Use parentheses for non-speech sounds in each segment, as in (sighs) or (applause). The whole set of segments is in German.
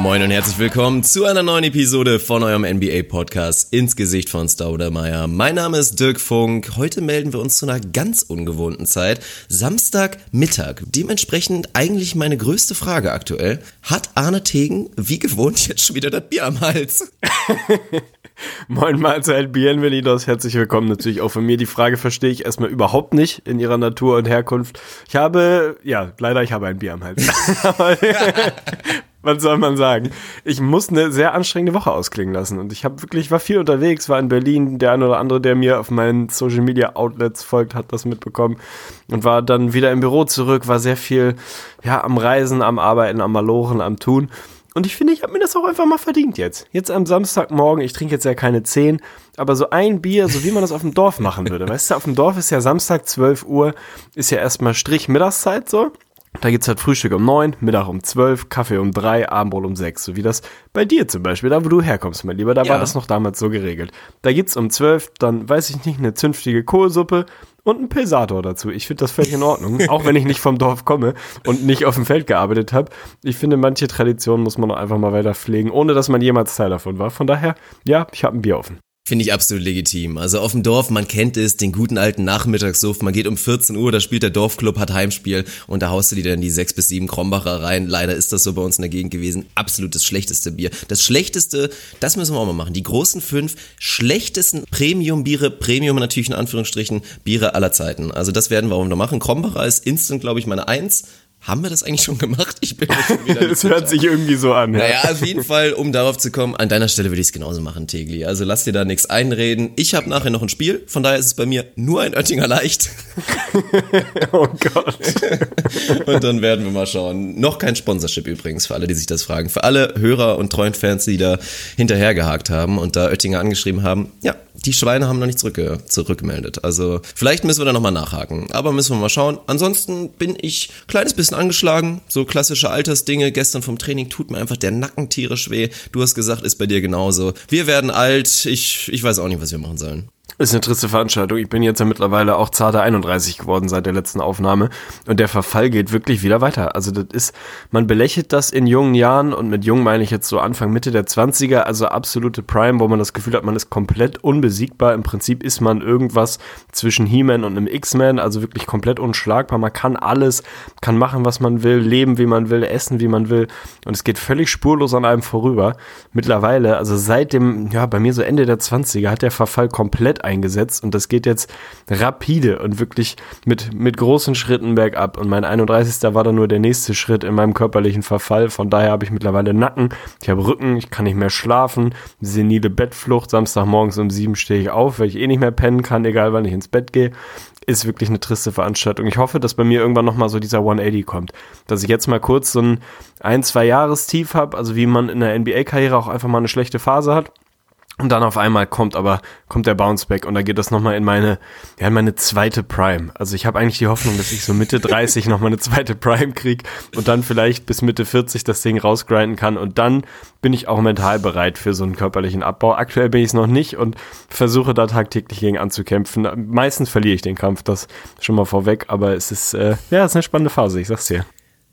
Moin und herzlich willkommen zu einer neuen Episode von eurem NBA-Podcast ins Gesicht von Staudemeyer. Mein Name ist Dirk Funk. Heute melden wir uns zu einer ganz ungewohnten Zeit. Samstagmittag. Dementsprechend eigentlich meine größte Frage aktuell. Hat Arne Tegen wie gewohnt (laughs) jetzt schon wieder das Bier am Hals? (laughs) Moin Mahlzeit, bienvenidos, herzlich willkommen natürlich auch von mir. Die Frage verstehe ich erstmal überhaupt nicht in ihrer Natur und Herkunft. Ich habe, ja, leider, ich habe ein Bier am Hals. (laughs) was soll man sagen? Ich muss eine sehr anstrengende Woche ausklingen lassen und ich habe wirklich, war viel unterwegs, war in Berlin, der eine oder andere, der mir auf meinen Social Media Outlets folgt, hat das mitbekommen und war dann wieder im Büro zurück, war sehr viel, ja, am Reisen, am Arbeiten, am Malochen, am Tun. Und ich finde, ich habe mir das auch einfach mal verdient jetzt. Jetzt am Samstagmorgen, ich trinke jetzt ja keine 10, aber so ein Bier, so wie man das auf dem Dorf machen würde. Weißt du, auf dem Dorf ist ja Samstag 12 Uhr, ist ja erstmal Strich Mittagszeit so. Da gibt's halt Frühstück um neun, Mittag um zwölf, Kaffee um drei, Abendbrot um sechs, so wie das bei dir zum Beispiel, da wo du herkommst, mein Lieber, da Ja. war das noch damals so geregelt. Da gibt's um zwölf dann, weiß ich nicht, eine zünftige Kohlsuppe und einen Pilsator dazu. Ich finde das völlig in Ordnung, (laughs) auch wenn ich nicht vom Dorf komme und nicht auf dem Feld gearbeitet habe. Ich finde, manche Traditionen muss man einfach mal weiter pflegen, ohne dass man jemals Teil davon war. Von daher, ja, ich habe ein Bier offen. Finde ich absolut legitim. Also auf dem Dorf, man kennt es, den guten alten Nachmittagssuff. Man geht um 14 Uhr, da spielt der Dorfclub, hat Heimspiel und da haust du dir dann die sechs bis sieben Krombacher rein. Leider ist das so bei uns in der Gegend gewesen. Absolut das schlechteste Bier. Das schlechteste, das müssen wir auch mal machen. Die großen fünf schlechtesten Premium-Biere, Premium natürlich in Anführungsstrichen, Biere aller Zeiten. Also das werden wir auch noch machen. Krombacher ist instant, glaube ich, meine Eins. Haben wir das eigentlich schon gemacht? Ich bin mir schon wieder (laughs) Es hört sich irgendwie so an. Naja, auf jeden Fall, um darauf zu kommen, an deiner Stelle würde ich es genauso machen, Tegli. Also lass dir da nichts einreden. Ich habe nachher noch ein Spiel, von daher ist es bei mir nur ein Oettinger leicht. (laughs) Oh Gott. (laughs) Und dann werden wir mal schauen. Noch kein Sponsorship übrigens, für alle, die sich das fragen. Für alle Hörer und treuen Fans, die da hinterhergehakt haben und da Oettinger angeschrieben haben. Ja, die Schweine haben noch nicht zurück, zurückgemeldet. Also vielleicht müssen wir da nochmal nachhaken. Aber müssen wir mal schauen. Ansonsten bin ich ein kleines bisschen angeschlagen. So klassische Altersdinge. Gestern vom Training tut mir einfach der Nacken tierisch weh. Du hast gesagt, ist bei dir genauso. Wir werden alt. Ich, ich weiß auch nicht, was wir machen sollen. Ist eine triste Veranstaltung. Ich bin jetzt ja mittlerweile auch zarte 31 geworden seit der letzten Aufnahme und der Verfall geht wirklich wieder weiter. Also das ist, man belächelt das in jungen Jahren und mit jung meine ich jetzt so Anfang, Mitte der 20er, also absolute Prime, wo man das Gefühl hat, man ist komplett unbesiegbar. Im Prinzip ist man irgendwas zwischen He-Man und einem X-Man, also wirklich komplett unschlagbar. Man kann alles, kann machen, was man will, leben, wie man will, essen, wie man will und es geht völlig spurlos an einem vorüber. Mittlerweile, also seit dem, ja, bei mir so Ende der 20er hat der Verfall komplett eingesetzt und das geht jetzt rapide und wirklich mit, mit großen Schritten bergab. Und mein 31. war dann nur der nächste Schritt in meinem körperlichen Verfall. Von daher habe ich mittlerweile Nacken, ich habe Rücken, ich kann nicht mehr schlafen, senile Bettflucht. Samstagmorgens um sieben stehe ich auf, weil ich eh nicht mehr pennen kann, egal wann ich ins Bett gehe. Ist wirklich eine triste Veranstaltung. Ich hoffe, dass bei mir irgendwann nochmal so dieser 180 kommt. Dass ich jetzt mal kurz so ein ein, zwei Jahrestief habe, also wie man in der NBA-Karriere auch einfach mal eine schlechte Phase hat. Und dann auf einmal kommt aber, kommt der Bounceback und da geht das nochmal in meine, ja, in meine zweite Prime. Also ich habe eigentlich die Hoffnung, dass ich so Mitte (laughs) 30 nochmal eine zweite Prime krieg und dann vielleicht bis Mitte 40 das Ding rausgrinden kann und dann bin ich auch mental bereit für so einen körperlichen Abbau. Aktuell bin ich es noch nicht und versuche da tagtäglich gegen anzukämpfen. Meistens verliere ich den Kampf, das schon mal vorweg, aber es ist, äh, ja, es ist eine spannende Phase, ich sag's dir.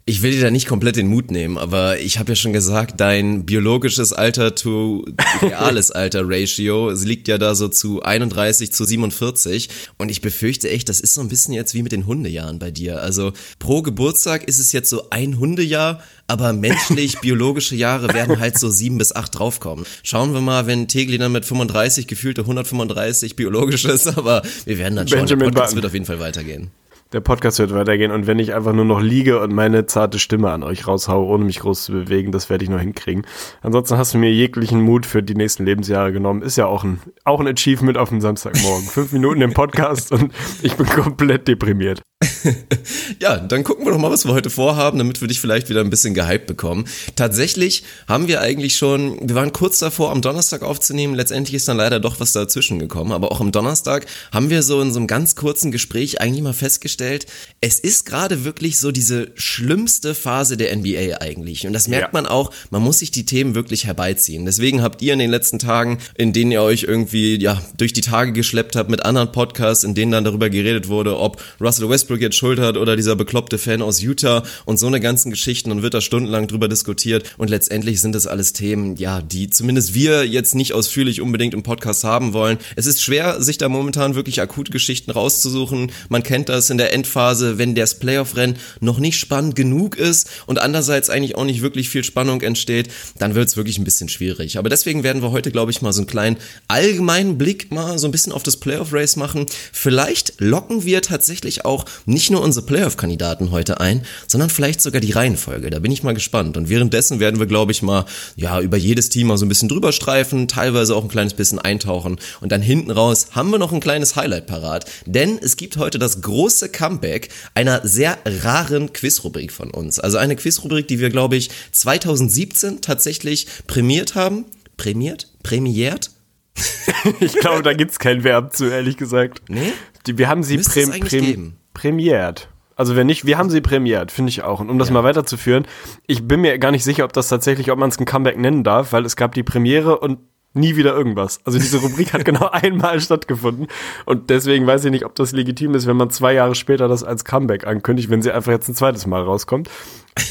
Ich will dir da nicht komplett den Mut nehmen, aber ich habe ja schon gesagt, dein biologisches Alter to reales (laughs) Alter Ratio es liegt ja da so zu 31 zu 47 und ich befürchte echt, das ist so ein bisschen jetzt wie mit den Hundejahren bei dir. Also pro Geburtstag ist es jetzt so ein Hundejahr, aber menschlich (laughs) biologische Jahre werden halt so sieben bis acht draufkommen. Schauen wir mal, wenn Tegli dann mit 35 gefühlte 135 biologisch ist, aber wir werden dann schauen. Der Benjamin Podcast Button. wird auf jeden Fall weitergehen. Der Podcast wird weitergehen und wenn ich einfach nur noch liege und meine zarte Stimme an euch raushaue, ohne mich groß zu bewegen, das werde ich noch hinkriegen. Ansonsten hast du mir jeglichen Mut für die nächsten Lebensjahre genommen. Ist ja auch ein, auch ein Achievement auf dem Samstagmorgen. Fünf Minuten im Podcast und ich bin komplett deprimiert. (laughs) ja, dann gucken wir doch mal, was wir heute vorhaben, damit wir dich vielleicht wieder ein bisschen gehypt bekommen. Tatsächlich haben wir eigentlich schon, wir waren kurz davor, am Donnerstag aufzunehmen. Letztendlich ist dann leider doch was dazwischen gekommen. Aber auch am Donnerstag haben wir so in so einem ganz kurzen Gespräch eigentlich mal festgestellt, es ist gerade wirklich so diese schlimmste Phase der NBA eigentlich. Und das merkt ja. man auch, man muss sich die Themen wirklich herbeiziehen. Deswegen habt ihr in den letzten Tagen, in denen ihr euch irgendwie, ja, durch die Tage geschleppt habt mit anderen Podcasts, in denen dann darüber geredet wurde, ob Russell Westbrook jetzt schuld hat oder dieser bekloppte Fan aus Utah und so eine ganzen Geschichten und wird da stundenlang drüber diskutiert und letztendlich sind das alles Themen, ja, die zumindest wir jetzt nicht ausführlich unbedingt im Podcast haben wollen. Es ist schwer, sich da momentan wirklich akute Geschichten rauszusuchen. Man kennt das in der Endphase, wenn das Playoff-Rennen noch nicht spannend genug ist und andererseits eigentlich auch nicht wirklich viel Spannung entsteht, dann wird es wirklich ein bisschen schwierig. Aber deswegen werden wir heute, glaube ich, mal so einen kleinen allgemeinen Blick mal so ein bisschen auf das Playoff-Race machen. Vielleicht locken wir tatsächlich auch nicht nur unsere Playoff-Kandidaten heute ein, sondern vielleicht sogar die Reihenfolge. Da bin ich mal gespannt. Und währenddessen werden wir, glaube ich, mal ja über jedes Team mal so ein bisschen drüber streifen, teilweise auch ein kleines bisschen eintauchen. Und dann hinten raus haben wir noch ein kleines Highlight parat. Denn es gibt heute das große Comeback einer sehr raren Quizrubrik von uns. Also eine Quizrubrik, die wir, glaube ich, 2017 tatsächlich prämiert haben. Prämiert? Prämiert? (laughs) ich glaube, da gibt's kein Verb zu, ehrlich gesagt. Nee? Die, wir haben sie prä, prä, prämiert. Also wenn nicht, wir haben sie prämiert, finde ich auch. Und um das ja. mal weiterzuführen, ich bin mir gar nicht sicher, ob das tatsächlich, ob man es ein Comeback nennen darf, weil es gab die Premiere und nie wieder irgendwas. Also diese Rubrik hat (laughs) genau einmal stattgefunden. Und deswegen weiß ich nicht, ob das legitim ist, wenn man zwei Jahre später das als Comeback ankündigt, wenn sie einfach jetzt ein zweites Mal rauskommt.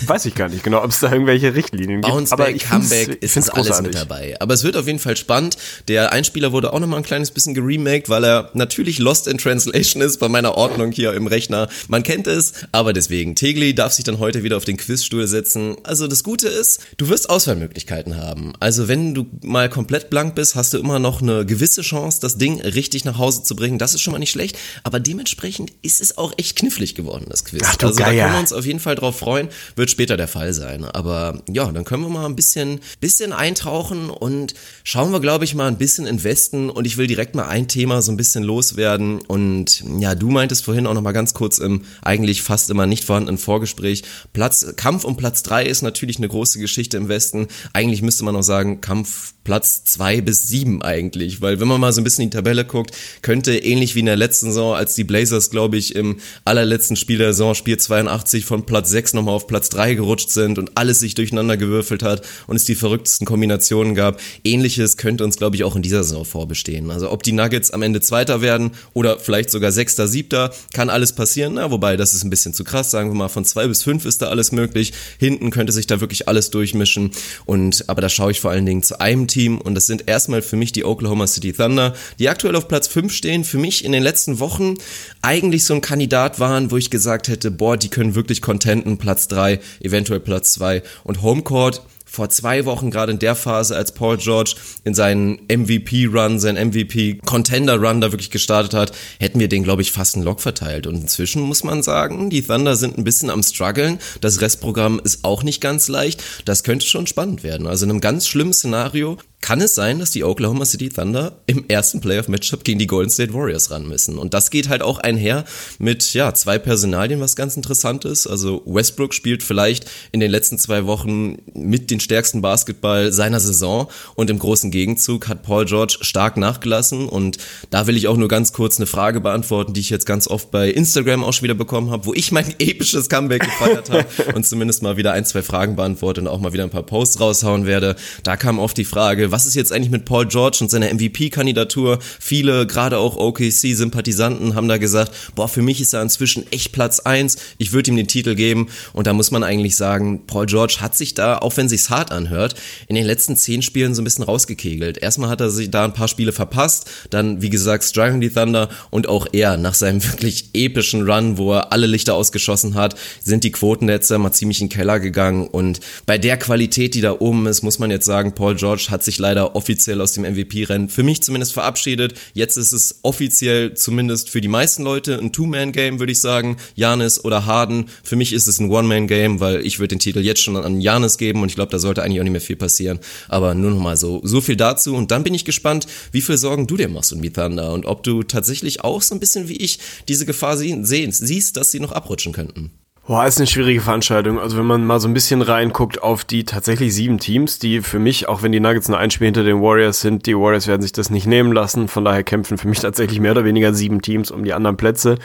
Weiß ich gar nicht genau, ob es da irgendwelche Richtlinien gibt. Bounceback, Comeback ist alles großartig. mit dabei. Aber es wird auf jeden Fall spannend. Der Einspieler wurde auch nochmal ein kleines bisschen geremaked, weil er natürlich lost in translation ist bei meiner Ordnung hier im Rechner. Man kennt es, aber deswegen. Tegli darf sich dann heute wieder auf den Quizstuhl setzen. Also das Gute ist, du wirst Auswahlmöglichkeiten haben. Also wenn du mal komplett blank bist, hast du immer noch eine gewisse Chance, das Ding richtig nach Hause zu bringen. Das ist schon mal nicht schlecht. Aber dementsprechend ist es auch echt knifflig geworden, das Quiz. Ach, also Geier. da können wir uns auf jeden Fall drauf freuen wird später der Fall sein. Aber ja, dann können wir mal ein bisschen, bisschen eintauchen und schauen wir, glaube ich, mal ein bisschen investen. Und ich will direkt mal ein Thema so ein bisschen loswerden. Und ja, du meintest vorhin auch noch mal ganz kurz im eigentlich fast immer nicht vorhandenen Vorgespräch. Platz, Kampf um Platz drei ist natürlich eine große Geschichte im Westen. Eigentlich müsste man auch sagen, Kampf Platz zwei bis sieben eigentlich, weil wenn man mal so ein bisschen in die Tabelle guckt, könnte ähnlich wie in der letzten Saison, als die Blazers, glaube ich, im allerletzten Spiel der Saison, Spiel 82 von Platz sechs nochmal auf Platz drei gerutscht sind und alles sich durcheinander gewürfelt hat und es die verrücktesten Kombinationen gab. Ähnliches könnte uns, glaube ich, auch in dieser Saison vorbestehen. Also ob die Nuggets am Ende Zweiter werden oder vielleicht sogar Sechster, Siebter, kann alles passieren. Na, wobei, das ist ein bisschen zu krass, sagen wir mal, von zwei bis fünf ist da alles möglich. Hinten könnte sich da wirklich alles durchmischen. Und aber da schaue ich vor allen Dingen zu einem Team und das sind erstmal für mich die Oklahoma City Thunder, die aktuell auf Platz 5 stehen, für mich in den letzten Wochen eigentlich so ein Kandidat waren, wo ich gesagt hätte, boah, die können wirklich contenten, Platz 3, eventuell Platz 2 und Homecourt vor zwei Wochen, gerade in der Phase, als Paul George in seinen MVP-Run, seinen MVP-Contender-Run da wirklich gestartet hat, hätten wir den, glaube ich, fast einen Lock verteilt. Und inzwischen muss man sagen, die Thunder sind ein bisschen am struggeln. Das Restprogramm ist auch nicht ganz leicht. Das könnte schon spannend werden. Also in einem ganz schlimmen Szenario kann es sein, dass die Oklahoma City Thunder im ersten Playoff-Matchup gegen die Golden State Warriors ran müssen. Und das geht halt auch einher mit, ja, zwei Personalien, was ganz interessant ist. Also Westbrook spielt vielleicht in den letzten zwei Wochen mit den stärksten Basketball seiner Saison und im großen Gegenzug hat Paul George stark nachgelassen. Und da will ich auch nur ganz kurz eine Frage beantworten, die ich jetzt ganz oft bei Instagram auch schon wieder bekommen habe, wo ich mein (laughs) episches Comeback gefeiert habe und zumindest mal wieder ein, zwei Fragen beantworte und auch mal wieder ein paar Posts raushauen werde. Da kam oft die Frage, was ist jetzt eigentlich mit Paul George und seiner MVP-Kandidatur? Viele, gerade auch OKC-Sympathisanten, haben da gesagt, boah, für mich ist er inzwischen echt Platz eins. Ich würde ihm den Titel geben. Und da muss man eigentlich sagen, Paul George hat sich da, auch wenn sich's hart anhört, in den letzten zehn Spielen so ein bisschen rausgekegelt. Erstmal hat er sich da ein paar Spiele verpasst, dann, wie gesagt, Struggling the Thunder und auch er nach seinem (laughs) wirklich epischen Run, wo er alle Lichter ausgeschossen hat, sind die Quotennetze mal ziemlich in den Keller gegangen und bei der Qualität, die da oben ist, muss man jetzt sagen, Paul George hat sich sich leider offiziell aus dem MVP-Rennen, für mich zumindest verabschiedet. Jetzt ist es offiziell zumindest für die meisten Leute ein Two-Man-Game, würde ich sagen. Janis oder Harden. Für mich ist es ein One-Man-Game, weil ich würde den Titel jetzt schon an Janis geben und ich glaube, da sollte eigentlich auch nicht mehr viel passieren. Aber nur noch mal so, so viel dazu. Und dann bin ich gespannt, wie viel Sorgen du dir machst um die Thunder und ob du tatsächlich auch so ein bisschen wie ich diese Gefahr sehen, siehst, dass sie noch abrutschen könnten. Boah, ist eine schwierige Veranstaltung. Also wenn man mal so ein bisschen reinguckt auf die tatsächlich sieben Teams, die für mich, auch wenn die Nuggets nur ein Spiel hinter den Warriors sind, die Warriors werden sich das nicht nehmen lassen. Von daher kämpfen für mich tatsächlich mehr oder weniger sieben Teams um die anderen Plätze.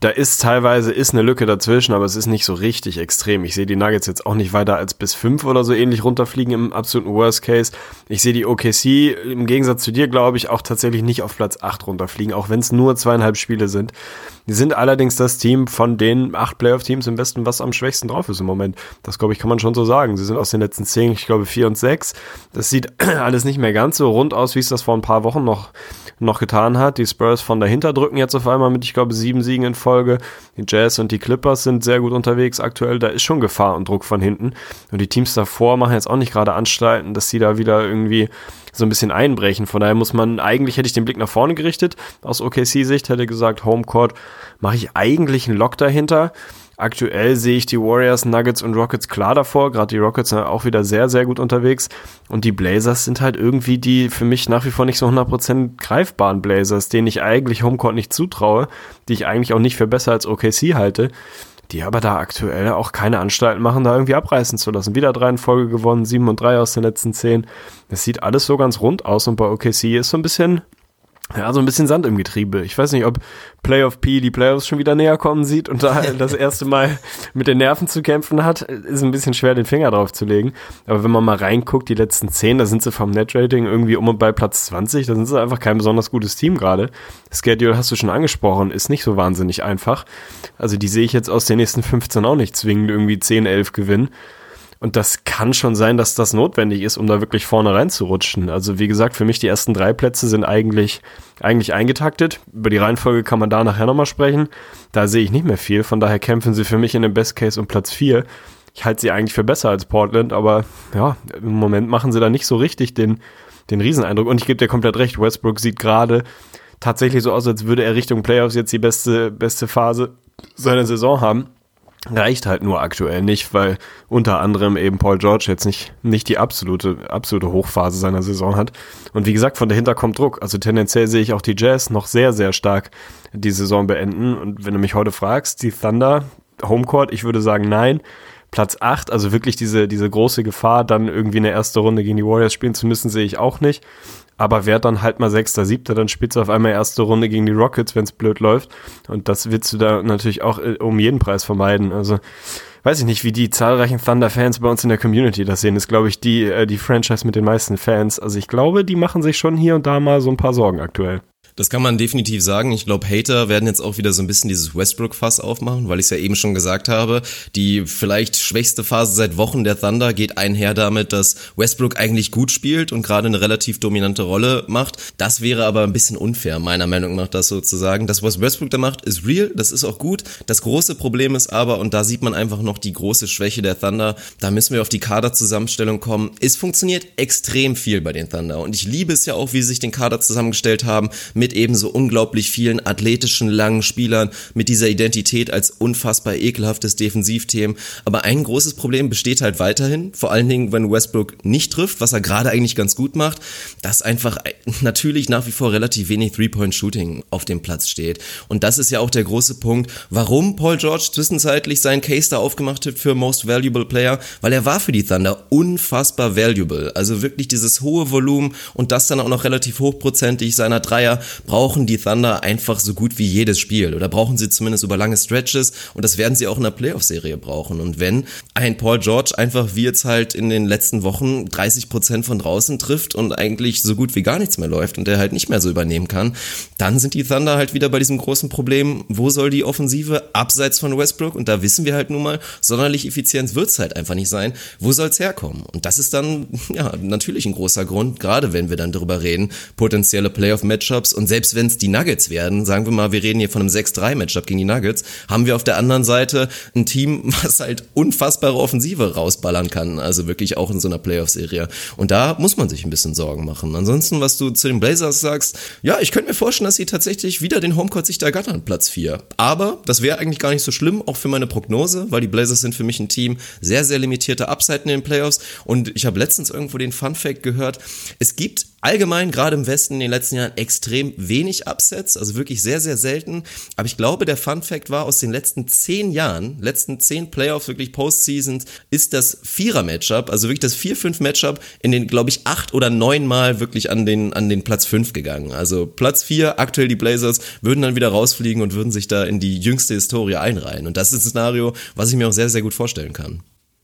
Da ist teilweise ist eine Lücke dazwischen, aber es ist nicht so richtig extrem. Ich sehe die Nuggets jetzt auch nicht weiter als bis fünf oder so ähnlich runterfliegen im absoluten Worst Case. Ich sehe die OKC im Gegensatz zu dir, glaube ich, auch tatsächlich nicht auf Platz acht runterfliegen, auch wenn es nur zweieinhalb Spiele sind. Die sind allerdings das Team von den acht Playoff-Teams im Westen, was am schwächsten drauf ist im Moment. Das, glaube ich, kann man schon so sagen. Sie sind aus den letzten zehn, ich glaube, vier und sechs. Das sieht (clears throat) alles nicht mehr ganz so rund aus, wie es das vor ein paar Wochen noch, noch getan hat. Die Spurs von dahinter drücken jetzt auf einmal mit, ich glaube, sieben Siegen in Folge. Die Jazz und die Clippers sind sehr gut unterwegs aktuell. Da ist schon Gefahr und Druck von hinten. Und die Teams davor machen jetzt auch nicht gerade Anstalten, dass sie da wieder irgendwie so ein bisschen einbrechen. Von daher muss man, eigentlich hätte ich den Blick nach vorne gerichtet. Aus OKC-Sicht hätte gesagt, Homecourt mache ich eigentlich einen Lock dahinter. Aktuell sehe ich die Warriors, Nuggets und Rockets klar davor. Gerade die Rockets sind auch wieder sehr, sehr gut unterwegs. Und die Blazers sind halt irgendwie die für mich nach wie vor nicht so 100% greifbaren Blazers, denen ich eigentlich Homecourt nicht zutraue, die ich eigentlich auch nicht für besser als OKC halte die aber da aktuell auch keine Anstalten machen, da irgendwie abreißen zu lassen. Wieder drei in Folge gewonnen, sieben und drei aus den letzten zehn. Das sieht alles so ganz rund aus und bei OKC ist so ein bisschen, ja, so ein bisschen Sand im Getriebe. Ich weiß nicht, ob Playoff P die Playoffs schon wieder näher kommen sieht und da (laughs) das erste Mal mit den Nerven zu kämpfen hat, ist ein bisschen schwer, den Finger drauf zu legen. Aber wenn man mal reinguckt, die letzten zehn, da sind sie vom Netrating irgendwie um und bei Platz 20, da sind sie einfach kein besonders gutes Team gerade. Schedule hast du schon angesprochen, ist nicht so wahnsinnig einfach. Also die sehe ich jetzt aus den nächsten 15 auch nicht zwingend irgendwie 10, 11 gewinnen. Und das kann schon sein, dass das notwendig ist, um da wirklich vorne reinzurutschen. Also wie gesagt, für mich die ersten drei Plätze sind eigentlich, eigentlich eingetaktet. Über die Reihenfolge kann man da nachher nochmal sprechen. Da sehe ich nicht mehr viel. Von daher kämpfen sie für mich in dem Best Case um Platz vier. Ich halte sie eigentlich für besser als Portland, aber ja, im Moment machen sie da nicht so richtig den, den Rieseneindruck. Und ich gebe dir komplett recht, Westbrook sieht gerade tatsächlich so aus, als würde er Richtung Playoffs jetzt die beste, beste Phase seiner Saison haben reicht halt nur aktuell nicht, weil unter anderem eben Paul George jetzt nicht, nicht die absolute, absolute Hochphase seiner Saison hat. Und wie gesagt, von dahinter kommt Druck. Also tendenziell sehe ich auch die Jazz noch sehr, sehr stark die Saison beenden. Und wenn du mich heute fragst, die Thunder, Homecourt, ich würde sagen nein. Platz 8, also wirklich diese, diese große Gefahr, dann irgendwie eine erste Runde gegen die Warriors spielen zu müssen, sehe ich auch nicht. Aber wer dann halt mal Sechster, Siebter, dann spielst du auf einmal erste Runde gegen die Rockets, wenn es blöd läuft. Und das willst du da natürlich auch äh, um jeden Preis vermeiden. Also weiß ich nicht, wie die zahlreichen Thunder-Fans bei uns in der Community das sehen. Das ist, glaube ich, die, äh, die Franchise mit den meisten Fans. Also ich glaube, die machen sich schon hier und da mal so ein paar Sorgen aktuell. Das kann man definitiv sagen. Ich glaube, Hater werden jetzt auch wieder so ein bisschen dieses Westbrook-Fass aufmachen, weil ich es ja eben schon gesagt habe. Die vielleicht schwächste Phase seit Wochen der Thunder geht einher damit, dass Westbrook eigentlich gut spielt und gerade eine relativ dominante Rolle macht. Das wäre aber ein bisschen unfair, meiner Meinung nach, das so zu sagen. Das, was Westbrook da macht, ist real, das ist auch gut. Das große Problem ist aber, und da sieht man einfach noch die große Schwäche der Thunder, da müssen wir auf die Kaderzusammenstellung kommen. Es funktioniert extrem viel bei den Thunder und ich liebe es ja auch, wie sie sich den Kader zusammengestellt haben mit ebenso unglaublich vielen athletischen langen Spielern, mit dieser Identität als unfassbar ekelhaftes Defensivteam. Aber ein großes Problem besteht halt weiterhin, vor allen Dingen, wenn Westbrook nicht trifft, was er gerade eigentlich ganz gut macht, dass einfach natürlich nach wie vor relativ wenig Three-Point-Shooting auf dem Platz steht. Und das ist ja auch der große Punkt, warum Paul George zwischenzeitlich seinen Case da aufgemacht hat für Most Valuable Player, weil er war für die Thunder unfassbar valuable. Also wirklich dieses hohe Volumen und das dann auch noch relativ hochprozentig seiner Dreier brauchen die Thunder einfach so gut wie jedes Spiel oder brauchen sie zumindest über lange Stretches und das werden sie auch in der Playoff-Serie brauchen. Und wenn ein Paul George einfach wie jetzt halt in den letzten Wochen 30 Prozent von draußen trifft und eigentlich so gut wie gar nichts mehr läuft und der halt nicht mehr so übernehmen kann, dann sind die Thunder halt wieder bei diesem großen Problem, wo soll die Offensive abseits von Westbrook und da wissen wir halt nun mal, sonderlich Effizienz wird's halt einfach nicht sein. Wo soll's herkommen? Und das ist dann (laughs) ja natürlich ein großer Grund, gerade wenn wir dann darüber reden, potenzielle Playoff-Matchups und Und selbst wenn es die Nuggets werden, sagen wir mal, wir reden hier von einem 6-3-Matchup gegen die Nuggets, haben wir auf der anderen Seite ein Team, (laughs) was halt unfassbare Offensive rausballern kann. Also wirklich auch in so einer Playoff-Serie. Und da muss man sich ein bisschen Sorgen machen. Ansonsten, was du zu den Blazers sagst, ja, ich könnte mir vorstellen, dass sie tatsächlich wieder den Homecourt sich da gattern, Platz 4. Aber das wäre eigentlich gar nicht so schlimm, auch für meine Prognose, weil die Blazers sind für mich ein Team sehr, sehr limitierte Upside in den Playoffs. Und ich habe letztens irgendwo den Fun Fact gehört, es gibt allgemein gerade im Westen in den letzten Jahren extrem wenig Upsets, also wirklich sehr, sehr selten. Aber ich glaube, der Fun Fact war aus den letzten zehn Jahren, letzten zehn Playoffs, wirklich Postseasons, ist das Vierer-Matchup, also wirklich das 4-5-Matchup in den, glaube ich, acht oder neun Mal wirklich an den, an den Platz fünf gegangen. Also Platz vier, aktuell die Blazers, würden dann wieder rausfliegen und würden sich da in die jüngste Historie einreihen. Und das ist ein Szenario, was ich mir auch sehr, sehr gut vorstellen kann.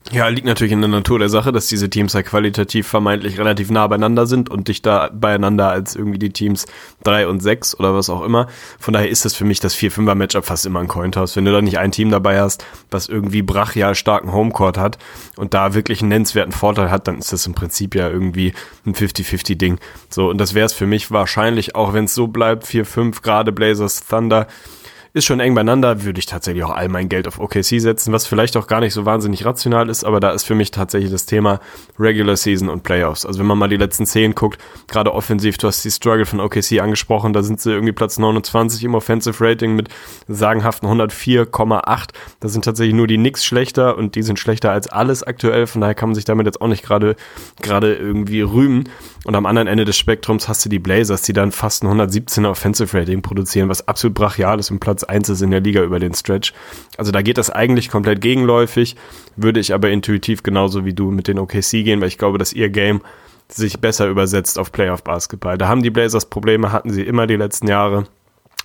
Ja, liegt natürlich in der Natur der Sache, dass diese Teams ja qualitativ vermeintlich relativ nah beieinander sind und dich da beieinander als irgendwie die Teams drei und sechs oder was auch immer. Von daher ist das für mich das 4-5er-Matchup fast immer ein Cointoss. Wenn du da nicht ein Team dabei hast, was irgendwie brachial starken Homecourt hat und da wirklich einen nennenswerten Vorteil hat, dann ist das im Prinzip ja irgendwie ein 50-50-Ding. So, und das wäre es für mich wahrscheinlich, auch wenn es so bleibt, 4-5, gerade Blazers, Thunder, ist schon eng beieinander, würde ich tatsächlich auch all mein Geld auf OKC setzen, was vielleicht auch gar nicht so wahnsinnig rational ist, aber da ist für mich tatsächlich das Thema Regular Season und Playoffs. Also wenn man mal die letzten zehn guckt, gerade offensiv, du hast die Struggle von OKC angesprochen, da sind sie irgendwie Platz 29 im Offensive Rating mit sagenhaften 104,8. Da sind tatsächlich nur die Knicks schlechter und die sind schlechter als alles aktuell, von daher kann man sich damit jetzt auch nicht gerade gerade irgendwie rühmen. Und am anderen Ende des Spektrums hast du die Blazers, die dann fast ein 117er Offensive Rating produzieren, was absolut brachial ist und Platz 1 ist in der Liga über den Stretch. Also da geht das eigentlich komplett gegenläufig, würde ich aber intuitiv genauso wie du mit den OKC gehen, weil ich glaube, dass ihr Game sich besser übersetzt auf Playoff Basketball. Da haben die Blazers Probleme, hatten sie immer die letzten Jahre.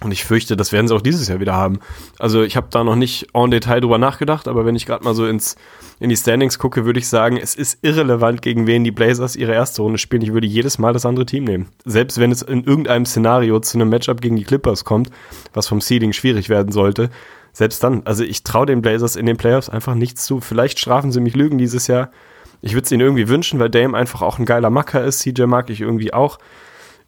Und ich fürchte, das werden sie auch dieses Jahr wieder haben. Also ich habe da noch nicht en Detail drüber nachgedacht, aber wenn ich gerade mal so ins, in die Standings gucke, würde ich sagen, es ist irrelevant, gegen wen die Blazers ihre erste Runde spielen. Ich würde jedes Mal das andere Team nehmen. Selbst wenn es in irgendeinem Szenario zu einem Matchup gegen die Clippers kommt, was vom Seeding schwierig werden sollte, selbst dann, also ich traue den Blazers in den Playoffs einfach nichts zu. Vielleicht strafen sie mich Lügen dieses Jahr. Ich würde es ihnen irgendwie wünschen, weil Dame einfach auch ein geiler Macker ist. CJ mag ich irgendwie auch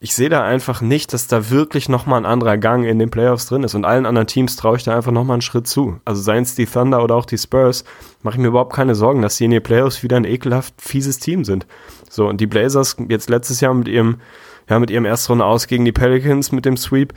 ich sehe da einfach nicht, dass da wirklich nochmal ein anderer Gang in den Playoffs drin ist. Und allen anderen Teams traue ich da einfach nochmal einen Schritt zu. Also seien es die Thunder oder auch die Spurs, mache ich mir überhaupt keine Sorgen, dass sie in den Playoffs wieder ein ekelhaft fieses Team sind. So, und die Blazers jetzt letztes Jahr mit ihrem, ja, mit ihrem Erstrunde aus gegen die Pelicans mit dem Sweep,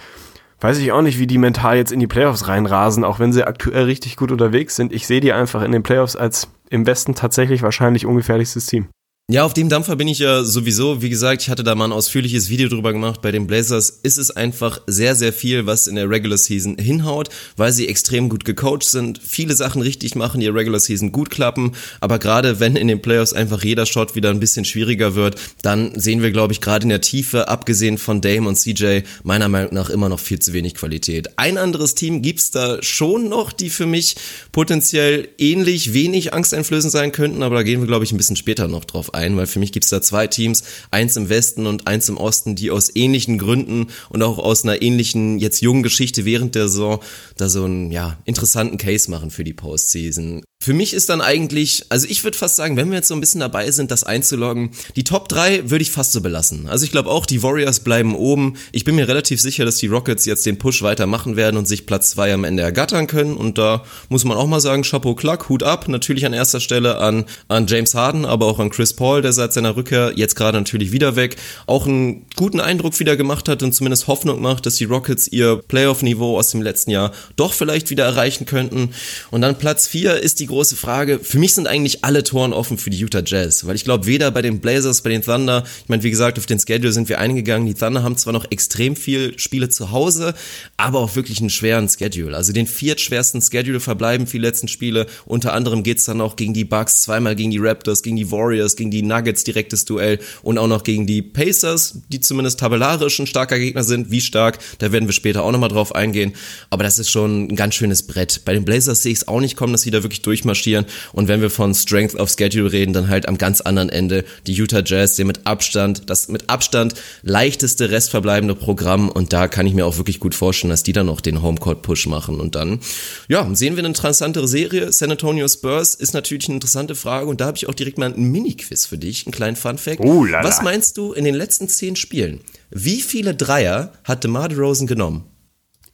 weiß ich auch nicht, wie die mental jetzt in die Playoffs reinrasen, auch wenn sie aktuell richtig gut unterwegs sind. Ich sehe die einfach in den Playoffs als im Westen tatsächlich wahrscheinlich ungefährlichstes Team. Ja, auf dem Dampfer bin ich ja sowieso. Wie gesagt, ich hatte da mal ein ausführliches Video drüber gemacht. Bei den Blazers ist es einfach sehr, sehr viel, was in der Regular Season hinhaut, weil sie extrem gut gecoacht sind, viele Sachen richtig machen, die Regular Season gut klappen. Aber gerade wenn in den Playoffs einfach jeder Shot wieder ein bisschen schwieriger wird, dann sehen wir, glaube ich, gerade in der Tiefe, abgesehen von Dame und CJ, meiner Meinung nach immer noch viel zu wenig Qualität. Ein anderes Team gibt's da schon noch, die für mich potenziell ähnlich wenig angsteinflößend sein könnten, aber da gehen wir, glaube ich, ein bisschen später noch drauf ein weil für mich gibt es da zwei Teams, eins im Westen und eins im Osten, die aus ähnlichen Gründen und auch aus einer ähnlichen, jetzt jungen Geschichte während der Saison da so einen, ja, interessanten Case machen für die Postseason. Für mich ist dann eigentlich, also ich würde fast sagen, wenn wir jetzt so ein bisschen dabei sind, das einzuloggen, die Top 3 würde ich fast so belassen. Also ich glaube auch, die Warriors bleiben oben. Ich bin mir relativ sicher, dass die Rockets jetzt den Push weitermachen werden und sich Platz 2 am Ende ergattern können. Und da muss man auch mal sagen, Chapeau Clark, Hut ab. Natürlich an erster Stelle an, an James Harden, aber auch an Chris Paul, der seit seiner Rückkehr jetzt gerade natürlich wieder weg, auch einen guten Eindruck wieder gemacht hat und zumindest Hoffnung macht, dass die Rockets ihr Playoff-Niveau aus dem letzten Jahr doch vielleicht wieder erreichen könnten. Und dann Platz 4 ist die große Frage. Für mich sind eigentlich alle Toren offen für die Utah Jazz, weil ich glaube, weder bei den Blazers, bei den Thunder, ich meine, wie gesagt, auf den Schedule sind wir eingegangen. Die Thunder haben zwar noch extrem viel Spiele zu Hause, aber auch wirklich einen schweren Schedule. Also den viertschwersten Schedule verbleiben für die letzten Spiele. Unter anderem geht's dann auch gegen die Bucks, zweimal gegen die Raptors, gegen die Warriors, gegen die Nuggets direktes Duell und auch noch gegen die Pacers, die zumindest tabellarisch ein starker Gegner sind. Wie stark, da werden wir später auch nochmal drauf eingehen. Aber das ist schon ein ganz schönes Brett. Bei den Blazers sehe ich es auch nicht kommen, dass sie da wirklich durch durchmarschieren. Und wenn wir von Strength of Schedule reden, dann halt am ganz anderen Ende die Utah Jazz, die mit Abstand, das mit Abstand leichteste restverbleibende Programm. Und da kann ich mir auch wirklich gut vorstellen, dass die dann noch den Homecourt-Push machen. Und dann, ja, sehen wir eine interessantere Serie. San Antonio Spurs ist natürlich eine interessante Frage. Und da habe ich auch direkt mal ein Mini-Quiz für dich, einen kleinen Fun-Fact. Oh. Was meinst du in den letzten zehn Spielen? Wie viele Dreier hat DeMar DeRozan genommen?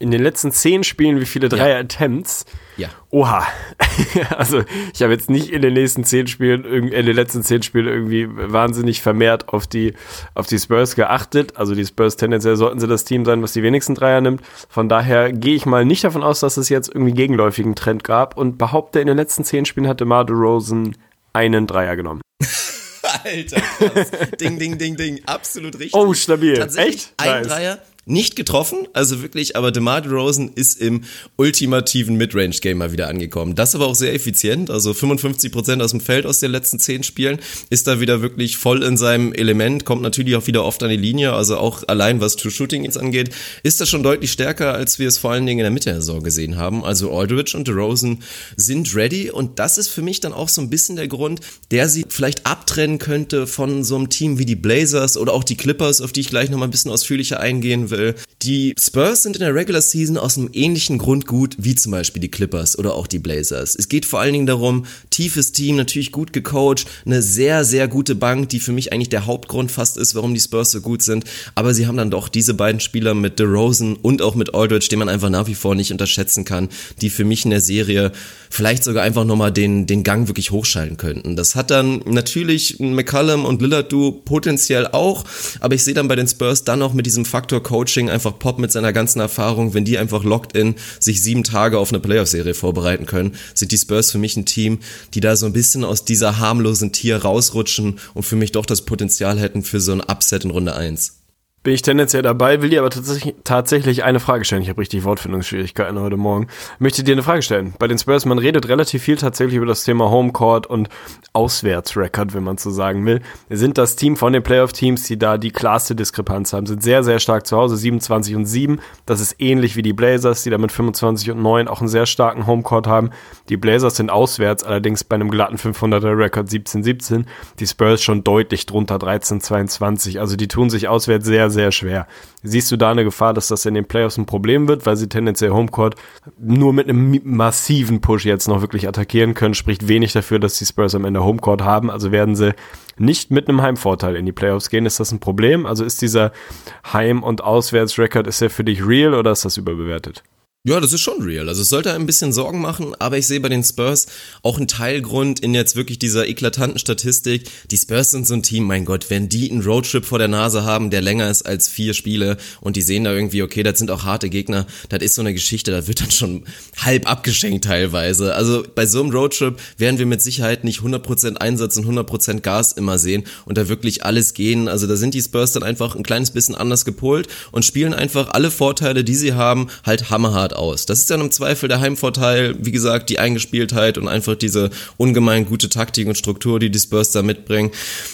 In den letzten zehn Spielen, wie viele Dreier-Attempts? Ja. Oha. (laughs) also, ich habe jetzt nicht in den nächsten zehn Spielen, in den letzten zehn Spielen irgendwie wahnsinnig vermehrt auf die, auf die Spurs geachtet. Also, die Spurs tendenziell sollten sie das Team sein, was die wenigsten Dreier nimmt. Von daher gehe ich mal nicht davon aus, dass es jetzt irgendwie gegenläufigen Trend gab und behaupte, in den letzten zehn Spielen hat DeMar DeRozan einen Dreier genommen. (laughs) Alter, krass. ding, ding, ding, ding. Absolut richtig. Oh, stabil. Tatsächlich Echt? ein Nice. Dreier. Nicht getroffen, also wirklich, aber DeMar DeRozan ist im ultimativen Midrange-Game mal wieder angekommen. Das aber auch sehr effizient, also 55% aus dem Feld aus den letzten 10 Spielen, ist da wieder wirklich voll in seinem Element, kommt natürlich auch wieder oft an die Linie, also auch allein was True Shooting jetzt angeht, ist das schon deutlich stärker, als wir es vor allen Dingen in der Mitte der Saison gesehen haben. Also Aldridge und DeRozan sind ready und das ist für mich dann auch so ein bisschen der Grund, der sie vielleicht abtrennen könnte von so einem Team wie die Blazers oder auch die Clippers, auf die ich gleich nochmal ein bisschen ausführlicher eingehen will. Die Spurs sind in der Regular Season aus einem ähnlichen Grund gut wie zum Beispiel die Clippers oder auch die Blazers. Es geht vor allen Dingen darum, tiefes Team, natürlich gut gecoacht, eine sehr, sehr gute Bank, die für mich eigentlich der Hauptgrund fast ist, warum die Spurs so gut sind. Aber sie haben dann doch diese beiden Spieler mit DeRozan und auch mit Aldridge, den man einfach nach wie vor nicht unterschätzen kann, die für mich in der Serie vielleicht sogar einfach nochmal den, den Gang wirklich hochschalten könnten. Das hat dann natürlich McCallum und Lillard du potenziell auch, aber ich sehe dann bei den Spurs dann noch mit diesem Faktor Coaching einfach Pop mit seiner ganzen Erfahrung, wenn die einfach locked in sich sieben Tage auf eine Playoff-Serie vorbereiten können, sind die Spurs für mich ein Team, die da so ein bisschen aus dieser harmlosen Tier rausrutschen und für mich doch das Potenzial hätten für so ein Upset in Runde 1. Bin ich tendenziell dabei, will dir aber tatsächlich, eine Frage stellen. Ich habe richtig Wortfindungsschwierigkeiten heute Morgen. Möchte dir eine Frage stellen. Bei den Spurs, man redet relativ viel tatsächlich über das Thema Homecourt und Auswärtsrecord, wenn man so sagen will. Sind das Team von den Playoff-Teams, die da die klarste Diskrepanz haben, sind sehr, sehr stark zu Hause, 27 und 7. Das ist ähnlich wie die Blazers, die da mit 25 und 9 auch einen sehr starken Homecourt haben. Die Blazers sind auswärts, allerdings bei einem glatten 500er Record 17-17. Die Spurs schon deutlich drunter 13-22. Also die tun sich auswärts sehr, sehr schwer. Siehst du da eine Gefahr, dass das in den Playoffs ein Problem wird, weil sie tendenziell Homecourt nur mit einem massiven Push jetzt noch wirklich attackieren können? Spricht wenig dafür, dass die Spurs am Ende Homecourt haben. Also werden sie nicht mit einem Heimvorteil in die Playoffs gehen. Ist das ein Problem? Also ist dieser Heim- und Auswärtsrecord, ist der für dich real oder ist das überbewertet? Ja, das ist schon real. Also es sollte ein bisschen Sorgen machen, aber ich sehe bei den Spurs auch einen Teilgrund in jetzt wirklich dieser eklatanten Statistik. Die Spurs sind so ein Team, mein Gott, wenn die einen Roadtrip vor der Nase haben, der länger ist als vier Spiele und die sehen da irgendwie, okay, das sind auch harte Gegner, das ist so eine Geschichte, da wird dann schon halb abgeschenkt teilweise. Also bei so einem Roadtrip werden wir mit Sicherheit nicht 100% Einsatz und 100% Gas immer sehen und da wirklich alles gehen. Also da sind die Spurs dann einfach ein kleines bisschen anders gepolt und spielen einfach alle Vorteile, die sie haben, halt hammerhart aus. Das ist dann im Zweifel der Heimvorteil, wie gesagt, die Eingespieltheit und einfach diese ungemein gute Taktik und Struktur, die die Spurs da mitbringen.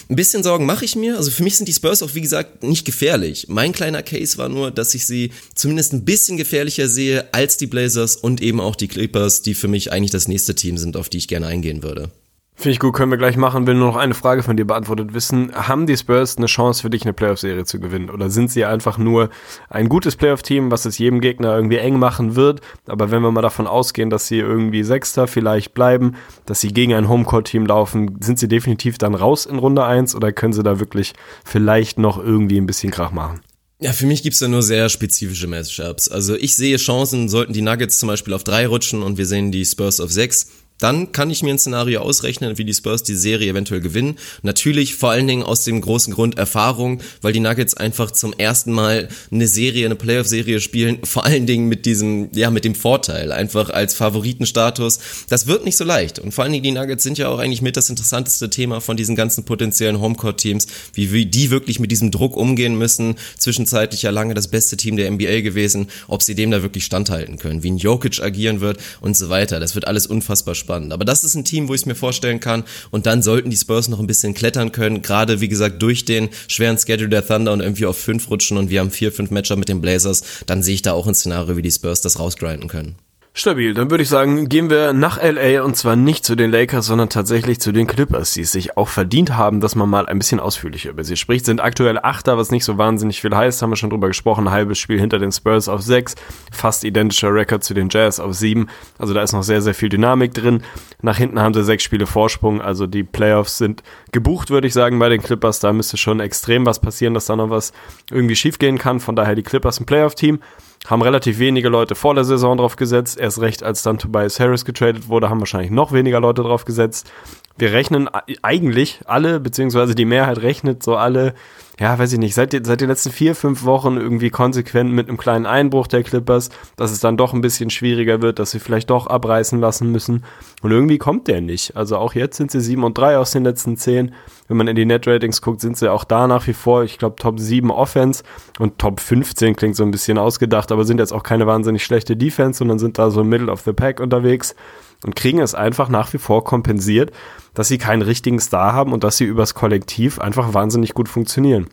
Ein bisschen Sorgen mache ich mir. Also für mich sind die Spurs auch, wie gesagt, nicht gefährlich. Mein kleiner Case war nur, dass ich sie zumindest ein bisschen gefährlicher sehe als die Blazers und eben auch die Clippers, die für mich eigentlich das nächste Team sind, auf die ich gerne eingehen würde. Finde ich gut, können wir gleich machen. Will nur noch eine Frage von dir beantwortet wissen. Haben die Spurs eine Chance für dich, eine Playoff-Serie zu gewinnen? Oder sind sie einfach nur ein gutes Playoff-Team, was es jedem Gegner irgendwie eng machen wird? Aber wenn wir mal davon ausgehen, dass sie irgendwie Sechster vielleicht bleiben, dass sie gegen ein Homecourt-Team laufen, sind sie definitiv dann raus in Runde 1 oder können sie da wirklich vielleicht noch irgendwie ein bisschen Krach machen? Ja, für mich gibt's da nur sehr spezifische Matchups. Also ich sehe Chancen, sollten die Nuggets zum Beispiel auf drei rutschen und wir sehen die Spurs auf sechs, dann kann ich mir ein Szenario ausrechnen, wie die Spurs die Serie eventuell gewinnen. Natürlich vor allen Dingen aus dem großen Grund Erfahrung, weil die Nuggets einfach zum ersten Mal eine Serie, eine Playoff-Serie spielen, vor allen Dingen mit diesem, ja, mit dem Vorteil, einfach als Favoritenstatus. Das wird nicht so leicht. Und vor allen Dingen die Nuggets sind ja auch eigentlich mit das interessanteste Thema von diesen ganzen potenziellen Homecourt-Teams, wie, die wirklich mit diesem Druck umgehen müssen. Zwischenzeitlich ja lange das beste Team der NBA gewesen, ob sie dem da wirklich standhalten können, wie ein Jokic agieren wird und so weiter. Das wird alles unfassbar spannend spannend. Aber das ist ein Team, wo ich es mir vorstellen kann. Und dann sollten die Spurs noch ein bisschen klettern können. Gerade, wie gesagt, durch den schweren Schedule der Thunder und irgendwie auf fünf rutschen und wir haben vier, fünf Matcher mit den Blazers. Dann sehe ich da auch ein Szenario, wie die Spurs das rausgrinden können. Stabil, dann würde ich sagen, gehen wir nach LA und zwar nicht zu den Lakers, sondern tatsächlich zu den Clippers, die es sich auch verdient haben, dass man mal ein bisschen ausführlicher über sie spricht. Sind aktuell Achter, was nicht so wahnsinnig viel heißt, haben wir schon drüber gesprochen. Halbes Spiel hinter den Spurs auf sechs, fast identischer Rekord zu den Jazz auf sieben. Also da ist noch sehr, sehr viel Dynamik drin. Nach hinten haben sie sechs Spiele Vorsprung, also die Playoffs sind gebucht, würde ich sagen, bei den Clippers. Da müsste schon extrem was passieren, dass da noch was irgendwie schiefgehen kann. Von daher die Clippers ein Playoff-Team haben relativ wenige Leute vor der Saison drauf gesetzt. Erst recht, als dann Tobias Harris getradet wurde, haben wahrscheinlich noch weniger Leute drauf gesetzt. Wir rechnen eigentlich alle, beziehungsweise die Mehrheit rechnet so alle ja, weiß ich nicht, seit, seit den letzten vier, fünf Wochen irgendwie konsequent mit einem kleinen Einbruch der Clippers, dass es dann doch ein bisschen schwieriger wird, dass sie vielleicht doch abreißen lassen müssen. Und irgendwie kommt der nicht. Also auch jetzt sind sie 7 und 3 aus den letzten 10. Wenn man in die Net-Ratings guckt, sind sie auch da nach wie vor, ich glaube, Top 7 Offense und Top 15 klingt so ein bisschen ausgedacht, aber sind jetzt auch keine wahnsinnig schlechte Defense, sondern sind da so Middle of the Pack unterwegs und kriegen es einfach nach wie vor kompensiert, dass sie keinen richtigen Star haben und dass sie übers Kollektiv einfach wahnsinnig gut funktionieren.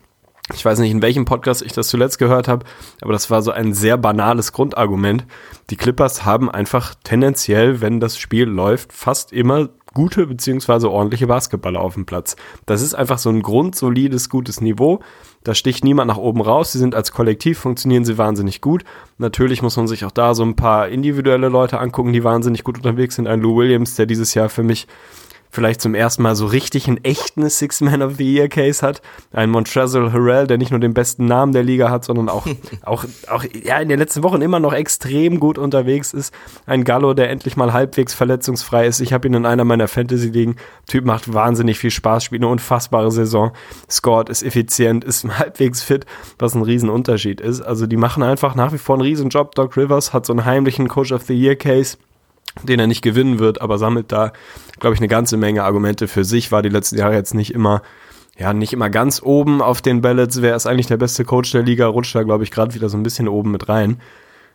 Ich weiß nicht, in welchem Podcast ich das zuletzt gehört habe, aber das war so ein sehr banales Grundargument. Die Clippers haben einfach tendenziell, wenn das Spiel läuft, fast immer gute beziehungsweise ordentliche Basketballer auf dem Platz. Das ist einfach so ein grundsolides, gutes Niveau. Da sticht niemand nach oben raus. Sie sind als Kollektiv, funktionieren sie wahnsinnig gut. Natürlich muss man sich auch da so ein paar individuelle Leute angucken, die wahnsinnig gut unterwegs sind. Ein Lou Williams, der dieses Jahr für mich vielleicht zum ersten Mal so richtig einen echten Six-Man of the Year Case hat. Ein Montrezl Harrell, der nicht nur den besten Namen der Liga hat, sondern auch, (laughs) auch, auch ja, in den letzten Wochen immer noch extrem gut unterwegs ist. Ein Gallo, der endlich mal halbwegs verletzungsfrei ist. Ich habe ihn in einer meiner Fantasy-Ligen. Typ macht wahnsinnig viel Spaß, spielt eine unfassbare Saison, scored, ist effizient, ist (laughs) halbwegs fit, was ein Riesenunterschied ist. Also die machen einfach nach wie vor einen Riesenjob. Doc Rivers hat so einen heimlichen Coach of the Year Case den er nicht gewinnen wird, aber sammelt da, glaube ich, eine ganze Menge Argumente für sich, war die letzten Jahre jetzt nicht immer, ja, nicht immer ganz oben auf den Ballots, wer ist eigentlich der beste Coach der Liga, rutscht da, glaube ich, gerade wieder so ein bisschen oben mit rein.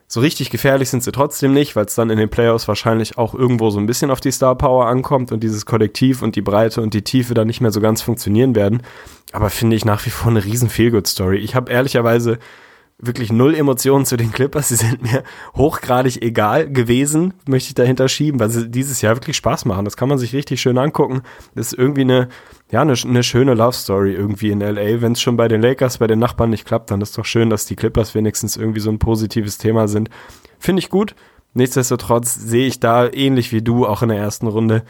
So richtig gefährlich sind sie trotzdem nicht, weil es dann in den Playoffs wahrscheinlich auch irgendwo so ein bisschen auf die Star Power ankommt und dieses Kollektiv und die Breite und die Tiefe dann nicht mehr so ganz funktionieren werden. Aber finde ich nach wie vor eine riesen Feelgood-Story. Ich habe ehrlicherweise wirklich null Emotionen zu den Clippers. Sie sind mir hochgradig egal gewesen, möchte ich dahinter schieben, weil sie dieses Jahr wirklich Spaß machen. Das kann man sich richtig schön angucken. Das ist irgendwie eine, ja, eine, eine schöne Love Story irgendwie in LA. Wenn es schon bei den Lakers, bei den Nachbarn nicht klappt, dann ist doch schön, dass die Clippers wenigstens irgendwie so ein positives Thema sind. Finde ich gut. Nichtsdestotrotz sehe ich da ähnlich wie du auch in der ersten Runde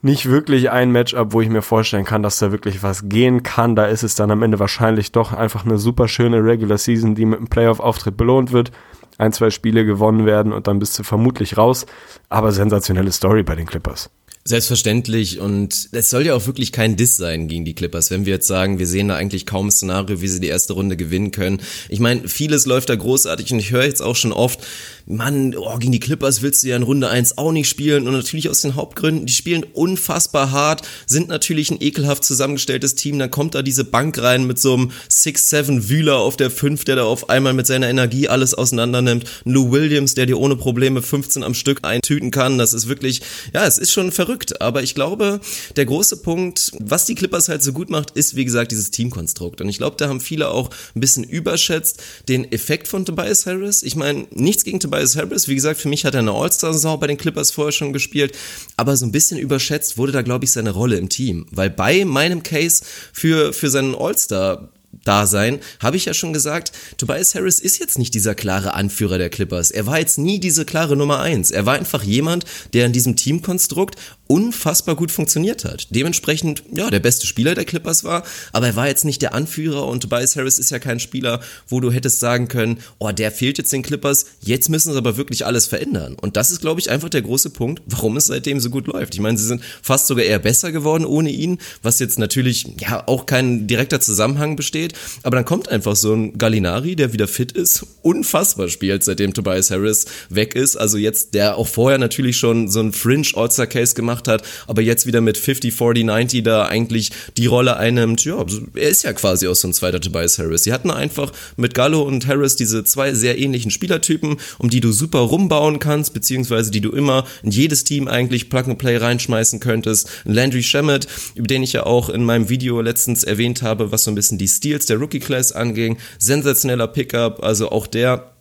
nicht wirklich ein Matchup, wo ich mir vorstellen kann, dass da wirklich was gehen kann. Da ist es dann am Ende wahrscheinlich doch einfach eine super schöne Regular Season, die mit einem Playoff-Auftritt belohnt wird. Ein, zwei Spiele gewonnen werden und dann bist du vermutlich raus. Aber sensationelle Story bei den Clippers. Selbstverständlich und es soll ja auch wirklich kein Diss sein gegen die Clippers, wenn wir jetzt sagen, wir sehen da eigentlich kaum ein Szenario, wie sie die erste Runde gewinnen können. Ich meine, vieles läuft da großartig und ich höre jetzt auch schon oft, Mann, oh, gegen die Clippers willst du ja in Runde 1 auch nicht spielen und natürlich aus den Hauptgründen, die spielen unfassbar hart, sind natürlich ein ekelhaft zusammengestelltes Team, dann kommt da diese Bank rein mit so einem 6-7 Wühler auf der 5, der da auf einmal mit seiner Energie alles auseinander nimmt, Lou Williams, der dir ohne Probleme 15 am Stück eintüten kann, das ist wirklich, ja, es ist schon verrückt verrückt. Aber ich glaube, der große Punkt, was die Clippers halt so gut macht, ist, wie gesagt, dieses Teamkonstrukt. Und ich glaube, da haben viele auch ein bisschen überschätzt den Effekt von Tobias Harris. Ich meine, nichts gegen Tobias Harris. Wie gesagt, für mich hat er eine All-Star-Saison bei den Clippers vorher schon gespielt. Aber so ein bisschen überschätzt wurde da, glaube ich, seine Rolle im Team. Weil bei meinem Case für, für seinen All-Star Dasein, habe ich ja schon gesagt, Tobias Harris ist jetzt nicht dieser klare Anführer der Clippers. Er war jetzt nie diese klare Nummer eins. Er war einfach jemand, der in diesem Teamkonstrukt unfassbar gut funktioniert hat. Dementsprechend, ja, der beste Spieler der Clippers war, aber er war jetzt nicht der Anführer und Tobias Harris ist ja kein Spieler, wo du hättest sagen können, oh, der fehlt jetzt den Clippers, jetzt müssen sie aber wirklich alles verändern. Und das ist, glaube ich, einfach der große Punkt, warum es seitdem so gut läuft. Ich meine, sie sind fast sogar eher besser geworden ohne ihn, was jetzt natürlich, ja, auch kein direkter Zusammenhang besteht, aber dann kommt einfach so ein Gallinari, der wieder fit ist, unfassbar spielt, seitdem Tobias Harris weg ist, also jetzt, der auch vorher natürlich schon so ein Fringe All-Star-Case gemacht gemacht hat, aber jetzt wieder mit 50, 40, 90 da eigentlich die Rolle einnimmt. Ja, er ist ja quasi auch so ein zweiter Tobias Harris. Sie hatten einfach mit Gallo und Harris diese zwei sehr ähnlichen Spielertypen, um die du super rumbauen kannst, beziehungsweise die du immer in jedes Team eigentlich Plug and Play reinschmeißen könntest. Landry Shamet, über den ich ja auch in meinem Video letztens erwähnt habe, was so ein bisschen die Steals der Rookie Class anging. Sensationeller Pickup, also auch der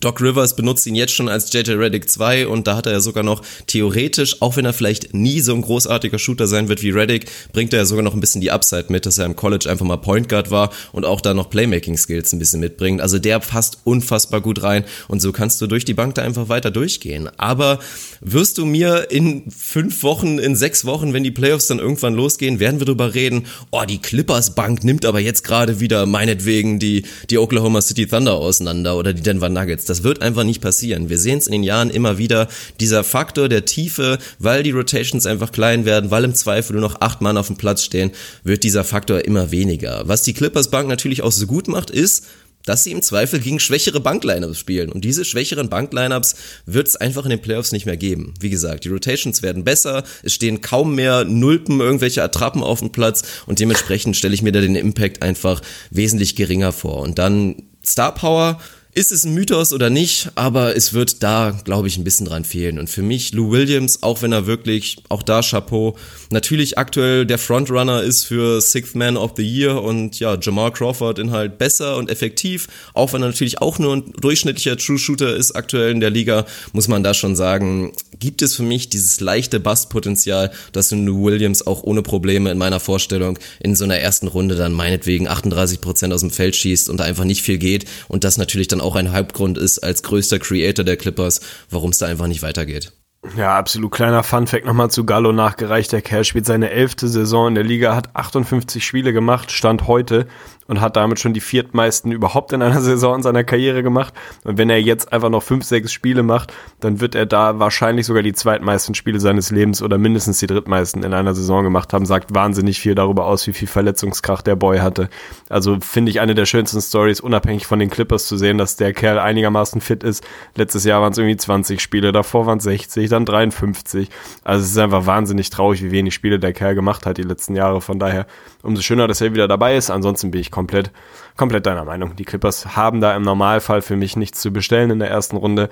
Doc Rivers benutzt ihn jetzt schon als JJ Reddick 2 und da hat er ja sogar noch theoretisch, auch wenn er vielleicht nie so ein großartiger Shooter sein wird wie Reddick, bringt er ja sogar noch ein bisschen die Upside mit, dass er im College einfach mal Point Guard war und auch da noch Playmaking Skills ein bisschen mitbringt. Also der passt unfassbar gut rein und so kannst du durch die Bank da einfach weiter durchgehen. Aber wirst du mir in fünf Wochen, in sechs Wochen, wenn die Playoffs dann irgendwann losgehen, werden wir darüber reden, oh, die Clippers Bank nimmt aber jetzt gerade wieder meinetwegen die, die Oklahoma City Thunder auseinander oder die Denver Nuggets. Das wird einfach nicht passieren. Wir sehen es in den Jahren immer wieder. Dieser Faktor der Tiefe, weil die Rotations einfach klein werden, weil im Zweifel nur noch acht Mann auf dem Platz stehen, wird dieser Faktor immer weniger. Was die Clippers Bank natürlich auch so gut macht, ist, dass sie im Zweifel gegen schwächere Banklineups spielen. Und diese schwächeren Banklineups wird es einfach in den Playoffs nicht mehr geben. Wie gesagt, die Rotations werden besser, es stehen kaum mehr Nulpen, irgendwelche Attrappen auf dem Platz und dementsprechend stelle ich mir da den Impact einfach wesentlich geringer vor. Und dann Star Power ist es ein Mythos oder nicht, aber es wird da, glaube ich, ein bisschen dran fehlen. Und für mich, Lou Williams, auch wenn er wirklich, auch da Chapeau, natürlich aktuell der Frontrunner ist für Sixth Man of the Year und ja, Jamal Crawford in halt besser und effektiv, auch wenn er natürlich auch nur ein durchschnittlicher True Shooter ist aktuell in der Liga, muss man da schon sagen, gibt es für mich dieses leichte Bustpotenzial, dass Lou Williams auch ohne Probleme in meiner Vorstellung in so einer ersten Runde dann meinetwegen 38 Prozent aus dem Feld schießt und da einfach nicht viel geht und das natürlich dann auch ein Hauptgrund ist als größter Creator der Clippers, warum es da einfach nicht weitergeht. Ja, absolut kleiner Funfact nochmal zu Gallo nachgereicht. Der Kerl spielt seine elfte Saison in der Liga, hat 58 Spiele gemacht, stand heute und hat damit schon die viertmeisten überhaupt in einer (laughs) Saison in seiner Karriere gemacht. Und wenn er jetzt einfach noch fünf, sechs Spiele macht, dann wird er da wahrscheinlich sogar die zweitmeisten Spiele seines Lebens oder mindestens die drittmeisten in einer Saison gemacht haben. Sagt wahnsinnig viel darüber aus, wie viel Verletzungskraft der Boy hatte. Also finde ich eine der schönsten Stories, unabhängig von den Clippers zu sehen, dass der Kerl einigermaßen fit ist. Letztes Jahr waren es irgendwie 20 Spiele, davor waren es 60, dann 53. Also es ist einfach wahnsinnig traurig, wie wenig Spiele der Kerl gemacht hat die letzten Jahre. Von daher umso schöner, dass er wieder dabei ist. Ansonsten bin ich komplett, komplett deiner Meinung. Die Clippers haben da im Normalfall für mich nichts zu bestellen in der ersten Runde.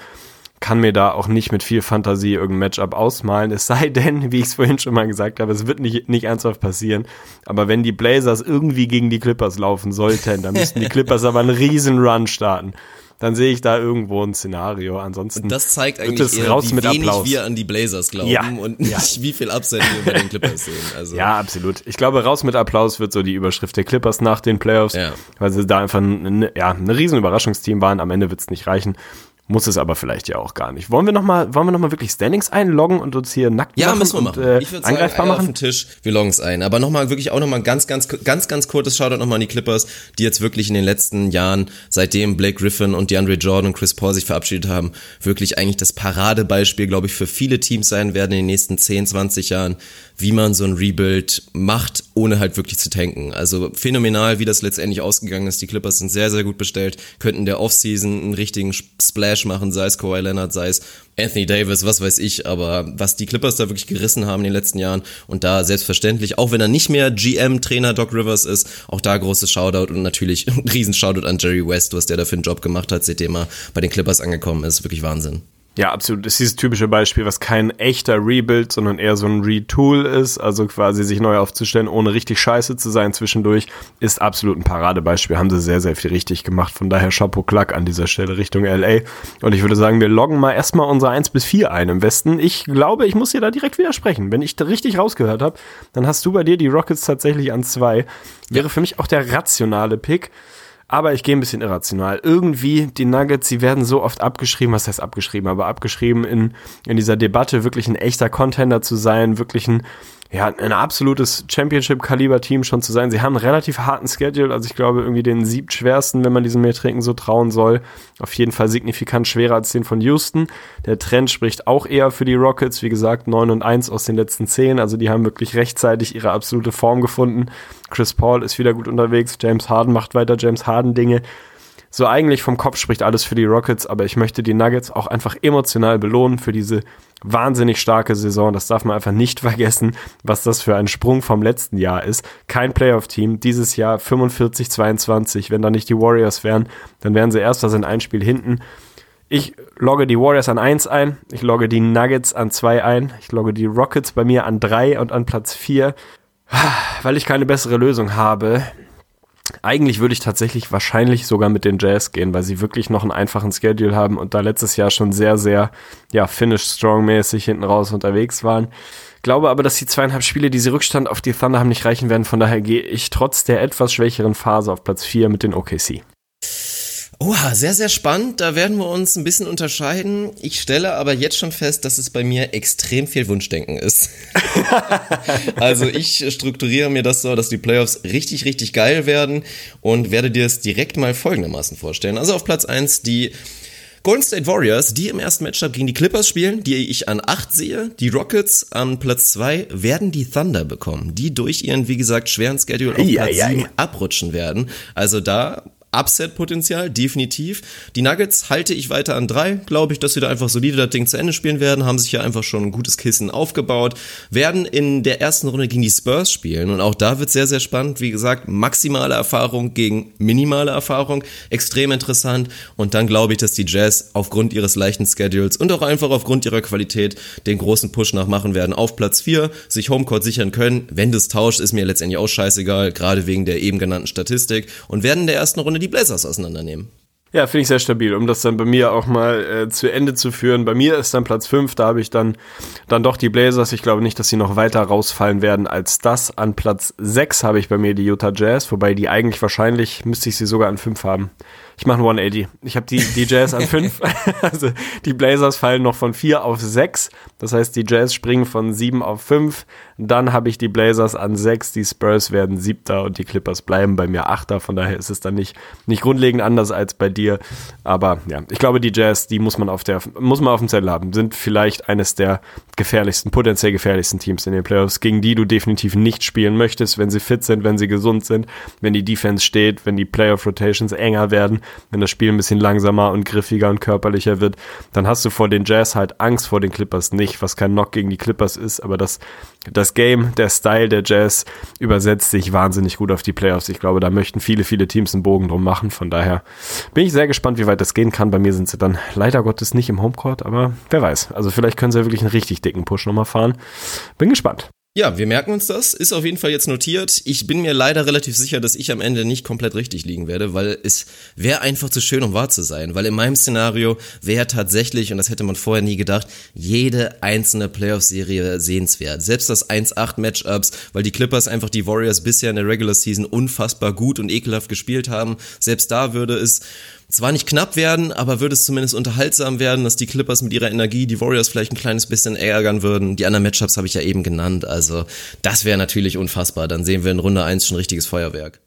Kann mir da auch nicht mit viel Fantasie irgendein Matchup ausmalen. Es sei denn, wie ich es vorhin schon mal gesagt habe, es wird nicht, nicht ernsthaft passieren. Aber wenn die Blazers irgendwie gegen die Clippers laufen sollten, dann müssten die Clippers aber einen riesen Run starten dann sehe ich da irgendwo ein Szenario. Ansonsten und das zeigt eigentlich eher, raus wie mit wenig Applaus. wir an die Blazers glauben Ja. und nicht, Ja. wie viel Upside wir bei den Clippers sehen. Also Ja, absolut. Ich glaube, raus mit Applaus wird so die Überschrift der Clippers nach den Playoffs, Ja. weil sie da einfach ein, ja, ein riesen Überraschungsteam waren. Am Ende wird es nicht reichen. Muss es aber vielleicht ja auch gar nicht. Wollen wir nochmal, wollen wir noch mal wirklich Standings einloggen und uns hier nackt Ja, machen müssen wir und machen. Äh, ich würde sagen, angreifbar Eier auf machen? den Tisch, wir loggen es ein. Aber nochmal, wirklich auch nochmal ganz, ganz, ganz, ganz kurzes Shoutout nochmal an die Clippers, die jetzt wirklich in den letzten Jahren, seitdem Blake Griffin und DeAndre Jordan und Chris Paul sich verabschiedet haben, wirklich eigentlich das Paradebeispiel, glaube ich, für viele Teams sein werden in den nächsten 10, 20 Jahren, wie man so ein Rebuild macht, ohne halt wirklich zu tanken. Also phänomenal, wie das letztendlich ausgegangen ist. Die Clippers sind sehr, sehr gut bestellt, könnten der Offseason einen richtigen Splash machen, sei es Kawhi Leonard, sei es Anthony Davis, was weiß ich, aber was die Clippers da wirklich gerissen haben in den letzten Jahren und da selbstverständlich, auch wenn er nicht mehr GM-Trainer Doc Rivers ist, auch da großes Shoutout und natürlich (laughs) ein riesen Shoutout an Jerry West, was der da für einen Job gemacht hat, seitdem er bei den Clippers angekommen ist. Wirklich Wahnsinn. Ja, absolut. Das ist dieses typische Beispiel, was kein echter Rebuild, sondern eher so ein Retool ist, also quasi sich neu aufzustellen, ohne richtig scheiße zu sein zwischendurch, ist absolut ein Paradebeispiel. Haben sie sehr, sehr viel richtig gemacht. Von daher Chapeau Klack an dieser Stelle Richtung LA. Und ich würde sagen, wir loggen mal erstmal unsere 1 bis 4 ein im Westen. Ich glaube, ich muss dir da direkt widersprechen. Wenn ich da richtig rausgehört habe, dann hast du bei dir die Rockets tatsächlich an zwei. Wäre für mich auch der rationale Pick. Aber ich gehe ein bisschen irrational. Irgendwie, die Nuggets, sie werden so oft abgeschrieben, was heißt abgeschrieben, aber abgeschrieben in, in dieser Debatte, wirklich ein echter Contender zu sein, wirklich ein, ja, ein absolutes Championship-Kaliber-Team schon zu sein. Sie haben einen relativ harten Schedule, also ich glaube irgendwie den siebtschwersten, wenn man diesen Metriken so trauen soll. Auf jeden Fall signifikant schwerer als den von Houston. Der Trend spricht auch eher für die Rockets. Wie gesagt, 9 und 1 aus den letzten 10. Also die haben wirklich rechtzeitig ihre absolute Form gefunden. Chris Paul ist wieder gut unterwegs. James Harden macht weiter James Harden Dinge. So eigentlich vom Kopf spricht alles für die Rockets, aber ich möchte die Nuggets auch einfach emotional belohnen für diese wahnsinnig starke Saison. Das darf man einfach nicht (laughs) vergessen, was das für ein Sprung vom letzten Jahr ist. Kein Playoff-Team, dieses Jahr 45-22. Wenn da nicht die Warriors wären, dann wären sie erst was in ein Spiel hinten. Ich logge die Warriors an 1 ein, ich logge die Nuggets an 2 ein, ich logge die Rockets bei mir an 3 und an Platz 4. (sighs) Weil ich keine bessere Lösung habe, Eigentlich würde ich tatsächlich wahrscheinlich sogar mit den Jazz gehen, weil sie wirklich noch einen einfachen Schedule haben und da letztes Jahr schon sehr, sehr, ja, Finish-Strong-mäßig hinten raus unterwegs waren. Glaube aber, dass die zweieinhalb Spiele, die sie Rückstand auf die Thunder haben, nicht reichen werden. Von daher gehe ich trotz der etwas schwächeren Phase auf Platz 4 mit den OKC. Oha, sehr, sehr spannend. Da werden wir uns ein bisschen unterscheiden. Ich stelle aber jetzt schon fest, dass es bei mir extrem viel Wunschdenken ist. (laughs) also ich strukturiere mir das so, dass die Playoffs richtig, richtig geil werden und werde dir es direkt mal folgendermaßen vorstellen. Also auf Platz 1 die Golden State Warriors, die im ersten Matchup gegen die Clippers spielen, die ich an 8 sehe. Die Rockets an Platz 2 werden die Thunder bekommen, die durch ihren, wie gesagt, schweren Schedule auf Platz 7 abrutschen werden. Also da Upset-Potenzial, definitiv. Die Nuggets halte ich weiter an drei. Glaube ich, dass sie da einfach solide das Ding zu Ende spielen werden. Haben sich ja einfach schon ein gutes Kissen aufgebaut. Werden in der ersten Runde gegen die Spurs spielen. Und auch da wird sehr, sehr spannend. Wie gesagt, maximale Erfahrung gegen minimale Erfahrung. Extrem interessant. Und dann glaube ich, dass die Jazz aufgrund ihres leichten Schedules und auch einfach aufgrund ihrer Qualität den großen Push nachmachen werden auf Platz vier, sich Homecourt sichern können. Wenn das tauscht, ist mir letztendlich auch scheißegal, gerade wegen der eben genannten Statistik. Und werden in der ersten Runde die Blazers auseinandernehmen. Ja, finde ich sehr stabil, um das dann bei mir auch mal äh, zu Ende zu führen. Bei mir ist dann Platz 5, da habe ich dann, dann doch die Blazers. Ich glaube nicht, dass sie noch weiter rausfallen werden als das. An Platz 6 habe ich bei mir die Utah Jazz, wobei die eigentlich wahrscheinlich, müsste ich sie sogar an 5 haben. Ich mache ein 180. Ich habe die, die Jazz an 5. (laughs) also die Blazers fallen noch von 4 auf 6. Das heißt, die Jazz springen von 7 auf 5. Dann habe ich die Blazers an 6. Die Spurs werden siebter und die Clippers bleiben bei mir Achter. Von daher ist es dann nicht, nicht grundlegend anders als bei dir. Aber ja, ich glaube, die Jazz, die muss man auf der, muss man auf dem Zettel haben. Sind vielleicht eines der gefährlichsten, potenziell gefährlichsten Teams in den Playoffs, gegen die du definitiv nicht spielen möchtest, wenn sie fit sind, wenn sie gesund sind, wenn die Defense steht, wenn die Playoff Rotations enger werden wenn das Spiel ein bisschen langsamer und griffiger und körperlicher wird, dann hast du vor den Jazz halt Angst vor den Clippers nicht, was kein Knock gegen die Clippers ist, aber das, das Game, der Style der Jazz übersetzt sich wahnsinnig gut auf die Playoffs. Ich glaube, da möchten viele, viele Teams einen Bogen drum machen. Von daher bin ich sehr gespannt, wie weit das gehen kann. Bei mir sind sie dann leider Gottes nicht im Homecourt, aber wer weiß. Also vielleicht können sie ja wirklich einen richtig dicken Push nochmal fahren. Bin gespannt. Ja, wir merken uns das. Ist auf jeden Fall jetzt notiert. Ich bin mir leider relativ sicher, dass ich am Ende nicht komplett richtig liegen werde, weil es wäre einfach zu schön, um wahr zu sein. Weil in meinem Szenario wäre tatsächlich, und das hätte man vorher nie gedacht, jede einzelne Playoff-Serie sehenswert. Selbst das 1-8-Matchups, weil die Clippers einfach die Warriors bisher in der Regular Season unfassbar gut und ekelhaft gespielt haben. Selbst da würde es zwar nicht knapp werden, aber würde es zumindest unterhaltsam werden, dass die Clippers mit ihrer Energie die Warriors vielleicht ein kleines bisschen ärgern würden. Die anderen Matchups habe ich ja eben genannt, also das wäre natürlich unfassbar. Dann sehen wir in Runde 1 schon richtiges Feuerwerk.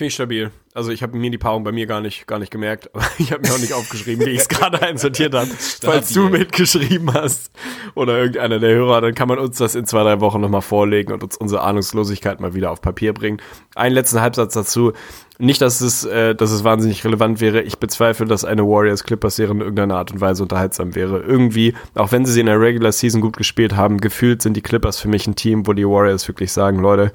Finde ich stabil. Also ich habe mir die Paarung bei mir gar nicht, gar nicht gemerkt, aber (laughs) ich habe mir auch nicht aufgeschrieben, wie ich es (laughs) gerade einsortiert habe. Falls du mitgeschrieben hast oder irgendeiner der Hörer, dann kann man uns das in zwei, drei Wochen nochmal vorlegen und uns unsere Ahnungslosigkeit mal wieder auf Papier bringen. Einen letzten Halbsatz dazu. Nicht, dass es, äh, dass es wahnsinnig relevant wäre. Ich bezweifle, dass eine Warriors-Clippers-Serie in irgendeiner Art und Weise unterhaltsam wäre. Irgendwie, auch wenn sie sie in der Regular Season gut gespielt haben, gefühlt sind die Clippers für mich ein Team, wo die Warriors wirklich sagen, Leute,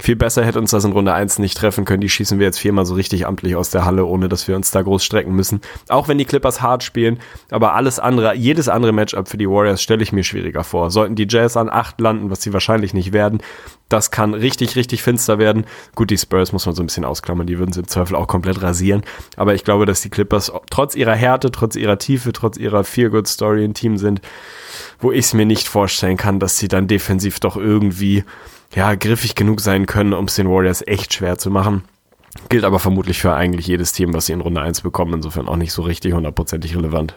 viel besser hätte uns das in Runde 1 nicht treffen können. Die schießen wir jetzt viermal so richtig amtlich aus der Halle, ohne dass wir uns da groß strecken müssen. Auch wenn die Clippers hart spielen, aber alles andere, jedes andere Matchup für die Warriors stelle ich mir schwieriger vor. Sollten die Jazz an 8 landen, was sie wahrscheinlich nicht werden, das kann richtig, richtig finster werden. Gut, die Spurs muss man so ein bisschen ausklammern, die würden sie im Zweifel auch komplett rasieren. Aber ich glaube, dass die Clippers trotz ihrer Härte, trotz ihrer Tiefe, trotz ihrer Feel-Good-Story ein Team sind, wo ich es mir nicht vorstellen kann, dass sie dann defensiv doch irgendwie ja, griffig genug sein können, um es den Warriors echt schwer zu machen. Gilt aber vermutlich für eigentlich jedes Team, was sie in Runde 1 bekommen, insofern auch nicht so richtig hundertprozentig relevant.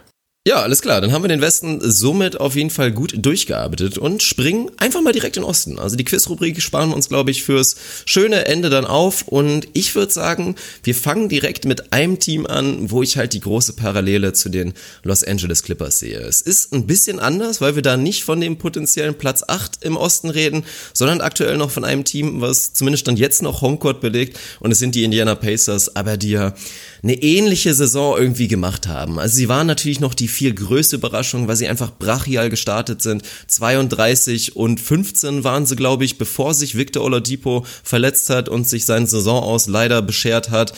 Ja, alles klar. Dann haben wir den Westen somit auf jeden Fall gut durchgearbeitet und springen einfach mal direkt in den Osten. Also die Quizrubrik sparen wir uns, glaube ich, fürs schöne Ende dann auf. Und ich würde sagen, wir fangen direkt mit einem Team an, wo ich halt die große Parallele zu den Los Angeles Clippers sehe. Es ist ein bisschen anders, weil wir da nicht von dem potenziellen Platz 8 im Osten reden, sondern aktuell noch von einem Team, was zumindest dann jetzt noch Homecourt belegt. Und es sind die Indiana Pacers, aber die ja eine ähnliche Saison irgendwie gemacht haben. Also sie waren natürlich noch die viel größte Überraschung, weil sie einfach brachial gestartet sind. 32 und 15 waren sie, glaube ich, bevor sich Victor Oladipo verletzt hat und sich seinen Saison aus leider beschert hat.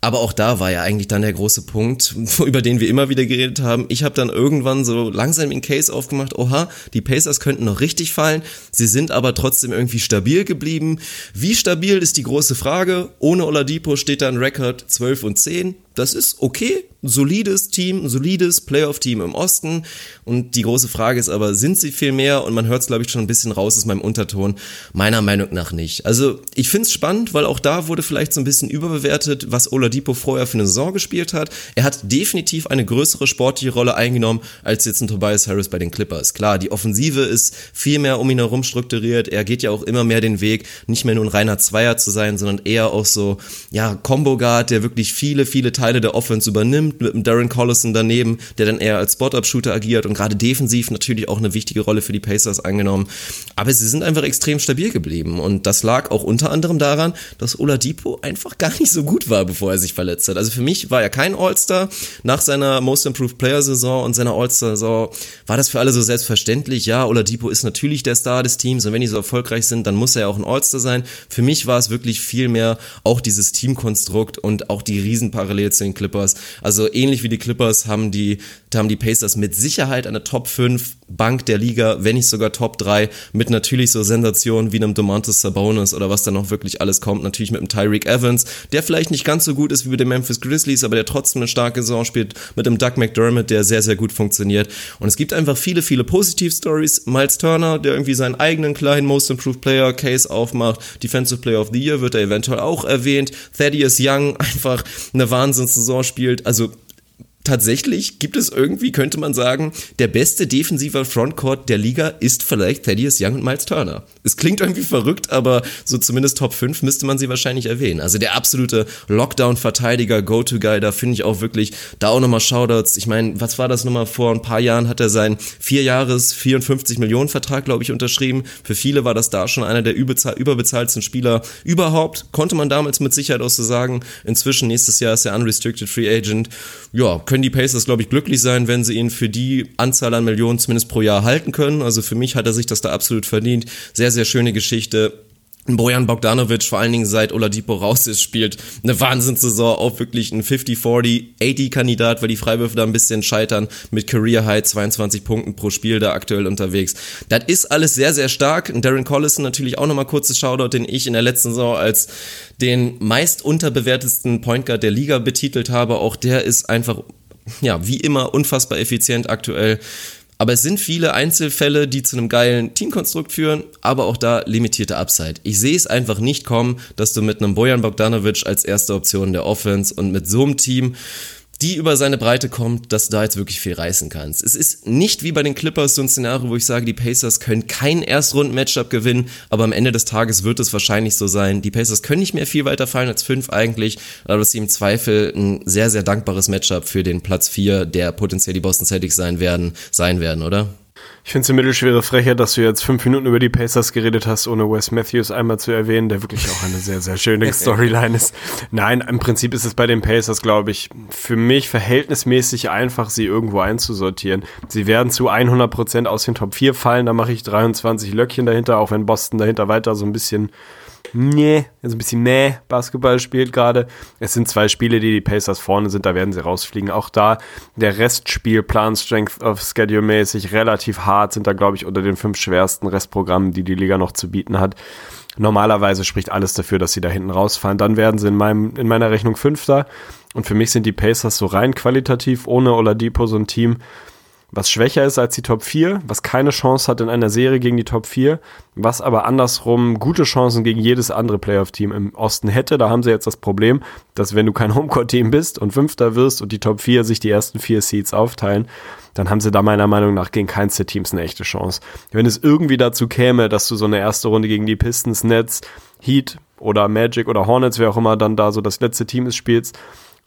Aber auch da war ja eigentlich dann der große Punkt, (laughs) über den wir immer wieder geredet haben. Ich habe dann irgendwann so langsam den Case aufgemacht, oha, die Pacers könnten noch richtig fallen, sie sind aber trotzdem irgendwie stabil geblieben. Wie stabil ist die große Frage? Ohne Oladipo steht da ein Rekord 12 und 10 das ist okay, solides Team, solides Playoff-Team im Osten. Und die große Frage ist aber, sind sie viel mehr? Und man hört es, glaube ich, schon ein bisschen raus aus meinem Unterton. Meiner Meinung nach nicht. Also ich finde es spannend, weil auch da wurde vielleicht so ein bisschen überbewertet, was Oladipo vorher für eine Saison gespielt hat. Er hat definitiv eine größere sportliche Rolle eingenommen, als jetzt ein Tobias Harris bei den Clippers. Klar, die Offensive ist viel mehr um ihn herum strukturiert. Er geht ja auch immer mehr den Weg, nicht mehr nur ein reiner Zweier zu sein, sondern eher auch so, ja, Combo-Guard, der wirklich viele, viele Teile Teile der Offense übernimmt, mit dem Darren Collison daneben, der dann eher als Spot-Up-Shooter agiert und gerade defensiv natürlich auch eine wichtige Rolle für die Pacers eingenommen. Aber sie sind einfach extrem stabil geblieben und das lag auch unter anderem daran, dass Oladipo einfach gar nicht so gut war, bevor er sich verletzt hat. Also für mich war er kein All-Star. Nach seiner Most Improved Player Saison und seiner All-Star-Saison war das für alle so selbstverständlich. Ja, Oladipo ist natürlich der Star des Teams und wenn die so erfolgreich sind, dann muss er ja auch ein All-Star sein. Für mich war es wirklich viel mehr auch dieses Teamkonstrukt und auch die Riesenparallele zu den Clippers. Also ähnlich wie die Clippers haben die, haben die Pacers mit Sicherheit eine Top 5 Bank der Liga, wenn nicht sogar Top 3, mit natürlich so Sensationen wie einem Domantas Sabonis oder was da noch wirklich alles kommt. Natürlich mit einem Tyreek Evans, der vielleicht nicht ganz so gut ist wie mit den Memphis Grizzlies, aber der trotzdem eine starke Saison spielt, mit einem Doug McDermott, der sehr, sehr gut funktioniert. Und es gibt einfach viele, viele Positiv-Stories. Miles Turner, der irgendwie seinen eigenen kleinen Most Improved Player Case aufmacht. Defensive Player of the Year wird er eventuell auch erwähnt. Thaddeus Young (laughs) einfach eine Wahnsinnssaison spielt. Also tatsächlich gibt es irgendwie, könnte man sagen, der beste defensiver Frontcourt der Liga ist vielleicht Thaddeus Young und Miles Turner. Es klingt irgendwie verrückt, aber so zumindest Top 5 müsste man sie wahrscheinlich erwähnen. Also der absolute Lockdown-Verteidiger, Go-To-Guy, da finde ich auch wirklich, da auch nochmal Shoutouts. Ich meine, was war das nochmal? Vor ein paar Jahren hat er seinen vier Jahres 54 Millionen Vertrag, glaube ich, unterschrieben. Für viele war das da schon einer der überbezahlten Spieler überhaupt. Konnte man damals mit Sicherheit auch so sagen. Inzwischen nächstes Jahr ist er Unrestricted Free Agent. Ja, können die Pacers, glaube ich, glücklich sein, wenn sie ihn für die Anzahl an Millionen zumindest pro Jahr halten können. Also für mich hat er sich das da absolut verdient. Sehr, sehr schöne Geschichte. Bojan Bogdanovic, vor allen Dingen seit Oladipo raus ist, spielt eine Wahnsinnssaison, auch wirklich ein 50-40, 80-Kandidat, weil die Freiwürfe da ein bisschen scheitern, mit Career High 22 Punkten pro Spiel da aktuell unterwegs. Das ist alles sehr, sehr stark. Und Darren Collison natürlich auch nochmal kurzes Shoutout, den ich in der letzten Saison als den meist unterbewertesten Point Guard der Liga betitelt habe. Auch der ist einfach ja, wie immer unfassbar effizient aktuell. Aber es sind viele Einzelfälle, die zu einem geilen Teamkonstrukt führen, aber auch da limitierte Upside. Ich sehe es einfach nicht kommen, dass du mit einem Bojan Bogdanovic als erste Option der Offense und mit so einem Team die über seine Breite kommt, dass du da jetzt wirklich viel reißen kannst. Es ist nicht wie bei den Clippers so ein Szenario, wo ich sage, die Pacers können kein Erstrunden-Matchup gewinnen, aber am Ende des Tages wird es wahrscheinlich so sein. Die Pacers können nicht mehr viel weiter fallen als fünf eigentlich, aber dass sie im Zweifel ein sehr, sehr dankbares Matchup für den Platz vier, der potenziell die Boston Celtics sein werden, sein werden, oder? Ich finde es eine mittelschwere Frechheit, dass du jetzt fünf Minuten über die Pacers geredet hast, ohne Wes Matthews einmal zu erwähnen, der wirklich auch eine sehr, sehr schöne (laughs) Storyline ist. Nein, im Prinzip ist es bei den Pacers, glaube ich, für mich verhältnismäßig einfach, sie irgendwo einzusortieren. Sie werden zu 100 Prozent aus den Top 4 fallen, da mache ich 23 Löckchen dahinter, auch wenn Boston dahinter weiter so ein bisschen nee, also ein bisschen meh Basketball spielt gerade. Es sind zwei Spiele, die die Pacers vorne sind, da werden sie rausfliegen. Auch da der Restspielplan Strength of Schedule mäßig relativ hart, sind da glaube ich unter den fünf schwersten Restprogrammen, die die Liga noch zu bieten hat. Normalerweise spricht alles dafür, dass sie da hinten rausfallen. Dann werden sie in, meinem, in meiner Rechnung Fünfter. Und für mich sind die Pacers so rein qualitativ ohne Oladipo so ein Team, was schwächer ist als die Top 4, was keine Chance hat in einer Serie gegen die Top 4, was aber andersrum gute Chancen gegen jedes andere Playoff-Team im Osten hätte. Da haben sie jetzt das Problem, dass wenn du kein (laughs) Homecourt-Team bist und Fünfter wirst und die Top 4 sich die ersten vier Seeds aufteilen, dann haben sie da meiner Meinung nach gegen keins der Teams eine echte Chance. Wenn es irgendwie dazu käme, dass du so eine erste Runde gegen die Pistons, Nets, Heat oder Magic oder Hornets, wer auch immer dann da so das letzte Team ist, spielst,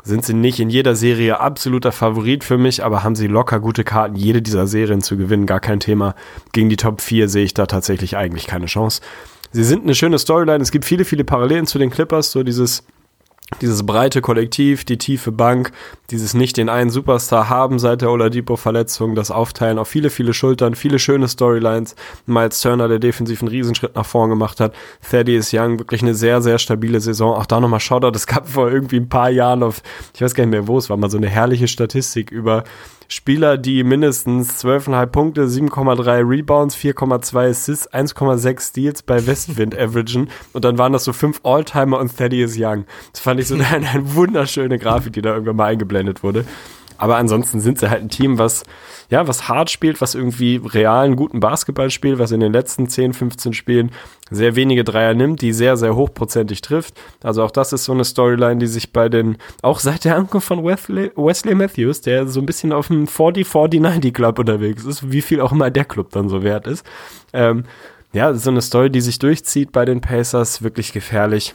sind sie nicht in jeder Serie absoluter Favorit für mich, aber haben sie locker gute Karten, jede dieser Serien zu gewinnen, gar kein Thema. Gegen die Top 4 sehe ich da tatsächlich eigentlich keine Chance. Sie sind eine schöne Storyline, es gibt viele, viele Parallelen zu den Clippers, so dieses dieses breite Kollektiv, die tiefe Bank, dieses nicht den einen Superstar haben seit der Oladipo-Verletzung, das Aufteilen auf viele, viele Schultern, viele schöne Storylines. Miles Turner, der defensiv einen Riesenschritt nach vorn gemacht hat. Thaddeus Young, wirklich eine sehr, sehr stabile Saison. Auch da nochmal Shoutout, es gab vor irgendwie ein paar Jahren auf, ich weiß gar nicht mehr wo, es war mal so eine herrliche Statistik über Spieler, die mindestens 12,5 Punkte, 7,3 Rebounds, 4,2 Assists, 1,6 Steals bei Westwind averagen. Und dann waren das so fünf Alltimer und Thaddeus Young. Das fand ich so (laughs) eine, eine wunderschöne Grafik, die da irgendwann mal eingeblendet wurde. Aber ansonsten sind sie halt ein Team, was, ja, was hart spielt, was irgendwie realen, guten Basketball spielt, was in den letzten 10, 15 Spielen sehr wenige Dreier nimmt, die sehr, sehr hochprozentig trifft. Also auch das ist so eine Storyline, die sich bei den, auch seit der Ankunft von Wesley, Wesley Matthews, der so ein bisschen auf dem 40-40-90 Club unterwegs ist, wie viel auch immer der Club dann so wert ist. Ähm, ja, so eine Story, die sich durchzieht bei den Pacers, wirklich gefährlich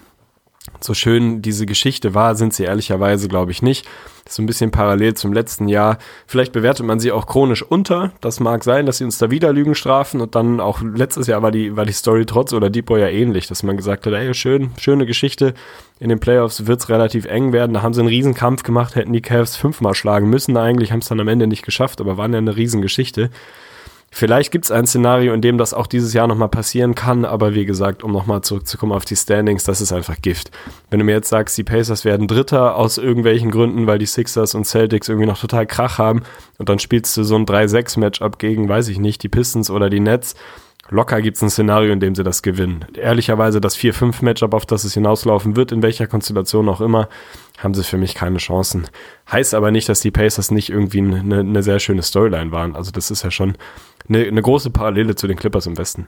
so schön diese Geschichte war, sind sie ehrlicherweise, glaube ich, nicht. Ist so ein bisschen parallel zum letzten Jahr. Vielleicht bewertet man sie auch chronisch unter. Das mag sein, dass sie uns da wieder Lügen strafen. Und dann auch letztes Jahr war die, war die Story trotz oder Deep Boy ja ähnlich, dass man gesagt hat, ey, schön, schöne Geschichte. In den Playoffs wird's relativ eng werden. Da haben sie einen Riesenkampf gemacht, hätten die Cavs fünfmal schlagen müssen. Eigentlich haben es dann am Ende nicht geschafft, aber waren ja eine Riesengeschichte. Vielleicht gibt es ein Szenario, in dem das auch dieses Jahr nochmal passieren kann, aber wie gesagt, um nochmal zurückzukommen auf die Standings, das ist einfach Gift. Wenn du mir jetzt sagst, die Pacers werden Dritter aus irgendwelchen Gründen, weil die Sixers und Celtics irgendwie noch total Krach haben und dann spielst du so ein 3-6-Matchup gegen, weiß ich nicht, die Pistons oder die Nets, Locker gibt es ein Szenario, in dem sie das gewinnen. Ehrlicherweise das 4-5-Matchup, auf das es hinauslaufen wird, in welcher Konstellation auch immer, haben sie für mich keine Chancen. Heißt aber nicht, dass die Pacers nicht irgendwie eine, eine sehr schöne Storyline waren. Also das ist ja schon eine, eine große Parallele zu den Clippers im Westen.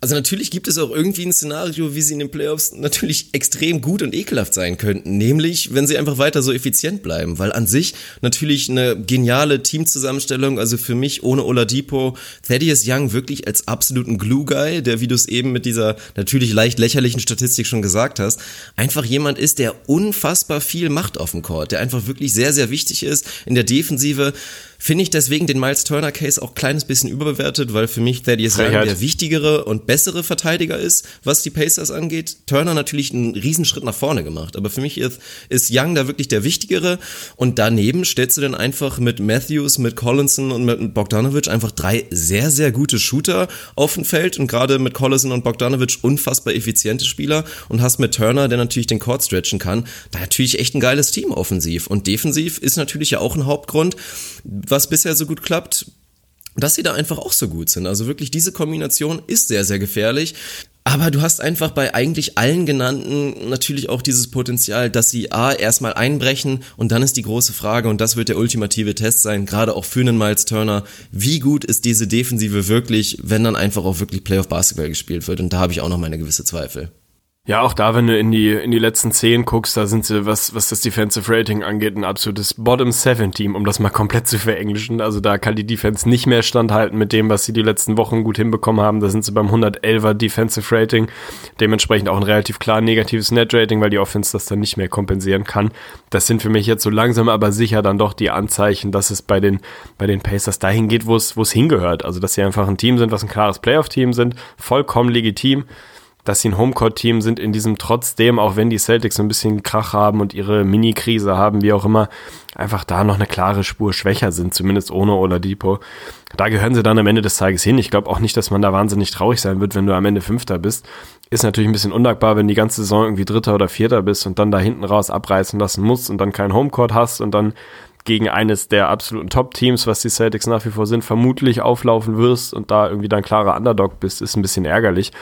Also natürlich gibt es auch irgendwie ein Szenario, wie sie in den Playoffs natürlich extrem gut und ekelhaft sein könnten. Nämlich, wenn sie einfach weiter so effizient bleiben. Weil an sich natürlich eine geniale Teamzusammenstellung. Also für mich ohne Oladipo, Thaddeus Young wirklich als absoluten Glue-Guy, der, wie du es eben mit dieser natürlich leicht lächerlichen Statistik schon gesagt hast, einfach jemand ist, der unfassbar viel macht auf dem Court. Der einfach wirklich sehr, sehr wichtig ist in der Defensive Finde ich deswegen den Miles Turner Case auch kleines bisschen überbewertet, weil für mich Thaddeus Young der wichtigere und bessere Verteidiger ist, was die Pacers angeht. Turner natürlich einen Riesenschritt nach vorne gemacht, aber für mich ist, ist Young da wirklich der wichtigere. Und daneben stellst du dann einfach mit Matthews, mit Collinson und mit Bogdanovic einfach drei sehr, sehr gute Shooter auf dem Feld und gerade mit Collison und Bogdanovic unfassbar effiziente Spieler und hast mit Turner, der natürlich den Court stretchen kann, da natürlich echt ein geiles Team offensiv. Und defensiv ist natürlich ja auch ein Hauptgrund, was bisher so gut klappt, dass sie da einfach auch so gut sind. Also wirklich diese Kombination ist sehr, sehr gefährlich. Aber du hast einfach bei eigentlich allen genannten natürlich auch dieses Potenzial, dass sie A erstmal einbrechen und dann ist die große Frage und das wird der ultimative Test sein, gerade auch für einen Miles Turner, wie gut ist diese Defensive wirklich, wenn dann einfach auch wirklich Playoff Basketball gespielt wird und da habe ich auch noch meine gewisse Zweifel. Ja, auch da, wenn du in die, in die letzten zehn guckst, da sind sie, was, was das Defensive Rating angeht, ein absolutes Bottom Seven Team, um das mal komplett zu verenglischen. Also da kann die Defense nicht mehr standhalten mit dem, was sie die letzten Wochen gut hinbekommen haben. Da sind sie beim 111er Defensive Rating. Dementsprechend auch ein relativ klar negatives Net Rating, weil die Offense das dann nicht mehr kompensieren kann. Das sind für mich jetzt so langsam aber sicher dann doch die Anzeichen, dass es bei den, bei den Pacers dahin geht, wo es, wo es hingehört. Also, dass sie einfach ein Team sind, was ein klares Playoff-Team sind. Vollkommen legitim dass sie ein Homecourt-Team sind in diesem trotzdem, auch wenn die Celtics ein bisschen Krach haben und ihre Mini-Krise haben, wie auch immer, einfach da noch eine klare Spur schwächer sind, zumindest ohne Oladipo. Da gehören sie dann am Ende des Tages hin. Ich glaube auch nicht, dass man da wahnsinnig traurig sein wird, wenn du am Ende Fünfter bist. Ist natürlich ein bisschen undankbar, wenn die ganze Saison irgendwie Dritter oder Vierter bist und dann da hinten raus abreißen lassen musst und dann keinen Homecourt hast und dann gegen eines der absoluten Top-Teams, was die Celtics nach wie vor sind, vermutlich auflaufen wirst und da irgendwie dann klarer Underdog bist, ist ein bisschen ärgerlich.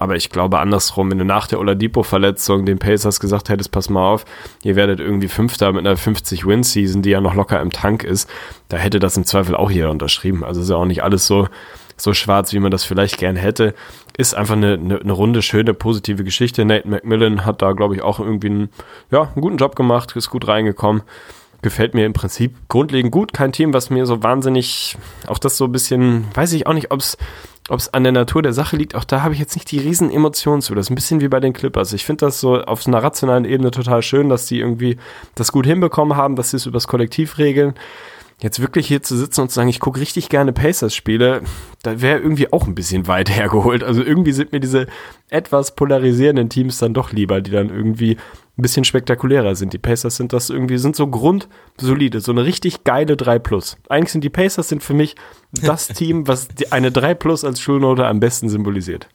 Aber ich glaube andersrum, wenn du nach der Oladipo-Verletzung den Pacers gesagt hättest, pass mal auf, ihr werdet irgendwie Fünfter mit einer 50-Win-Season, die ja noch locker im Tank ist, da hätte das im Zweifel auch jeder unterschrieben. Also ist ja auch nicht alles so, so schwarz, wie man das vielleicht gern hätte. Ist einfach eine, eine, eine runde, schöne, positive Geschichte. Nate McMillan hat da, glaube ich, auch irgendwie einen, ja, einen guten Job gemacht, ist gut reingekommen gefällt mir im Prinzip grundlegend gut. Kein Team, was mir so wahnsinnig, auch das so ein bisschen, weiß ich auch nicht, ob es ob es an der Natur der Sache liegt, auch da habe ich jetzt nicht die riesen Emotionen zu. Das ist ein bisschen wie bei den Clippers. Ich finde das so auf einer rationalen Ebene total schön, dass die irgendwie das gut hinbekommen haben, dass sie es übers Kollektiv regeln. Jetzt wirklich hier zu sitzen und zu sagen, ich gucke richtig gerne Pacers-Spiele, da wäre irgendwie auch ein bisschen weit (laughs) hergeholt. Also irgendwie sind mir diese etwas polarisierenden Teams dann doch lieber, die dann irgendwie ein bisschen spektakulärer sind. Die Pacers sind das irgendwie, sind so grundsolide, so eine richtig geile 3 Plus. Eigentlich sind die Pacers sind für mich das Team, was eine 3 Plus als Schulnote am besten symbolisiert.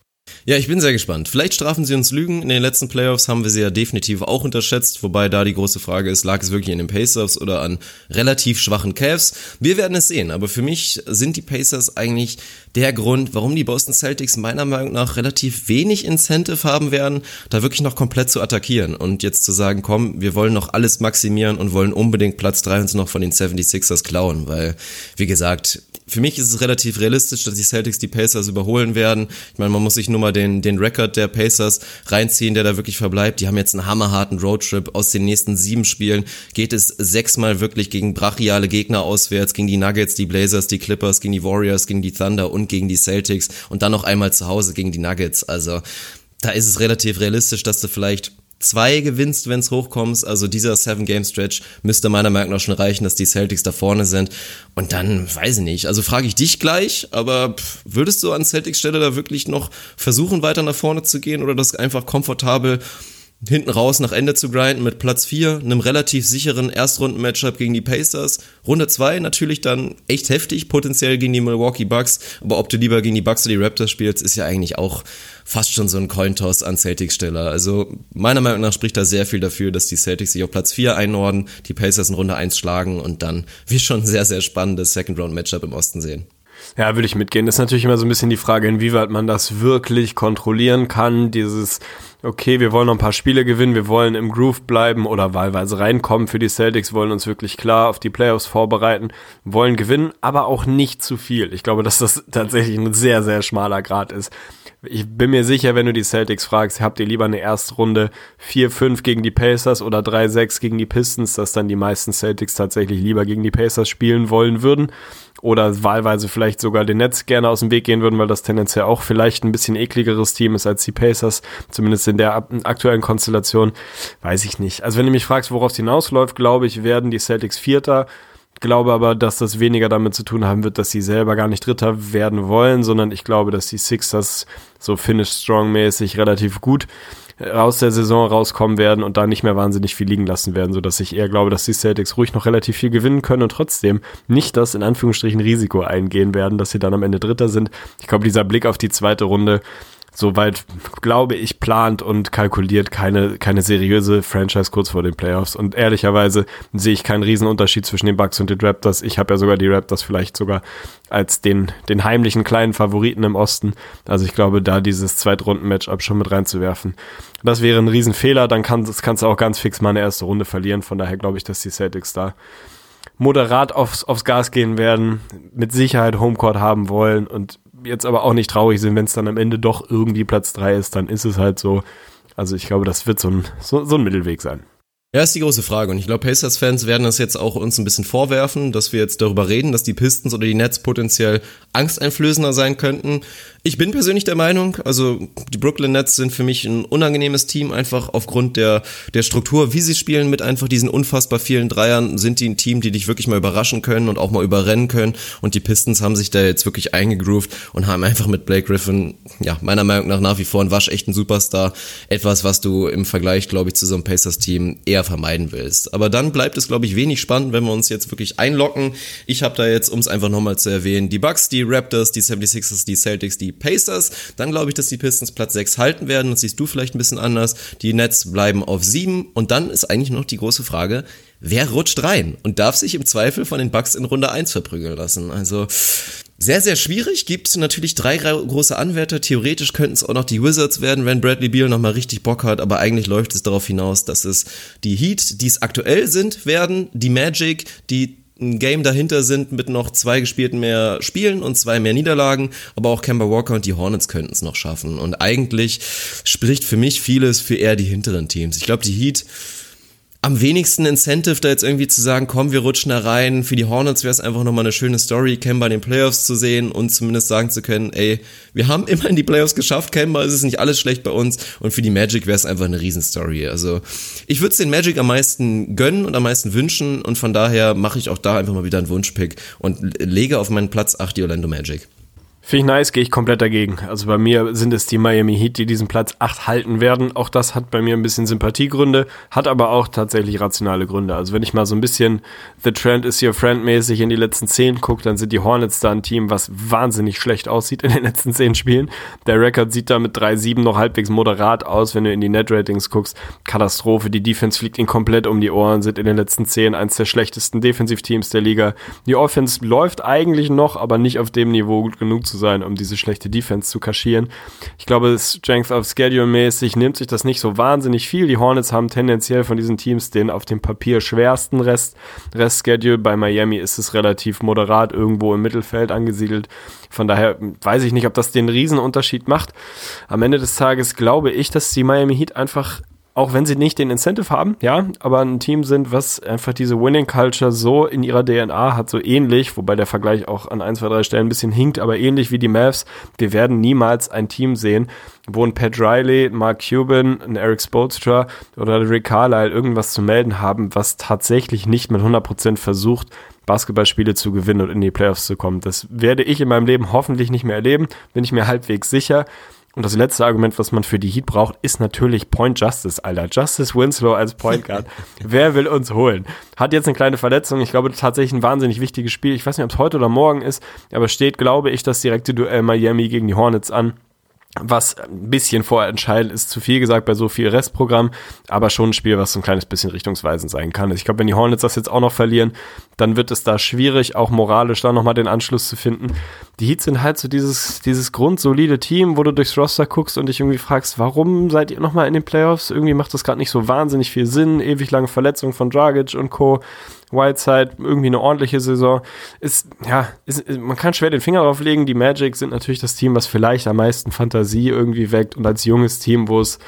Ja, ich bin sehr gespannt. Vielleicht strafen sie uns Lügen. In den letzten Playoffs haben wir sie ja definitiv auch unterschätzt, wobei da die große Frage ist, lag es wirklich in den Pacers oder an relativ schwachen Cavs? Wir werden es sehen, aber für mich sind die Pacers eigentlich der Grund, warum die Boston Celtics meiner Meinung nach relativ wenig Incentive haben werden, da wirklich noch komplett zu attackieren und jetzt zu sagen, komm, wir wollen noch alles maximieren und wollen unbedingt Platz 3 uns noch von den 76ers klauen, weil, wie gesagt, für mich ist es relativ realistisch, dass die Celtics die Pacers überholen werden. Ich meine, man muss sich nur mal den, den Rekord der Pacers reinziehen, der da wirklich verbleibt. Die haben jetzt einen hammerharten Roadtrip. Aus den nächsten sieben Spielen geht es sechsmal wirklich gegen brachiale Gegner auswärts, gegen die Nuggets, die Blazers, die Clippers, gegen die Warriors, gegen die Thunder und gegen die Celtics und dann noch einmal zu Hause gegen die Nuggets. Also da ist es relativ realistisch, dass du vielleicht zwei gewinnst, wenn es hochkommst. Also dieser Seven-Game-Stretch müsste meiner Meinung nach schon reichen, dass die Celtics da vorne sind. Und dann, weiß ich nicht, also frage ich dich gleich, aber würdest du an Celtics Stelle da wirklich noch versuchen, weiter nach vorne zu gehen oder das einfach komfortabel hinten raus nach Ende zu grinden mit Platz 4, einem relativ sicheren Erstrunden-Matchup gegen die Pacers. Runde 2 natürlich dann echt heftig, potenziell gegen die Milwaukee Bucks, aber ob du lieber gegen die Bucks oder die Raptors spielst, ist ja eigentlich auch fast schon so ein Cointoss an Celtics-Steller. Also meiner Meinung nach spricht da sehr viel dafür, dass die Celtics sich auf Platz 4 einordnen, die Pacers in Runde 1 schlagen und dann wir schon ein sehr, sehr spannendes Second-Round-Matchup im Osten sehen. Ja, würde ich mitgehen. Das ist natürlich immer so ein bisschen die Frage, inwieweit man das wirklich kontrollieren kann. Dieses, okay, wir wollen noch ein paar Spiele gewinnen, wir wollen im Groove bleiben oder wahlweise reinkommen für die Celtics, wollen uns wirklich klar auf die Playoffs vorbereiten, wollen gewinnen, aber auch nicht zu viel. Ich glaube, dass das (laughs) tatsächlich ein sehr, sehr schmaler Grad ist. Ich bin mir sicher, wenn du die Celtics fragst, habt ihr lieber eine Erstrunde 4-5 gegen die Pacers oder 3-6 gegen die Pistons, dass dann die meisten Celtics tatsächlich lieber gegen die Pacers spielen wollen würden? Oder wahlweise vielleicht sogar den Netz gerne aus dem Weg gehen würden, weil das tendenziell auch vielleicht ein bisschen ekligeres Team ist als die Pacers, zumindest in der aktuellen Konstellation, weiß ich nicht. Also wenn du mich fragst, worauf es hinausläuft, glaube ich, werden die Celtics Vierter, glaube aber, dass das weniger damit zu tun haben wird, dass sie selber gar nicht Dritter werden wollen, sondern ich glaube, dass die Sixers so Finish Strong mäßig relativ gut aus der Saison rauskommen werden und da nicht mehr wahnsinnig viel liegen lassen werden, sodass ich eher glaube, dass die Celtics ruhig noch relativ viel gewinnen können und trotzdem nicht das in Anführungsstrichen Risiko eingehen werden, dass sie dann am Ende Dritter sind. Ich glaube, dieser Blick auf die zweite Runde soweit, glaube ich, plant und kalkuliert keine, keine seriöse Franchise kurz vor den Playoffs. Und ehrlicherweise sehe ich keinen Riesenunterschied zwischen den Bucks und den Raptors. Ich habe ja sogar die Raptors vielleicht sogar als den, den heimlichen kleinen Favoriten im Osten. Also ich glaube, da dieses Zweitrunden-Matchup schon mit reinzuwerfen, das wäre ein Riesenfehler. Dann kann, das kannst du auch ganz fix mal eine erste Runde verlieren. Von daher glaube ich, dass die Celtics da moderat aufs, aufs Gas gehen werden, mit Sicherheit Homecourt haben wollen und jetzt aber auch nicht traurig sind, wenn es dann am Ende doch irgendwie Platz 3 ist, dann ist es halt so. Also ich glaube, das wird so ein, so, so ein Mittelweg sein. Ja, ist die große Frage. Und ich glaube, Pacers-Fans werden das jetzt auch uns ein bisschen vorwerfen, dass wir jetzt darüber reden, dass die Pistons oder die Nets potenziell angsteinflößender sein könnten. Ich bin persönlich der Meinung, also die Brooklyn Nets sind für mich ein unangenehmes Team, einfach aufgrund der, der Struktur, wie sie spielen, mit einfach diesen unfassbar vielen Dreiern, sind die ein Team, die dich wirklich mal überraschen können und auch mal überrennen können. Und die Pistons haben sich da jetzt wirklich eingegroovt und haben einfach mit Blake Griffin, ja, meiner Meinung nach nach wie vor ein waschechten Superstar. Etwas, was du im Vergleich, glaube ich, zu so einem Pacers-Team eher vermeiden willst. Aber dann bleibt es, glaube ich, wenig spannend, wenn wir uns jetzt wirklich einlocken. Ich habe da jetzt, um es einfach nochmal zu erwähnen, die Bucks, die Raptors, die 76ers, die Celtics, die Pacers. Dann glaube ich, dass die Pistons Platz 6 halten werden. Das siehst du vielleicht ein bisschen anders. Die Nets bleiben auf 7. Und dann ist eigentlich noch die große Frage, wer rutscht rein und darf sich im Zweifel von den Bucks in Runde 1 verprügeln lassen? Also sehr, sehr schwierig. Gibt natürlich drei große Anwärter. Theoretisch könnten es auch noch die Wizards werden, wenn Bradley Beal nochmal richtig Bock hat. Aber eigentlich läuft es darauf hinaus, dass es die Heat, die es aktuell sind, werden, die Magic, die ein Game dahinter sind mit noch zwei gespielten mehr Spielen und zwei mehr Niederlagen, aber auch Kemba Walker und die Hornets könnten es noch schaffen. Und eigentlich spricht für mich vieles für eher die hinteren Teams. Ich glaube, die Heat am wenigsten Incentive, da jetzt irgendwie zu sagen, komm, wir rutschen da rein. Für die Hornets wäre es einfach nochmal eine schöne Story, Kemba in den Playoffs zu sehen und zumindest sagen zu können, ey, wir haben immer in die Playoffs geschafft, Kemba, es ist nicht alles schlecht bei uns. Und für die Magic wäre es einfach eine Riesenstory. Also ich würde es den Magic am meisten gönnen und am meisten wünschen und von daher mache ich auch da einfach mal wieder einen Wunschpick und lege auf meinen Platz 8 die Orlando Magic. Finde ich nice, gehe ich komplett dagegen. Also bei mir sind es die Miami Heat, die diesen Platz 8 halten werden. Auch das hat bei mir ein bisschen Sympathiegründe, hat aber auch tatsächlich rationale Gründe. Also wenn ich mal so ein bisschen The Trend is your friend mäßig in die letzten 10 gucke, dann sind die Hornets da ein Team, was wahnsinnig schlecht aussieht in den letzten 10 Spielen. Der Rekord sieht da mit 3-7 noch halbwegs moderat aus, wenn du in die Net-Ratings guckst. Katastrophe, die Defense fliegt ihnen komplett um die Ohren, sind in den letzten 10 eins der schlechtesten Defensivteams der Liga. Die Offense läuft eigentlich noch, aber nicht auf dem Niveau gut genug zu zu sein, um diese schlechte Defense zu kaschieren. Ich glaube, Strength of Schedule mäßig nimmt sich das nicht so wahnsinnig viel. Die Hornets haben tendenziell von diesen Teams den auf dem Papier schwersten Rest, Rest Schedule. Bei Miami ist es relativ moderat irgendwo im Mittelfeld angesiedelt. Von daher weiß ich nicht, ob das den Riesenunterschied macht. Am Ende des Tages glaube ich, dass die Miami Heat einfach auch wenn sie nicht den Incentive haben, ja, aber ein Team sind, was einfach diese Winning Culture so in ihrer DNA hat, so ähnlich, wobei der Vergleich auch an ein, zwei, drei Stellen ein bisschen hinkt, aber ähnlich wie die Mavs. Wir werden niemals ein Team sehen, wo ein Pat Riley, Mark Cuban, ein Eric Spoelstra oder Rick Carlisle irgendwas zu melden haben, was tatsächlich nicht mit 100% versucht, Basketballspiele zu gewinnen und in die Playoffs zu kommen. Das werde ich in meinem Leben hoffentlich nicht mehr erleben, bin ich mir halbwegs sicher. Und das letzte Argument, was man für die Heat braucht, ist natürlich Point Justice, Alter. Justice Winslow als Point Guard. (laughs) Wer will uns holen? Hat jetzt eine kleine Verletzung. Ich glaube, tatsächlich ein wahnsinnig wichtiges Spiel. Ich weiß nicht, ob es heute oder morgen ist, aber steht, glaube ich, das direkte Duell Miami gegen die Hornets an was ein bisschen vorentscheidend ist, zu viel gesagt bei so viel Restprogramm, aber schon ein Spiel, was so ein kleines bisschen richtungsweisend sein kann. Ich glaube, wenn die Hornets das jetzt auch noch verlieren, dann wird es da schwierig, auch moralisch da nochmal den Anschluss zu finden. Die Heats sind halt so dieses, dieses grundsolide Team, wo du durchs Roster guckst und dich irgendwie fragst, warum seid ihr nochmal in den Playoffs? Irgendwie macht das gerade nicht so wahnsinnig viel Sinn. Ewig lange Verletzungen von Dragic und Co. Whiteside, irgendwie eine ordentliche Saison. Ist, ja, ist, man kann schwer den Finger drauf legen. Die Magic sind natürlich das Team, was vielleicht am meisten Fantasie irgendwie weckt und als junges Team, wo es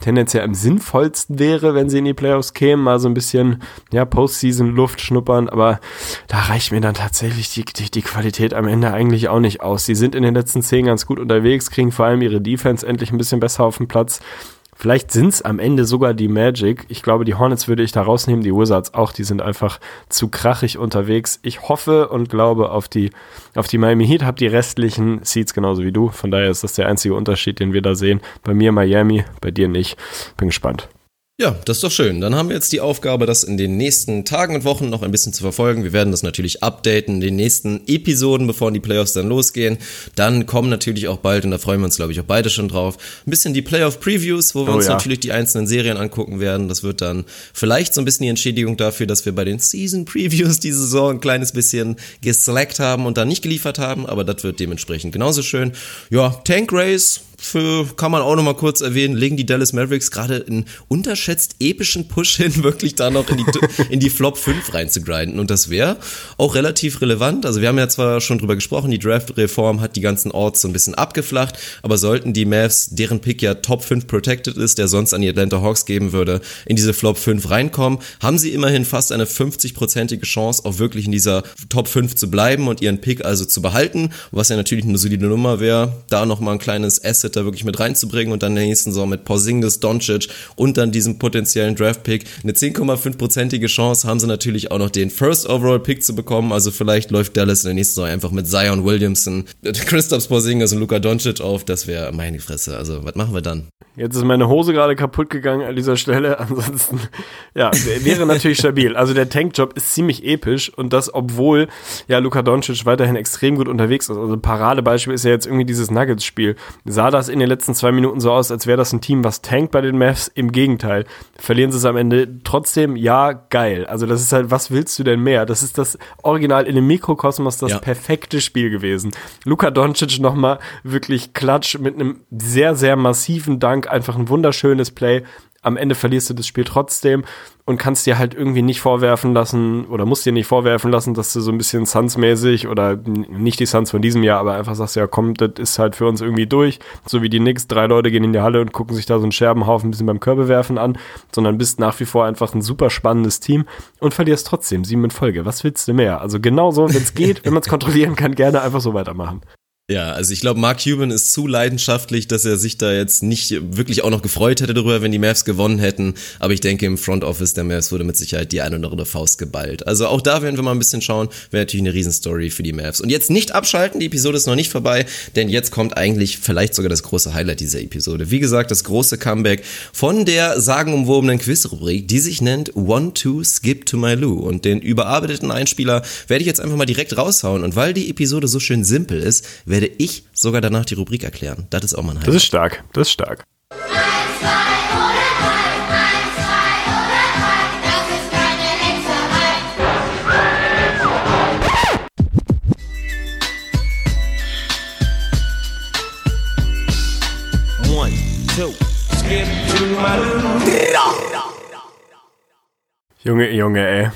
tendenziell am sinnvollsten wäre, wenn sie in die Playoffs kämen, mal so ein bisschen, ja, Postseason-Luft schnuppern, aber da reicht mir dann tatsächlich die, die, die Qualität am Ende eigentlich auch nicht aus. Sie sind in den letzten zehn ganz gut unterwegs, kriegen vor allem ihre Defense endlich ein bisschen besser auf den Platz Vielleicht sind es am Ende sogar die Magic. Ich glaube, die Hornets würde ich da rausnehmen, die Wizards auch, die sind einfach zu krachig unterwegs. Ich hoffe und glaube auf die, auf die Miami Heat, habe die restlichen Seeds genauso wie du. Von daher ist das der einzige Unterschied, den wir da sehen. Bei mir Miami, bei dir nicht. Bin gespannt. Ja, das ist doch schön. Dann haben wir jetzt die Aufgabe, das in den nächsten Tagen und Wochen noch ein bisschen zu verfolgen. Wir werden das natürlich updaten in den nächsten Episoden, bevor die Playoffs dann losgehen. Dann kommen natürlich auch bald, und da freuen wir uns, glaube ich, auch beide schon drauf, ein bisschen die Playoff-Previews, wo wir oh, uns ja. natürlich die einzelnen Serien angucken werden. Das wird dann vielleicht so ein bisschen die Entschädigung dafür, dass wir bei den Season-Previews (laughs) diese Saison ein kleines bisschen geslackt haben und dann nicht geliefert haben, aber das wird dementsprechend genauso schön. Ja, Tank Race, für, kann man auch noch mal kurz erwähnen, legen die Dallas Mavericks gerade einen unterschätzt epischen Push hin, (laughs) wirklich da noch in die, in die Flop 5 reinzugrinden. Und das wäre auch relativ relevant. Also wir haben ja zwar schon drüber gesprochen, die Draft-Reform hat die ganzen Orts so ein bisschen abgeflacht, aber sollten die Mavs, deren Pick ja Top 5 protected ist, der sonst an die Atlanta Hawks geben würde, in diese Flop 5 reinkommen, haben sie immerhin fast eine 50-prozentige Chance, auch wirklich in dieser Top 5 zu bleiben und ihren Pick also zu behalten, was ja natürlich eine solide Nummer wäre, da nochmal ein kleines Asset Asset da wirklich mit reinzubringen und dann in der nächsten Saison mit Porzingis, Doncic und dann diesem potenziellen Draft-Pick eine 10,5-prozentige Chance haben sie natürlich auch noch den First Overall Pick zu bekommen. Also vielleicht läuft Dallas in der nächsten Saison einfach mit Zion Williamson, (laughs) Christoph Porzingis und Luka Doncic auf. Das wäre meine Fresse. Also was machen wir dann? Jetzt ist meine Hose gerade kaputt gegangen an dieser Stelle. (laughs) Ansonsten, ja, wäre natürlich stabil. Also der Tankjob ist ziemlich episch und das, obwohl ja Luka Doncic weiterhin extrem gut unterwegs ist. Also Paradebeispiel ist ja jetzt irgendwie dieses Nuggets-Spiel. Sah das in den letzten zwei Minuten so aus, als wäre das ein Team, was tankt bei den Mavs? Im Gegenteil. Verlieren sie es am Ende trotzdem, ja, geil. Also das ist halt, was willst du denn mehr? Das ist das Original in dem Mikrokosmos das ja. perfekte Spiel gewesen. Luka Doncic nochmal wirklich klatsch mit einem sehr, sehr massiven Dank einfach ein wunderschönes Play. Am Ende verlierst du das Spiel trotzdem und kannst dir halt irgendwie nicht vorwerfen lassen oder musst dir nicht vorwerfen lassen, dass du so ein bisschen Suns-mäßig oder nicht die Suns von diesem Jahr, aber einfach sagst, ja komm, das ist halt für uns irgendwie durch. So wie die Knicks, drei Leute gehen in die Halle und gucken sich da so einen Scherbenhaufen ein bisschen beim Körbewerfen an, sondern bist nach wie vor einfach ein super spannendes Team und verlierst trotzdem sieben in Folge. Was willst du mehr? Also genauso, wenn es geht, wenn man es (laughs) kontrollieren kann, gerne einfach so weitermachen. Ja, also ich glaube, Mark Cuban ist zu leidenschaftlich, dass er sich da jetzt nicht wirklich auch noch gefreut hätte darüber, wenn die Mavs gewonnen hätten. Aber ich denke, im Front Office der Mavs wurde mit Sicherheit die eine oder andere Faust geballt. Also auch da werden wir mal ein bisschen schauen. Wäre natürlich eine Riesenstory für die Mavs. Und jetzt nicht abschalten, die Episode ist noch nicht vorbei, denn jetzt kommt eigentlich vielleicht sogar das große Highlight dieser Episode. Wie gesagt, das große Comeback von der sagenumwobenen Quizrubrik, die sich nennt One, Two, Skip to My Lou. Und den überarbeiteten Einspieler werde ich jetzt einfach mal direkt raushauen. Und weil die Episode so schön simpel ist, werde ich sogar danach die Rubrik erklären. Das ist auch mein Highlight. Das ist stark, das ist stark. One, two, skip to my Junge, Junge, ey.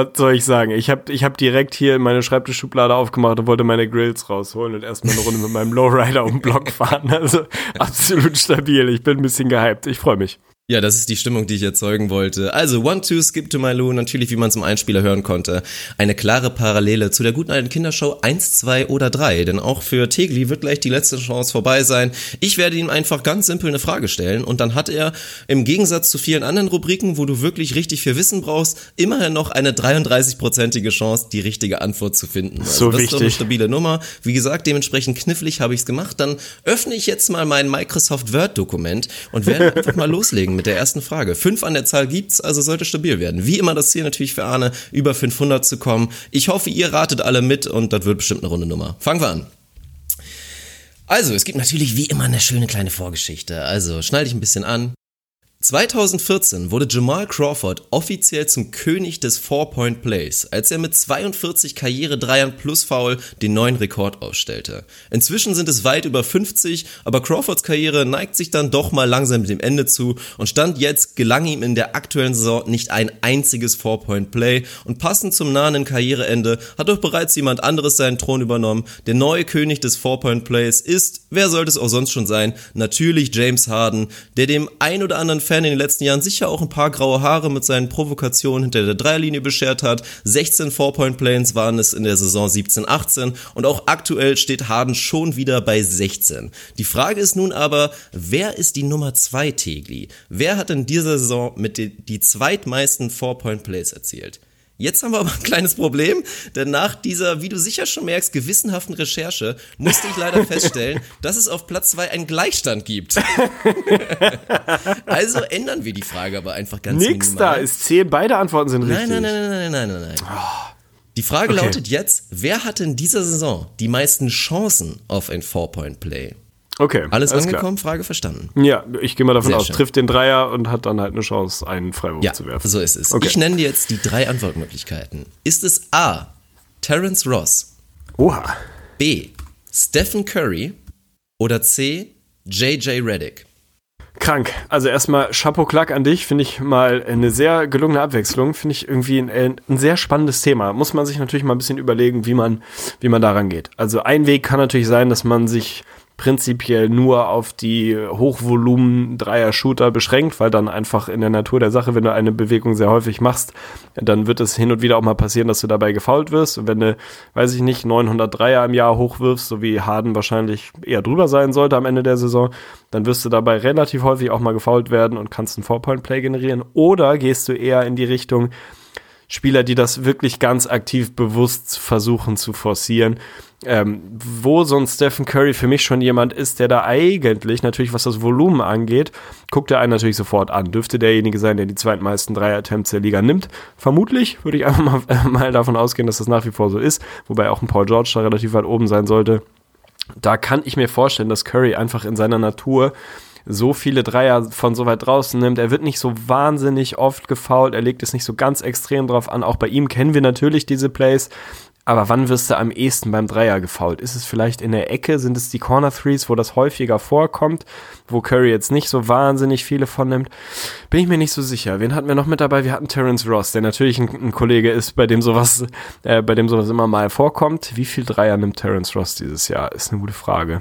Was soll ich sagen? Ich habe ich hab direkt hier meine Schreibtischschublade aufgemacht und wollte meine Grills rausholen und erstmal eine Runde mit meinem Lowrider um den Block fahren. Also absolut stabil. Ich bin ein bisschen gehypt. Ich freue mich. Ja, das ist die Stimmung, die ich erzeugen wollte. Also, One, Two, Skip to My Lou, natürlich, wie man zum Einspieler hören konnte. Eine klare Parallele zu der guten alten Kindershow 1, 2 oder 3. Denn auch für Tegli wird gleich die letzte Chance vorbei sein. Ich werde ihm einfach ganz simpel eine Frage stellen und dann hat er im Gegensatz zu vielen anderen Rubriken, wo du wirklich richtig viel Wissen brauchst, immerhin noch eine 33-prozentige Chance, die richtige Antwort zu finden. Also, So das ist doch eine wichtig. stabile Nummer. Wie gesagt, dementsprechend knifflig habe ich es gemacht. Dann öffne ich jetzt mal mein Microsoft Word-Dokument und werde einfach mal (laughs) loslegen mit der ersten Frage. Fünf an der Zahl gibt's, also sollte stabil werden. Wie immer das Ziel natürlich für Arne, über 500 zu kommen. Ich hoffe, ihr ratet alle mit und das wird bestimmt eine runde Nummer. Fangen wir an. Also, es gibt natürlich wie immer eine schöne kleine Vorgeschichte. Also, schnall dich ein bisschen an. 2014 wurde Jamal Crawford offiziell zum König des Four-Point-Plays, als er mit 42 Karriere-Dreiern plus Foul den neuen Rekord aufstellte. Inzwischen sind es weit über 50, aber Crawfords Karriere neigt sich dann doch mal langsam dem Ende zu und stand jetzt gelang ihm in der aktuellen Saison nicht ein einziges Four-Point-Play und passend zum nahenden Karriereende hat doch bereits jemand anderes seinen Thron übernommen. Der neue König des Four-Point-Plays ist, wer sollte es auch sonst schon sein, natürlich James Harden, der dem ein oder anderen Fan in den letzten Jahren sicher auch ein paar graue Haare mit seinen Provokationen hinter der Dreierlinie beschert hat. 16 Four-Point-Plays waren es in der Saison 17-18 und auch aktuell steht Harden schon wieder bei 16. Die Frage ist nun aber, wer ist die Nummer 2 Tegli? Wer hat in dieser Saison mit den, die zweitmeisten Four-Point-Plays erzielt? Jetzt haben wir aber ein kleines Problem, denn nach dieser, wie du sicher schon merkst, gewissenhaften Recherche musste ich leider feststellen, (laughs) dass es auf Platz zwei einen Gleichstand gibt. also ändern wir die Frage aber einfach ganz Nix da, minimal. es zählen, beide Antworten sind richtig. Nein, nein, nein, nein, nein, nein, nein, nein. Die Frage Okay. lautet jetzt, wer hatte in dieser Saison die meisten Chancen auf ein Four-Point-Play? Okay, Alles, klar. angekommen? Frage verstanden. Ja, ich gehe mal davon Sehr aus, schön. trifft den Dreier und hat dann halt eine Chance, einen Freiwurf Ja, zu werfen. so ist es. Okay. Ich nenne dir jetzt die drei Antwortmöglichkeiten. Ist es A. Terence Ross, Oha. B. Stephen Curry oder C. JJ Reddick? Krank. Also erstmal Chapeau Klack an dich, finde ich mal eine sehr gelungene Abwechslung, finde ich irgendwie ein, ein sehr spannendes Thema. Muss man sich natürlich mal ein bisschen überlegen, wie man, wie man daran geht. Also ein Weg kann natürlich sein, dass man sich prinzipiell nur auf die Hochvolumen-Dreier-Shooter beschränkt, weil dann einfach in der Natur der Sache, wenn du eine Bewegung sehr häufig machst, dann wird es hin und wieder auch mal passieren, dass du dabei gefault wirst. Und wenn du, weiß ich nicht, 900 Dreier im Jahr hochwirfst, so wie Harden wahrscheinlich eher drüber sein sollte am Ende der Saison, dann wirst du dabei relativ häufig auch mal gefault werden und kannst ein Four-Point-Play generieren. Oder gehst du eher in die Richtung, Spieler, die das wirklich ganz aktiv bewusst versuchen zu forcieren. Ähm, wo so ein Stephen Curry für mich schon jemand ist, der da eigentlich natürlich, was das Volumen angeht, guckt er einen natürlich sofort an. Dürfte derjenige sein, der die zweitmeisten Dreier-Attempts der Liga nimmt. Vermutlich würde ich einfach (laughs) mal, äh, mal davon ausgehen, dass das nach wie vor so ist, wobei auch ein Paul George da relativ weit oben sein sollte. Da kann ich mir vorstellen, dass Curry einfach in seiner Natur so viele Dreier von so weit draußen nimmt. Er wird nicht so wahnsinnig oft gefoult, er legt es nicht so ganz extrem drauf an. Auch bei ihm kennen wir natürlich diese Plays. aber wann wirst du am ehesten beim Dreier gefoult? Ist es vielleicht in der Ecke? Sind es die Corner Threes, wo das häufiger vorkommt, wo Curry jetzt nicht so wahnsinnig viele von nimmt? Bin ich mir nicht so sicher. Wen hatten wir noch mit dabei? Wir hatten Terence Ross, der natürlich ein, ein Kollege ist, bei dem sowas, äh, bei dem sowas immer mal vorkommt. Wie viel Dreier nimmt Terence Ross dieses Jahr? Ist eine gute Frage.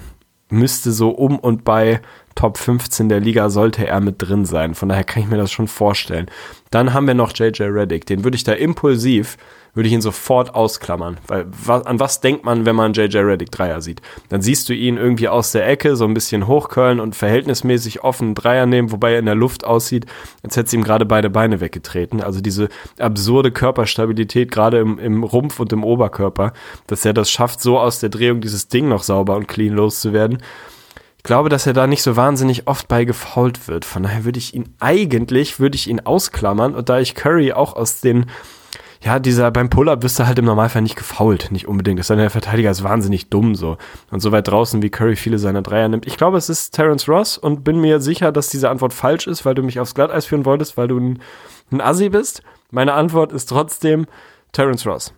Müsste so um und bei Top 15 der Liga sollte er mit drin sein. Von daher kann ich mir das schon vorstellen. Dann haben wir noch JJ Reddick. Den würde ich da impulsiv, würde ich ihn sofort ausklammern. Weil wa an was denkt man, wenn man JJ Reddick Dreier sieht? Dann siehst du ihn irgendwie aus der Ecke so ein bisschen hochköln und verhältnismäßig offen Dreier nehmen, wobei er in der Luft aussieht, als hätte sie ihm gerade beide Beine weggetreten. Also diese absurde Körperstabilität, gerade im, im Rumpf und im Oberkörper, dass er das schafft, so aus der Drehung dieses Ding noch sauber und clean loszuwerden. Ich glaube, dass er da nicht so wahnsinnig oft bei gefault wird. Von daher würde ich ihn eigentlich, würde ich ihn ausklammern. Und da ich Curry auch aus den, ja, dieser, beim Pull-Up wirst du halt im Normalfall nicht gefault. Nicht unbedingt. Das ist dann der Verteidiger ist wahnsinnig dumm so. Und so weit draußen, wie Curry viele seiner Dreier nimmt. Ich glaube, es ist Terence Ross und bin mir sicher, dass diese Antwort falsch ist, weil du mich aufs Glatteis führen wolltest, weil du ein, ein Assi bist. Meine Antwort ist trotzdem Terence Ross.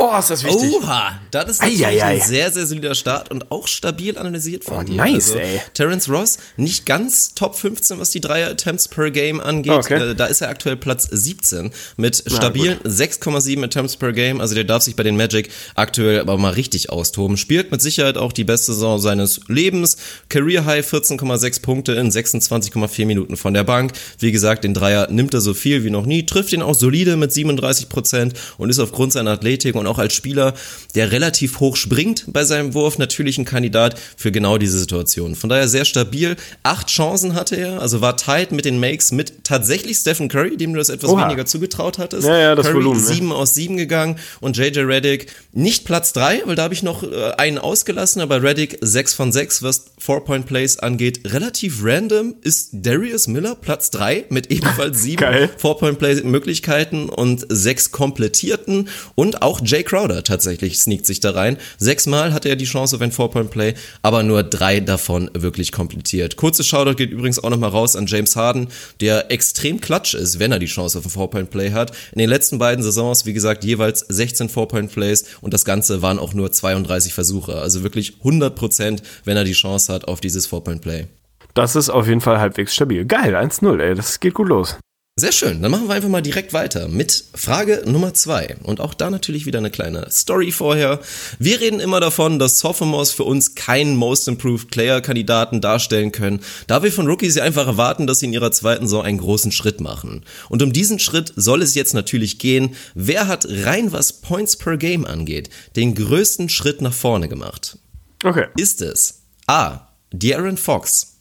Oh, ist das wichtig. Oha, das ist natürlich Eieiei. ein sehr, sehr solider Start und auch stabil analysiert von Oh, dir. nice, also, ey. Terence Ross, nicht ganz Top 15, was die Dreier-Attempts per Game angeht. Okay. Äh, Da ist er aktuell Platz 17 mit stabilen 6,7 Attempts per Game. Also der darf sich bei den Magic aktuell aber mal richtig austoben. Spielt mit Sicherheit auch die beste Saison seines Lebens. Career High 14,6 Punkte in 26,4 Minuten von der Bank. Wie gesagt, den Dreier nimmt er so viel wie noch nie, trifft ihn auch solide mit 37 Prozent und ist aufgrund seiner Athletik und auch als Spieler, der relativ hoch springt bei seinem Wurf, natürlich ein Kandidat für genau diese Situation. Von daher sehr stabil. Acht Chancen hatte er, also war tight mit den Makes mit tatsächlich Stephen Curry, dem du das etwas Oha. weniger zugetraut hattest. Ja, ja, das Curry Volumen, ne? 7 aus 7 gegangen und JJ Reddick nicht Platz 3, weil da habe ich noch äh, einen ausgelassen, aber Reddick 6 von 6, was Four-Point-Plays angeht. Relativ random ist Darius Miller Platz 3 mit (laughs) ebenfalls 7 Geil. Four-Point-Play-Möglichkeiten und 6 komplettierten und auch Jay Crowder tatsächlich sneakt sich da rein. Sechsmal hatte er die Chance auf ein Four-Point-Play, aber nur drei davon wirklich komplettiert. Kurzes Shoutout geht übrigens auch nochmal raus an James Harden, der extrem klatsch ist, wenn er die Chance auf ein Four-Point-Play hat. In den letzten beiden Saisons, wie gesagt, jeweils 16 Four-Point-Plays und das Ganze waren auch nur 32 Versuche. Also wirklich 100 Prozent, wenn er die Chance hat auf dieses Four-Point-Play. Das ist auf jeden Fall halbwegs stabil. Geil, 1-0, ey. Das geht gut los. Sehr schön, dann machen wir einfach mal direkt weiter mit Frage Nummer zwei Und auch da natürlich wieder eine kleine Story vorher. Wir reden immer davon, dass Sophomores für uns keinen Most Improved Player Kandidaten darstellen können, da wir von Rookies ja einfach erwarten, dass sie in ihrer zweiten Saison einen großen Schritt machen. Und um diesen Schritt soll es jetzt natürlich gehen. Wer hat rein was Points per Game angeht, den größten Schritt nach vorne gemacht? Okay. Ist es A. De'Aaron Fox,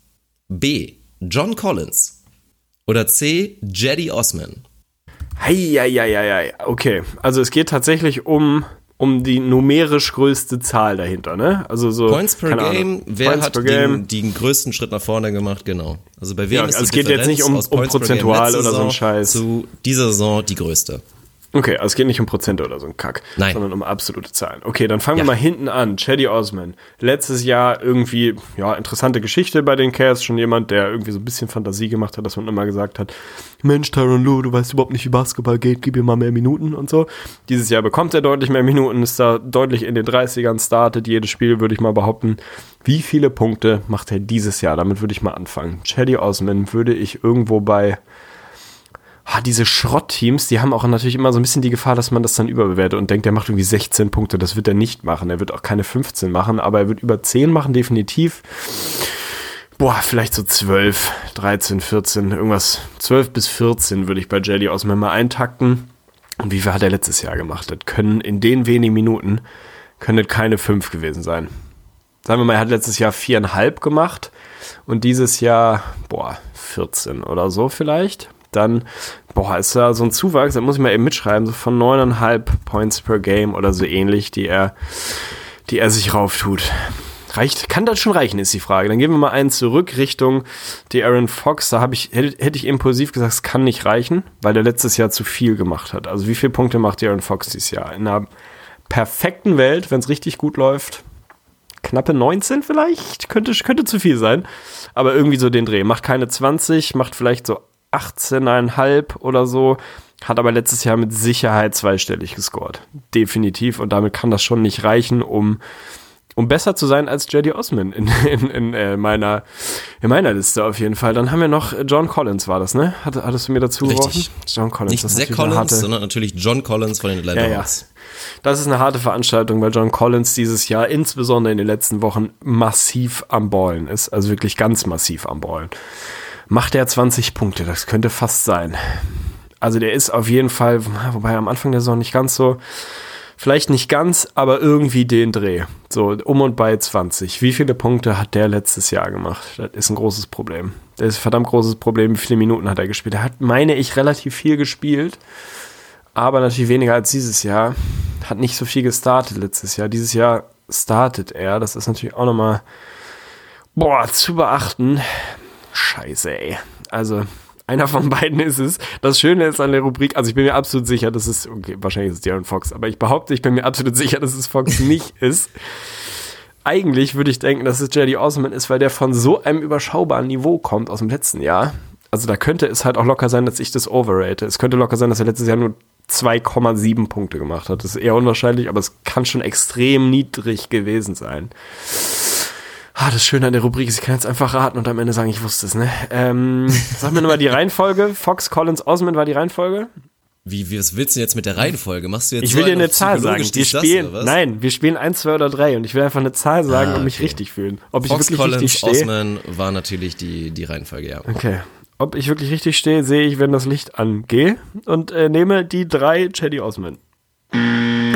B. John Collins oder C. Jedi Osman? Heieieiei. Okay, also es geht tatsächlich um, um die numerisch größte Zahl dahinter, ne? Also so. Points per Game, Ahnung. wer Points hat per Game. Den, den größten Schritt nach vorne gemacht, genau. Also bei wem Ja, ist also die es geht jetzt nicht um- Differenz um prozentual oder so ein Scheiß. Zu dieser Saison die größte. Okay, also es geht nicht um Prozente oder so ein Kack, Nein. sondern um absolute Zahlen. Okay, dann fangen Ja. wir mal hinten an. Chaddy Osman. Letztes Jahr irgendwie, ja, interessante Geschichte bei den Cavs. Schon jemand, der irgendwie so ein bisschen Fantasie gemacht hat, dass man immer gesagt hat, Mensch, Tyron Lue, du weißt überhaupt nicht, wie Basketball geht, gib ihm mal mehr Minuten und so. Dieses Jahr bekommt er deutlich mehr Minuten, ist da deutlich in den 30ern, startet jedes Spiel, würde ich mal behaupten. Wie viele Punkte macht er dieses Jahr? Damit würde ich mal anfangen. Chaddy Osman würde ich irgendwo bei Ah, diese Schrottteams, die haben auch natürlich immer so ein bisschen die Gefahr, dass man das dann überbewertet und denkt, der macht irgendwie 16 Punkte. Das wird er nicht machen. Er wird auch keine 15 machen, aber er wird über 10 machen, definitiv. Boah, vielleicht so 12, 13, 14, irgendwas. 12 bis 14 würde ich bei Jelly aus mal eintakten. Und wie viel hat er letztes Jahr gemacht? Das können in den wenigen Minuten, können das keine 5 gewesen sein. Sagen wir mal, er hat letztes Jahr viereinhalb gemacht und dieses Jahr, boah, 14 oder so vielleicht. Dann, boah, ist da so ein Zuwachs, da muss ich mal eben mitschreiben, so von 9,5 Points per Game oder so ähnlich, die er, die er sich rauftut. Reicht, kann das schon reichen, ist die Frage. Dann gehen wir mal einen zurück Richtung die Aaron Fox. Da habe ich, hätte, hätte ich impulsiv gesagt, es kann nicht reichen, weil der letztes Jahr zu viel gemacht hat. Also wie viele Punkte macht die Aaron Fox dieses Jahr? In einer perfekten Welt, wenn es richtig gut läuft, knappe 19 vielleicht, könnte, könnte zu viel sein, aber irgendwie so den Dreh. Macht keine 20, macht vielleicht so 18,5 oder so, hat aber letztes Jahr mit Sicherheit zweistellig gescored. Definitiv. Und damit kann das schon nicht reichen, um, um besser zu sein als Jedi Osman in, (laughs) in, in, äh, meiner, in meiner Liste auf jeden Fall. Dann haben wir noch John Collins, war das, ne? Hat, hattest du mir dazu Richtig. geworfen? John Collins. Nicht Zach Collins, sondern natürlich John Collins von den Atlanta ja, ja. Das ist eine harte Veranstaltung, weil John Collins dieses Jahr, insbesondere in den letzten Wochen, massiv am Ballen ist. Also wirklich ganz massiv am Ballen. Macht er 20 Punkte, das könnte fast sein. Also der ist auf jeden Fall, wobei am Anfang der Saison nicht ganz so, vielleicht nicht ganz, aber irgendwie den Dreh. So um und bei 20. Wie viele Punkte hat der letztes Jahr gemacht? Das ist ein großes Problem. Das ist ein verdammt großes Problem. Wie viele Minuten hat er gespielt? Er hat, meine ich, relativ viel gespielt aber natürlich weniger als dieses Jahr. Hat nicht so viel gestartet letztes Jahr. Dieses Jahr startet er. Das ist natürlich auch nochmal, boah, zu beachten. Scheiße, ey. Also, einer von beiden ist es. Das Schöne ist an der Rubrik, also ich bin mir absolut sicher, dass es, okay, wahrscheinlich ist es Darren Fox, aber ich behaupte, ich bin mir absolut sicher, dass es Fox (laughs) nicht ist. Eigentlich würde ich denken, dass es Jedi Osman ist, weil der von so einem überschaubaren Niveau kommt aus dem letzten Jahr. Also da könnte es halt auch locker sein, dass ich das overrate. Es könnte locker sein, dass er letztes Jahr nur 2,7 Punkte gemacht hat. Das ist eher unwahrscheinlich, aber es kann schon extrem niedrig gewesen sein. Ah, das Schöne an der Rubrik ist, ich kann jetzt einfach raten und am Ende sagen, ich wusste es, ne? Ähm, (laughs) sag mir nochmal die Reihenfolge. Fox, Collins, Osman war die Reihenfolge? Wie, wie, was willst du jetzt mit der Reihenfolge? Machst du jetzt Ich so will dir einen eine Zahl sagen. Wir das, spielen, was? nein, wir spielen 1, 2 oder 3 und ich will einfach eine Zahl sagen Ah, und mich okay. richtig fühlen. Ob ich Fox, wirklich Collins, richtig stehe. Osman war natürlich die, die Reihenfolge, ja. Okay. Ob ich wirklich richtig stehe, sehe ich, wenn das Licht angehe und äh, nehme die drei Chedi Osman.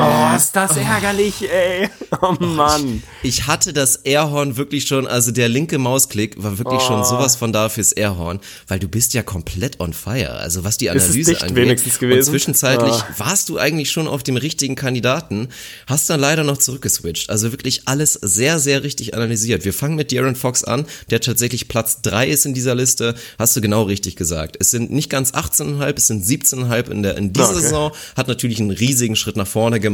Oh, ist das ärgerlich, ey. (laughs) Oh Mann. Ich hatte das Airhorn wirklich schon, also der linke Mausklick war wirklich Oh. schon sowas von da fürs Airhorn, weil du bist ja komplett on fire. Also was die es Analyse dicht angeht. wenigstens gewesen? Und zwischenzeitlich Ah. warst du eigentlich schon auf dem richtigen Kandidaten, hast dann leider noch zurückgeswitcht. Also wirklich alles sehr, sehr richtig analysiert. Wir fangen mit Darren Fox an, der tatsächlich Platz drei ist in dieser Liste. Hast du genau richtig gesagt. Es sind nicht ganz 18,5, es sind 17,5 in der in dieser Okay. Saison. Hat natürlich einen riesigen Schritt nach vorne gemacht.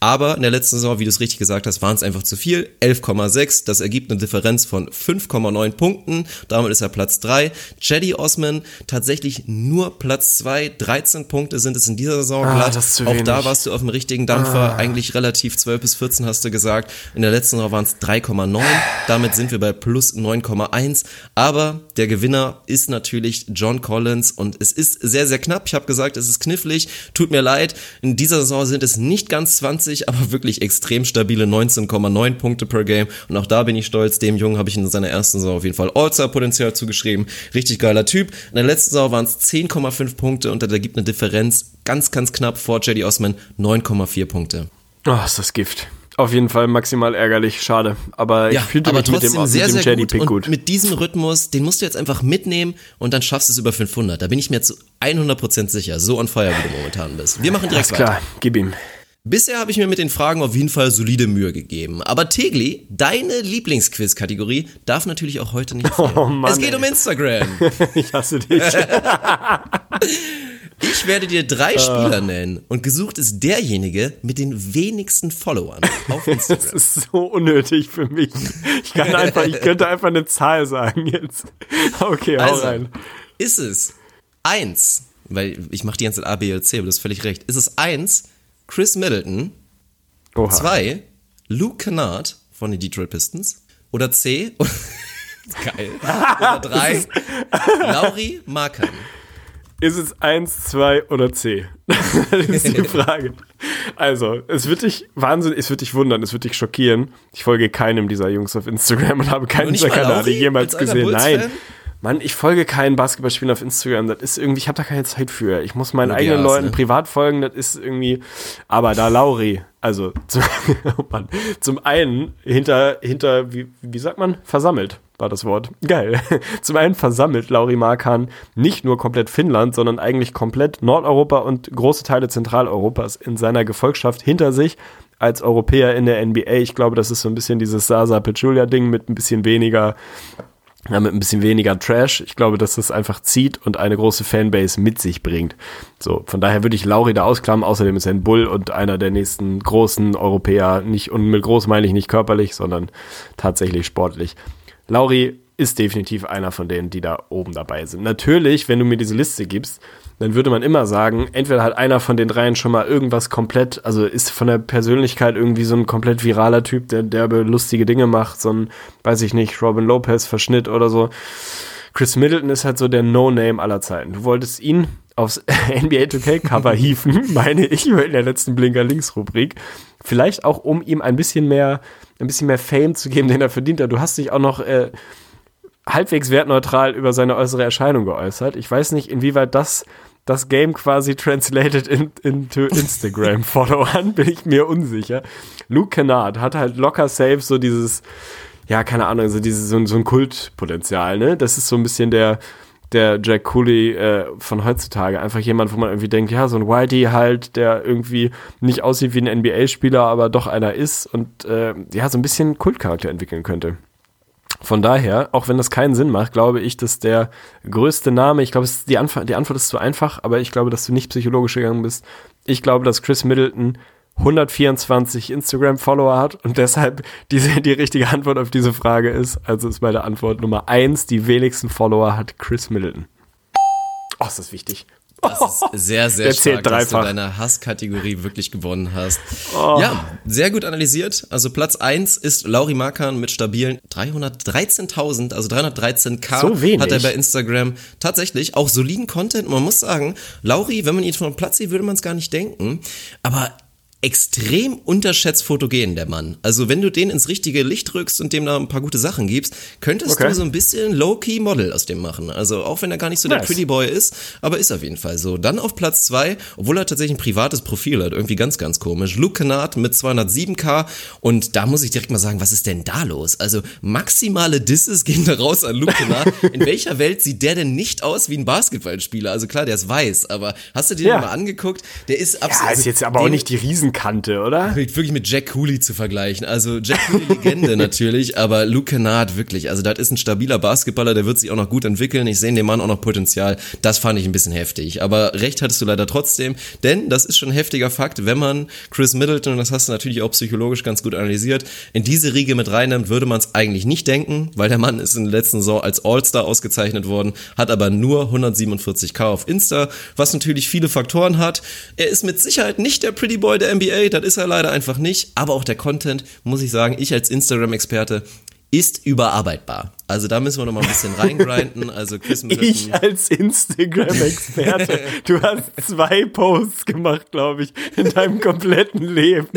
Aber in der letzten Saison, wie du es richtig gesagt hast, waren es einfach zu viel. 11,6. Das ergibt eine Differenz von 5,9 Punkten. Damit ist er Platz 3. Jedi Osman tatsächlich nur Platz 2. 13 Punkte sind es in dieser Saison Ah, glatt. Auch wenig. da warst du auf dem richtigen Dampfer. Eigentlich relativ 12 bis 14 hast du gesagt. In der letzten Saison waren es 3,9. Damit sind wir bei plus 9,1. Aber der Gewinner ist natürlich John Collins und es ist sehr, sehr knapp. Ich habe gesagt, es ist knifflig. Tut mir leid. In dieser Saison sind es nicht ganz 20, aber wirklich extrem stabile 19,9 Punkte per Game. Und auch da bin ich stolz. Dem Jungen habe ich in seiner ersten Saison auf jeden Fall All-Star-Potenzial zugeschrieben. Richtig geiler Typ. In der letzten Saison waren es 10,5 Punkte und da gibt eine Differenz ganz, ganz knapp vor Jedi Osman 9,4 Punkte. Oh, ist das Gift. Auf jeden Fall maximal ärgerlich, schade. Aber ich fühlte aber mich mit trotzdem dem, sehr, mit dem gut. Pick Und gut. mit diesem Rhythmus, den musst du jetzt einfach mitnehmen und dann schaffst du es über 500. Da bin ich mir zu 100% sicher. So on fire, wie du momentan bist. Wir machen direkt Alles weiter. klar, gib ihm. Bisher habe ich mir mit den Fragen auf jeden Fall solide Mühe gegeben. Aber Tegli, deine Lieblingsquiz-Kategorie darf natürlich auch heute nicht fehlen. Oh Mann, es geht ey. um Instagram. (laughs) Ich hasse dich. (laughs) Ich werde dir drei Ah. Spieler nennen und gesucht ist derjenige mit den wenigsten Followern auf (laughs) Das Instagram. ist so unnötig für mich. Ich kann einfach, ich könnte einfach eine Zahl sagen jetzt. Okay, hau Also, rein. ist es eins, weil ich mache die ganze Zeit A, B oder C, aber du hast völlig recht. Ist es eins, Chris Middleton, Oha. zwei, Luke Kennard von den Detroit Pistons oder C, (laughs) geil, (laughs) oder drei, Lauri Markan. Ist es eins, zwei oder C? (laughs) das ist die Frage. Also, es wird dich Wahnsinn, es wird dich wundern, es wird dich schockieren. Ich folge keinem dieser Jungs auf Instagram und habe keinen dieser Kanäle jemals gesehen. Nein. Mann, ich folge keinen Basketballspielern auf Instagram. Das ist irgendwie, ich habe da keine Zeit für. Ich muss meinen Nur eigenen GAs, Leuten ne? privat folgen, das ist irgendwie. Aber da Lauri, also (laughs) zum, oh Mann, zum einen hinter, hinter, wie, wie sagt man? Versammelt war das Wort. Geil. (laughs) Zum einen versammelt Lauri Markan nicht nur komplett Finnland, sondern eigentlich komplett Nordeuropa und große Teile Zentraleuropas in seiner Gefolgschaft hinter sich als Europäer in der NBA. Ich glaube, das ist so ein bisschen dieses Sasa Pechulia-Ding mit ein bisschen weniger ja, mit ein bisschen weniger Trash. Ich glaube, dass das einfach zieht und eine große Fanbase mit sich bringt. So, von daher würde ich Lauri da ausklammern. Außerdem ist er ein Bull und einer der nächsten großen Europäer. Nicht, und mit groß meine ich nicht körperlich, sondern tatsächlich sportlich. Lauri ist definitiv einer von denen, die da oben dabei sind. Natürlich, wenn du mir diese Liste gibst, dann würde man immer sagen, entweder hat einer von den dreien schon mal irgendwas komplett, also ist von der Persönlichkeit irgendwie so ein komplett viraler Typ, der derbe lustige Dinge macht, so ein, weiß ich nicht, Robin Lopez Verschnitt oder so. Chris Middleton ist halt so der No-Name aller Zeiten. Du wolltest ihn aufs NBA 2K Cover hieven, meine ich, (laughs) in der letzten Blinker Links Rubrik. Vielleicht auch, um ihm ein bisschen mehr, ein bisschen mehr Fame zu geben, den er verdient hat. Du hast dich auch noch äh, halbwegs wertneutral über seine äußere Erscheinung geäußert. Ich weiß nicht, inwieweit das das Game quasi translated in, into Instagram-Followern, (laughs) bin ich mir unsicher. Luke Kennard hat halt locker safe so dieses, ja, keine Ahnung, so dieses, so, so ein Kultpotenzial, ne? Das ist so ein bisschen der, der Jack Cooley äh, von heutzutage. Einfach jemand, wo man irgendwie denkt, ja, so ein Whitey halt, der irgendwie nicht aussieht wie ein NBA-Spieler, aber doch einer ist und äh, ja, so ein bisschen Kultcharakter entwickeln könnte. Von daher, auch wenn das keinen Sinn macht, glaube ich, dass der größte Name, ich glaube, die, Antwort, die Antwort ist zu einfach, aber ich glaube, dass du nicht psychologisch gegangen bist. Ich glaube, dass Chris Middleton 124 Instagram-Follower hat und deshalb (laughs) diese, die richtige Antwort auf diese Frage ist. Also ist meine Antwort Nummer eins, die wenigsten Follower hat Chris Middleton. Oh, ist das wichtig. Das ist sehr, sehr Der stark, dass du deine Hasskategorie wirklich gewonnen hast. Ja, sehr gut analysiert. Also Platz eins ist Lauri Markan mit stabilen 313.000, also 313k So wenig. hat er bei Instagram. Tatsächlich auch soliden Content. Man muss sagen, Lauri, wenn man ihn von Platz sieht, würde man es gar nicht denken. Aber extrem unterschätzt fotogen, der Mann. Also wenn du den ins richtige Licht rückst und dem da ein paar gute Sachen gibst, könntest Okay. du so ein bisschen Low-Key Model aus dem machen. Also auch wenn er gar nicht so der Nice. Pretty Boy ist, aber ist auf jeden Fall so. Dann auf Platz zwei, obwohl er tatsächlich ein privates Profil hat, irgendwie ganz, ganz komisch. Luke Kennard mit 207k und da muss ich direkt mal sagen, was ist denn da los? Also maximale Disses (laughs) gehen da raus an Luke Kennard. In welcher Welt sieht der denn nicht aus wie ein Basketballspieler? Also klar, der ist weiß, aber hast du dir Ja. den mal angeguckt? Der ist absolut... Ja, ist jetzt aber auch nicht die Riesenkante, oder? wirklich mit Jack Cooley zu vergleichen. Also Jack Cooley Legende (laughs) natürlich, aber Luke Kennard wirklich. Also das ist ein stabiler Basketballer, der wird sich auch noch gut entwickeln. Ich sehe in dem Mann auch noch Potenzial. Das fand ich ein bisschen heftig. Aber recht hattest du leider trotzdem, denn das ist schon ein heftiger Fakt, wenn man Chris Middleton, und das hast du natürlich auch psychologisch ganz gut analysiert, in diese Riege mit reinnimmt, würde man es eigentlich nicht denken, weil der Mann ist in der letzten Saison als All-Star ausgezeichnet worden, hat aber nur 147k auf Insta, was natürlich viele Faktoren hat. Er ist mit Sicherheit nicht der Pretty Boy der NBA, das ist er leider einfach nicht, aber auch der Content, muss ich sagen, ich als Instagram-Experte, ist überarbeitbar. Also da müssen wir noch mal ein bisschen reingrinden. Also Chris. (laughs) Ich als Instagram-Experte. (laughs) Du hast zwei Posts gemacht, glaube ich, in deinem kompletten Leben.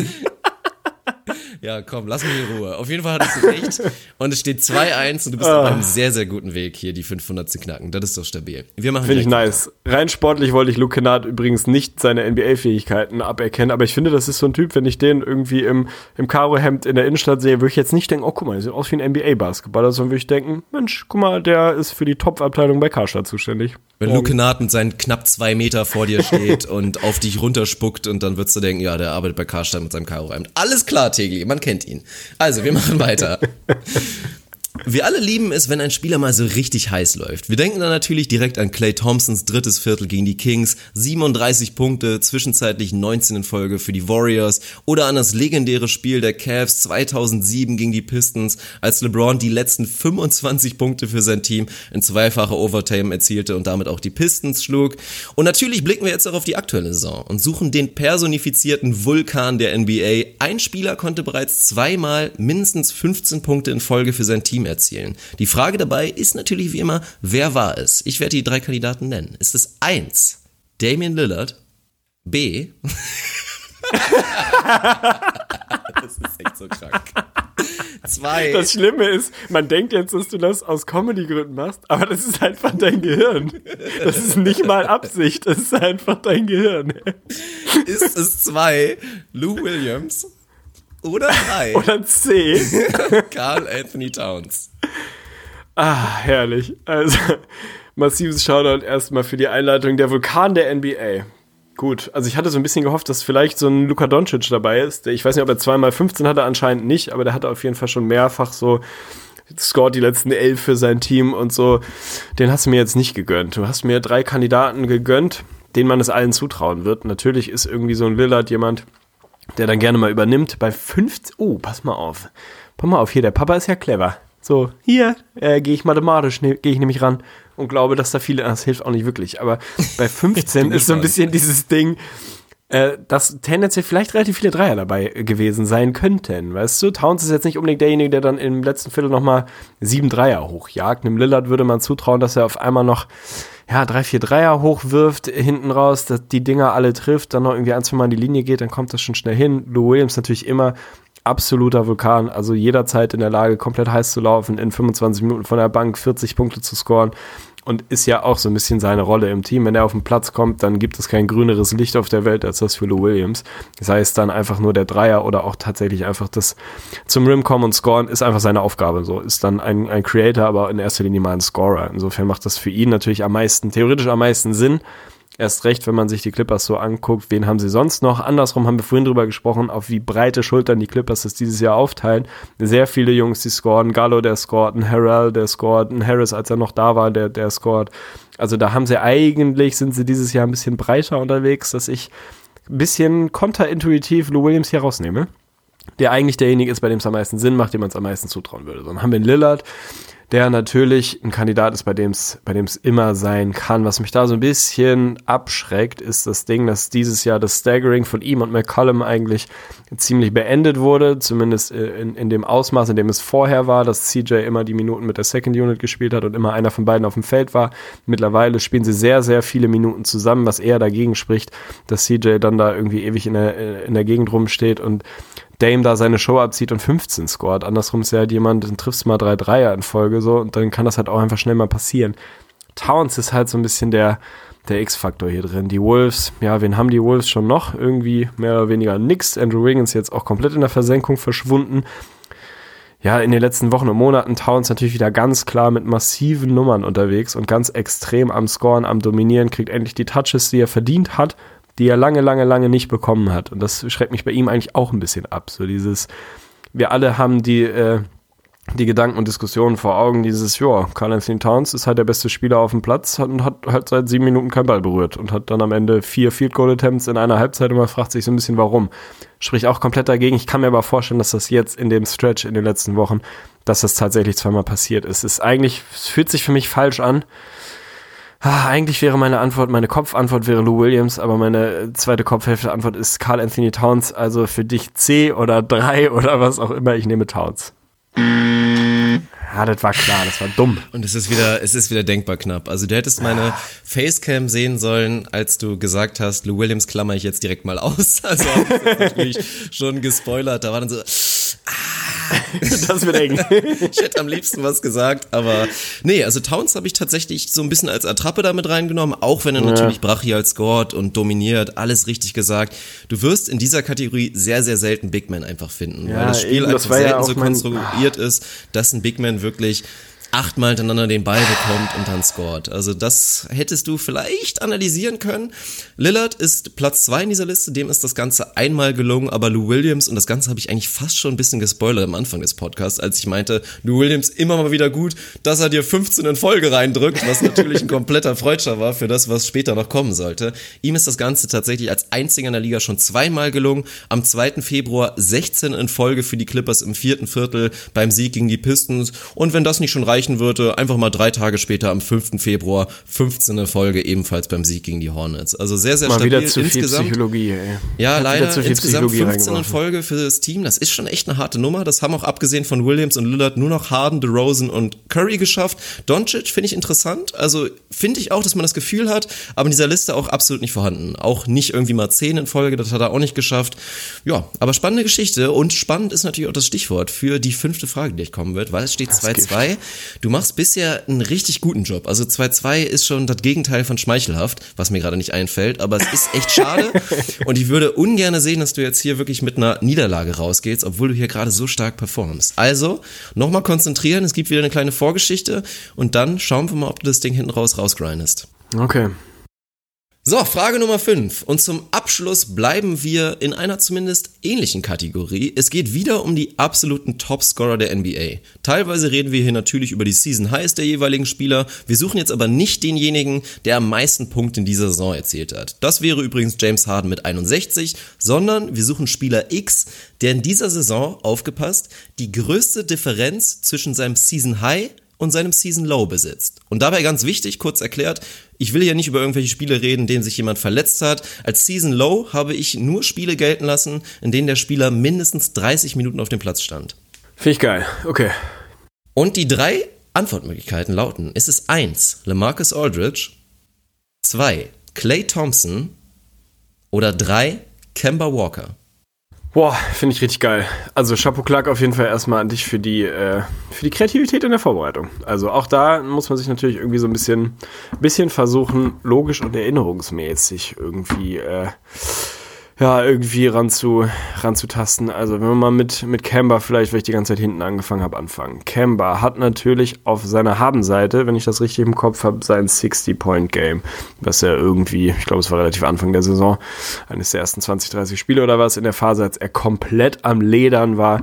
Ja, komm, lass mich in Ruhe. Auf jeden Fall hattest du recht. Und es steht 2-1 und du bist auf Ah. einem sehr, sehr guten Weg, hier die 500 zu knacken. Das ist doch stabil. Wir machen Finde ich nice. Rein sportlich wollte ich Luke Kennard übrigens nicht seine NBA-Fähigkeiten aberkennen, aber ich finde, das ist so ein Typ, wenn ich den irgendwie im, im Karo-Hemd in der Innenstadt sehe, würde ich jetzt nicht denken, oh, guck mal, der sieht aus wie ein NBA-Basketballer, sondern würde ich denken, Mensch, guck mal, der ist für die Top-Abteilung bei Karstadt zuständig. Wenn Luke Kennard mit seinen knapp zwei Meter vor dir steht (laughs) und auf dich runterspuckt und dann würdest du denken, ja, der arbeitet bei Karstadt mit seinem Karo-Hemd. Alles klar, Tegli, man kennt ihn. Also, wir machen weiter. (laughs) Wir alle lieben es, wenn ein Spieler mal so richtig heiß läuft. Wir denken dann natürlich direkt an Clay Thompsons drittes Viertel gegen die Kings, 37 Punkte, zwischenzeitlich 19 in Folge für die Warriors oder an das legendäre Spiel der Cavs 2007 gegen die Pistons, als LeBron die letzten 25 Punkte für sein Team in zweifacher Overtime erzielte und damit auch die Pistons schlug. Und natürlich blicken wir jetzt auch auf die aktuelle Saison und suchen den personifizierten Vulkan der NBA. Ein Spieler konnte bereits zweimal mindestens 15 Punkte in Folge für sein Team erzielen. Die Frage dabei ist natürlich wie immer, wer war es? Ich werde die drei Kandidaten nennen. Ist es eins Damian Lillard, B. (laughs) das ist echt so krank. Zwei. Das Schlimme ist, man denkt jetzt, dass du das aus Comedy-Gründen machst, aber das ist einfach dein Gehirn. Das ist nicht mal Absicht, das ist einfach dein Gehirn. ist es zwei Lou Williams oder drei (laughs) Oder C. (laughs) Carl Anthony Towns? Ah, herrlich. Also, massives Shoutout erstmal für die Einleitung. Der Vulkan der NBA. Gut, also ich hatte so ein bisschen gehofft, dass vielleicht so ein Luka Doncic dabei ist. Der- Ich weiß nicht, ob er zweimal 15 hatte, anscheinend nicht, aber der hatte auf jeden Fall schon mehrfach so scored die letzten elf für sein Team und so. Den hast du mir jetzt nicht gegönnt. Du hast mir drei Kandidaten gegönnt, denen man es allen zutrauen wird. Natürlich ist irgendwie so ein Lillard jemand, der dann gerne mal übernimmt. Bei 15, oh, pass mal auf. Pass mal auf, hier, der Papa ist ja clever. So, hier äh, gehe ich mathematisch, ne, gehe ich nämlich ran und glaube, dass da viele, das hilft auch nicht wirklich, aber bei (laughs) 15 ist so ein bisschen dieses Ding, äh, dass tendenziell vielleicht relativ viele Dreier dabei gewesen sein könnten, weißt du? Towns ist jetzt nicht unbedingt derjenige, der dann im letzten Viertel nochmal sieben Dreier hochjagt. Einem Lillard würde man zutrauen, dass er auf einmal noch ja, drei, vier Dreier hochwirft, hinten raus, dass die Dinger alle trifft, dann noch irgendwie ein, zwei Mal in die Linie geht, dann kommt das schon schnell hin. Lou Williams natürlich immer absoluter Vulkan, also jederzeit in der Lage, komplett heiß zu laufen, in 25 Minuten von der Bank 40 Punkte zu scoren und ist ja auch so ein bisschen seine Rolle im Team. Wenn er auf den Platz kommt, dann gibt es kein grüneres Licht auf der Welt als das für Lou Williams. Sei es dann einfach nur der Dreier oder auch tatsächlich einfach das zum Rim kommen und scoren, ist einfach seine Aufgabe. So ist dann ein, ein Creator, aber in erster Linie mal ein Scorer. Insofern macht das für ihn natürlich am meisten, theoretisch am meisten Sinn. Erst recht, wenn man sich die Clippers so anguckt, wen haben sie sonst noch? Andersrum haben wir vorhin drüber gesprochen, auf wie breite Schultern die Clippers das dieses Jahr aufteilen. Sehr viele Jungs, die scoren. Gallo, der scored, ein Harrell, der scored, ein Harris, als er noch da war, der, der scored. Also da haben sie eigentlich, sind sie dieses Jahr ein bisschen breiter unterwegs, dass ich ein bisschen konterintuitiv Lou Williams hier rausnehme. Der eigentlich derjenige ist, bei dem es am meisten Sinn macht, dem man es am meisten zutrauen würde. Dann haben wir einen Lillard, der natürlich ein Kandidat ist, bei dem es bei dem es immer sein kann. Was mich da so ein bisschen abschreckt, ist das Ding, dass dieses Jahr das Staggering von ihm und McCollum eigentlich ziemlich beendet wurde, zumindest äh, in, in dem Ausmaß, in dem es vorher war, dass CJ immer die Minuten mit der Second Unit gespielt hat und immer einer von beiden auf dem Feld war. Mittlerweile spielen sie sehr, sehr viele Minuten zusammen, was eher dagegen spricht, dass CJ dann da irgendwie ewig in der, in der Gegend rumsteht und Dame da seine Show abzieht und 15 scored. Andersrum ist ja halt jemand, dann triffst du mal drei Dreier in Folge so und dann kann das halt auch einfach schnell mal passieren. Towns ist halt so ein bisschen der, der X-Faktor hier drin. Die Wolves, ja, wen haben die Wolves schon noch? Irgendwie mehr oder weniger nix. Andrew Wiggins jetzt auch komplett in der Versenkung verschwunden. Ja, in den letzten Wochen und Monaten Towns natürlich wieder ganz klar mit massiven Nummern unterwegs und ganz extrem am Scoren, am Dominieren, kriegt endlich die Touches, die er verdient hat die er lange, lange, lange nicht bekommen hat. Und das schreckt mich bei ihm eigentlich auch ein bisschen ab. So dieses, wir alle haben die, äh, die Gedanken und Diskussionen vor Augen, dieses, ja, Carl Anthony Towns ist halt der beste Spieler auf dem Platz und hat halt seit sieben Minuten keinen Ball berührt und hat dann am Ende vier Field Goal Attempts in einer Halbzeit und man fragt sich so ein bisschen, warum. Sprich auch komplett dagegen. Ich kann mir aber vorstellen, dass das jetzt in dem Stretch in den letzten Wochen, dass das tatsächlich zweimal passiert ist. Es ist eigentlich, es fühlt sich für mich falsch an. Ah, eigentlich wäre meine Antwort, meine Kopfantwort wäre Lou Williams, aber meine zweite Kopfhälfte Antwort ist Carl Anthony Towns. Also für dich C oder 3 (laughs) oder was auch immer, ich nehme Towns. Ja, das war klar, das war dumm. Und es ist wieder, es ist wieder denkbar knapp. Also du hättest meine Facecam sehen sollen, als du gesagt hast, Lou Williams klammer ich jetzt direkt mal aus. (laughs) Also natürlich schon gespoilert. Da war dann so, (laughs) Das wird eng. ich hätte am liebsten was gesagt, aber nee, also Towns habe ich tatsächlich so ein bisschen als Attrappe damit reingenommen, auch wenn er natürlich brachial scored und dominiert, alles richtig gesagt. Du wirst in dieser Kategorie sehr, sehr selten Big Man einfach finden, Ja, weil das Spiel eben, das einfach ja selten auch so mein- konstruiert ist, dass ein Big Man wirklich achtmal hintereinander den Ball bekommt und dann scored. Also das hättest du vielleicht analysieren können. Lillard ist Platz zwei in dieser Liste, dem ist das Ganze einmal gelungen, aber Lou Williams, und das Ganze habe ich eigentlich fast schon ein bisschen gespoilert am Anfang des Podcasts, als ich meinte, Lou Williams immer mal wieder gut, dass er dir 15 in Folge reindrückt, was natürlich ein kompletter Freudscher war für das, was später noch kommen sollte. Ihm ist das Ganze tatsächlich als einziger in der Liga schon zweimal gelungen. Am 2. Februar 16 in Folge für die Clippers im vierten Viertel beim Sieg gegen die Pistons. Und wenn das nicht schon reichen würde, einfach mal drei Tage später am 5. Februar 15 in Folge ebenfalls beim Sieg gegen die Hornets. Also sehr, sehr Mal stabil wieder zu viel insgesamt. Psychologie, ey. Ja, leider zu viel insgesamt Psychologie 15 in reingeworfen. Folge für das Team. Das ist schon echt eine harte Nummer. Das haben auch abgesehen von Williams und Lillard nur noch Harden, DeRozan und Curry geschafft. Doncic finde ich interessant. Also finde ich auch, dass man das Gefühl hat, aber in dieser Liste auch absolut nicht vorhanden. Auch nicht irgendwie mal 10 in Folge, das hat er auch nicht geschafft. Ja, aber spannende Geschichte und spannend ist natürlich auch das Stichwort für die fünfte Frage, die gleich kommen wird, weil es steht 2-2. Du machst bisher einen richtig guten Job. Also 2-2 ist schon das Gegenteil von schmeichelhaft, was mir gerade nicht einfällt, aber es ist echt schade (laughs) und ich würde ungern sehen, dass du jetzt hier wirklich mit einer Niederlage rausgehst, obwohl du hier gerade so stark performst. Also, nochmal konzentrieren, es gibt wieder eine kleine Vorgeschichte und dann schauen wir mal, ob du das Ding hinten raus rausgrindest. Okay. So, Frage Nummer 5. Und zum Abschluss bleiben wir in einer zumindest ähnlichen Kategorie. Es geht wieder um die absoluten Topscorer der NBA. Teilweise reden wir hier natürlich über die Season Highs der jeweiligen Spieler. Wir suchen jetzt aber nicht denjenigen, der am meisten Punkte in dieser Saison erzielt hat. Das wäre übrigens James Harden mit 61, sondern wir suchen Spieler X, der in dieser Saison, aufgepasst, die größte Differenz zwischen seinem Season High und seinem Season Low besitzt. Und dabei ganz wichtig, kurz erklärt, ich will hier nicht über irgendwelche Spiele reden, in denen sich jemand verletzt hat. Als Season Low habe ich nur Spiele gelten lassen, in denen der Spieler mindestens 30 Minuten auf dem Platz stand. Finde ich geil. Okay. Und die drei Antwortmöglichkeiten lauten, ist es 1, LaMarcus Aldridge, 2, Clay Thompson oder 3, Kemba Walker? Boah, finde ich richtig geil. Also Chapeau Clark auf jeden Fall erstmal an dich für die, äh, für die Kreativität in der Vorbereitung. Also auch da muss man sich natürlich irgendwie so ein bisschen, bisschen versuchen, logisch und erinnerungsmäßig irgendwie, äh, ja, irgendwie ranzu, ranzutasten. Also wenn wir mal mit, mit Kemba vielleicht, weil ich die ganze Zeit hinten angefangen habe, anfangen. Kemba hat natürlich auf seiner Habenseite, wenn ich das richtig im Kopf habe, sein 60-Point-Game, was er irgendwie, ich glaube, es war relativ Anfang der Saison, eines der ersten 20, 30 Spiele oder was, in der Phase, als er komplett am Ledern war,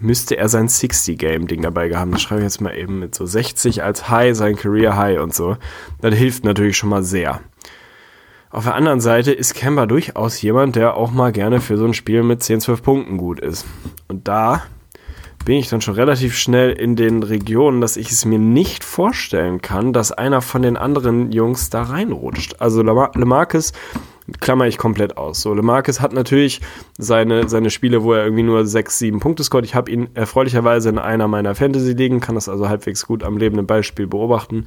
müsste er sein 60-Game-Ding dabei gehabt. Das schreibe ich jetzt mal eben mit so 60 als High, sein Career-High und so. Das hilft natürlich schon mal sehr. Auf der anderen Seite ist Kemba durchaus jemand, der auch mal gerne für so ein Spiel mit 10, 12 Punkten gut ist. Und da bin ich dann schon relativ schnell in den Regionen, dass ich es mir nicht vorstellen kann, dass einer von den anderen Jungs da reinrutscht. Also Lemarcus klammer ich komplett aus. So, Lemarcus hat natürlich seine, seine Spiele, wo er irgendwie nur 6, 7 Punkte scoret. Ich habe ihn erfreulicherweise in einer meiner Fantasy-Ligen, kann das also halbwegs gut am lebenden Beispiel beobachten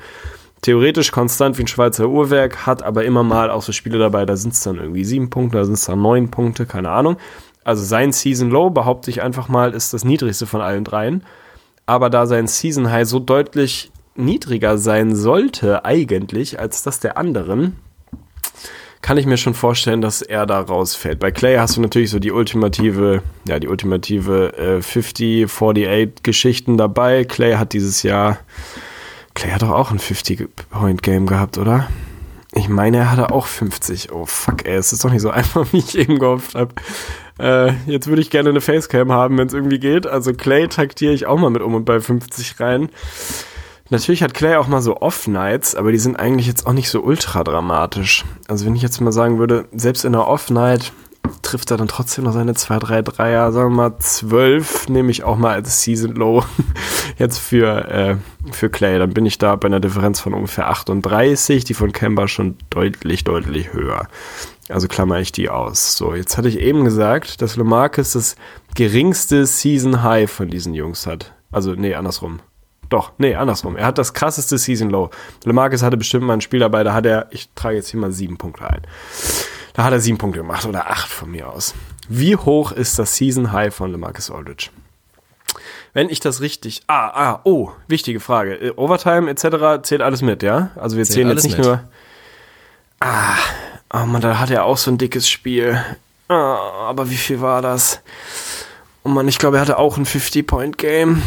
theoretisch konstant wie ein Schweizer Uhrwerk, hat aber immer mal auch so Spiele dabei, da sind es dann irgendwie sieben Punkte, da sind es dann neun Punkte, keine Ahnung. Also sein Season Low, behaupte ich einfach mal, ist das niedrigste von allen dreien. Aber da sein Season High so deutlich niedriger sein sollte eigentlich als das der anderen, kann ich mir schon vorstellen, dass er da rausfällt. Bei Clay hast du natürlich so die ultimative, ja, die ultimative äh, 50, 48 Geschichten dabei. Clay hat dieses Jahr Clay hat doch auch ein 50-Point-Game gehabt, oder? Ich meine, er hatte auch 50. Oh fuck, ey, es ist doch nicht so (laughs) einfach, wie ich eben gehofft habe. Äh, jetzt würde ich gerne eine Facecam haben, wenn es irgendwie geht. Also Clay taktiere ich auch mal mit um und bei 50 rein. Natürlich hat Clay auch mal so Off-Nights, aber die sind eigentlich jetzt auch nicht so ultra dramatisch. Also wenn ich jetzt mal sagen würde, selbst in einer Off-Night trifft er dann trotzdem noch seine 2, 3 Dreier, sagen wir mal 12, nehme ich auch mal als Season Low (laughs) jetzt für, äh, für Clay. Dann bin ich da bei einer Differenz von ungefähr 38, die von Kemba schon deutlich, deutlich höher. Also klammer ich die aus. So, jetzt hatte ich eben gesagt, dass Lamarcus das geringste Season High von diesen Jungs hat. Also, nee, andersrum. Doch, nee, andersrum. Er hat das krasseste Season Low. Lamarcus hatte bestimmt mal ein Spiel dabei, da hat er, ich trage jetzt hier mal sieben Punkte ein. Da hat er sieben Punkte gemacht oder acht von mir aus. Wie hoch ist das Season High von LeMarcus Aldridge? Wenn ich das richtig. Ah, ah, oh, wichtige Frage. Äh, Overtime etc. zählt alles mit, ja? Also wir zählen jetzt nicht mit. nur. Ah, oh Mann, da hat er auch so ein dickes Spiel. Ah, aber wie viel war das? Oh Mann, ich glaube, er hatte auch ein 50-Point-Game.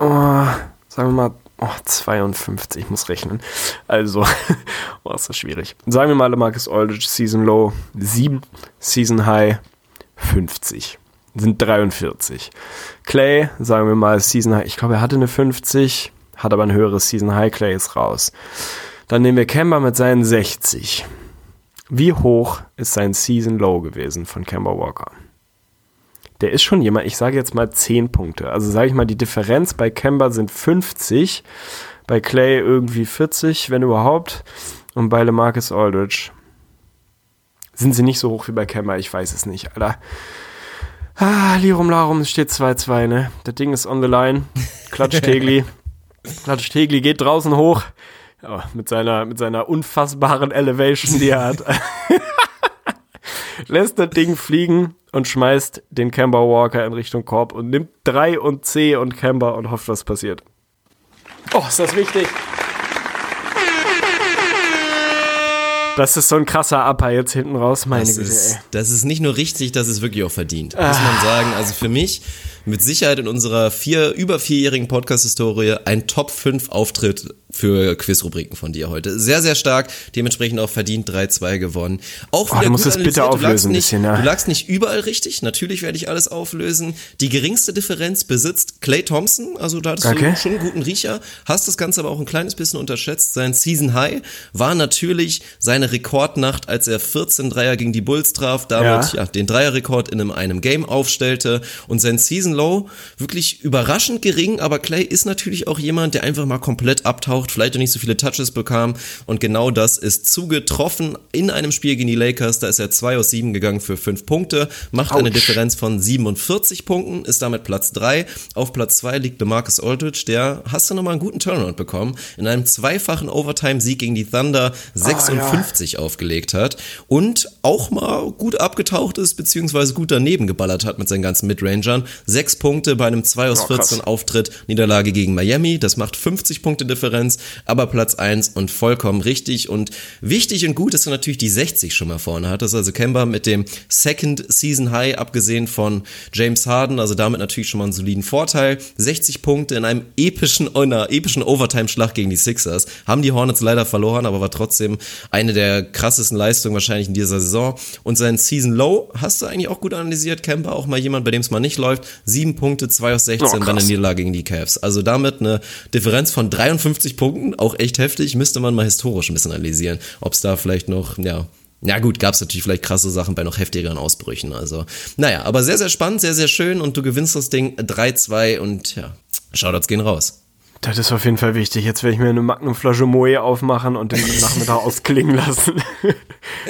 Oh, sagen wir mal, oh, 52, ich muss rechnen. Also, (laughs) oh, ist das schwierig. Sagen wir mal, Marcus Aldridge, Season Low 7, Season High 50. Sind 43. Clay, sagen wir mal, Season High, ich glaube, er hatte eine 50, hat aber ein höheres Season High, Clay ist raus. Dann nehmen wir Kemba mit seinen 60. Wie hoch ist sein Season Low gewesen von Kemba Walker? Der ist schon jemand, ich sage jetzt mal 10 Punkte. Also sage ich mal, die Differenz bei Kemba sind 50, bei Clay irgendwie 40, wenn überhaupt. Und bei LeMarcus Aldridge sind sie nicht so hoch wie bei Kemba, ich weiß es nicht, Alter. Ah, Lirum Larum, es steht 2-2, ne? Das Ding ist on the line. Klatsch Tegli. (laughs) Klatsch Tegli geht draußen hoch. Ja, mit seiner, mit seiner unfassbaren Elevation, die er hat. (laughs) Lässt das Ding fliegen und schmeißt den Kemba Walker in Richtung Korb und nimmt 3 und C und Kemba und hofft, was passiert. Oh, ist das wichtig. Das ist so ein krasser Upper jetzt hinten raus, meine Das Güte, ist, das ist nicht nur richtig, das ist wirklich auch verdient. Muss man sagen. Also für mich mit Sicherheit in unserer vier, über vierjährigen Podcast-Historie ein Top 5 Auftritt für Quizrubriken von dir heute. Sehr, sehr stark, dementsprechend auch verdient 3-2 gewonnen. Auch Oh, du musst es bitte. Du auflösen ein nicht, bisschen, ja. Du lagst nicht überall richtig, natürlich werde ich alles auflösen. Die geringste Differenz besitzt Clay Thompson, also da hattest Okay. du schon einen guten Riecher, hast das Ganze aber auch ein kleines bisschen unterschätzt. Sein Season High war natürlich seine Rekordnacht, als er 14 Dreier gegen die Bulls traf, damit Ja. ja, den Dreierrekord in einem, einem Game aufstellte und sein Season Low wirklich überraschend gering, aber Clay ist natürlich auch jemand, der einfach mal komplett abtaucht, vielleicht auch nicht so viele Touches bekam und genau das ist zugetroffen in einem Spiel gegen die Lakers, da ist er 2 aus 7 gegangen für 5 Punkte, macht eine Autsch. Differenz von 47 Punkten, ist damit Platz 3. Auf Platz 2 liegt DeMarcus Aldridge, der hast du nochmal einen guten Turnaround bekommen, in einem zweifachen Overtime-Sieg gegen die Thunder 56 aufgelegt hat und auch mal gut abgetaucht ist, beziehungsweise gut daneben geballert hat mit seinen ganzen Midrangern. Sechs Punkte bei einem 2 aus Oh, krass. 14 Auftritt, Niederlage gegen Miami, das macht 50 Punkte Differenz, aber Platz 1 und vollkommen richtig und wichtig und gut, dass du natürlich die 60 schon mal vorne hattest, also Kemba mit dem Second Season High, abgesehen von James Harden, also damit natürlich schon mal einen soliden Vorteil. 60 Punkte in einem epischen, in einer epischen Overtime-Schlag gegen die Sixers. Haben die Hornets leider verloren, aber war trotzdem eine der krassesten Leistungen wahrscheinlich in dieser Saison. Und sein Season Low hast du eigentlich auch gut analysiert. Kemba auch mal jemand, bei dem es mal nicht läuft. Sieben Punkte, 2 aus 16 Oh, bei krass. Niederlage gegen die Cavs. Also damit eine Differenz von 53 Punkten, auch echt heftig. Müsste man mal historisch ein bisschen analysieren, ob es da vielleicht noch, ja, ja gut, gab es natürlich vielleicht krasse Sachen bei noch heftigeren Ausbrüchen. Also, naja, aber sehr, sehr spannend, sehr, sehr schön und du gewinnst das Ding 3-2 und ja, Shoutouts gehen raus. Das ist auf jeden Fall wichtig. Jetzt werde ich mir eine Magnumflasche Moe aufmachen und den Nachmittag (laughs) ausklingen lassen.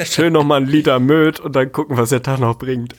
Schön nochmal ein Liter Möd und dann gucken, was der Tag noch bringt.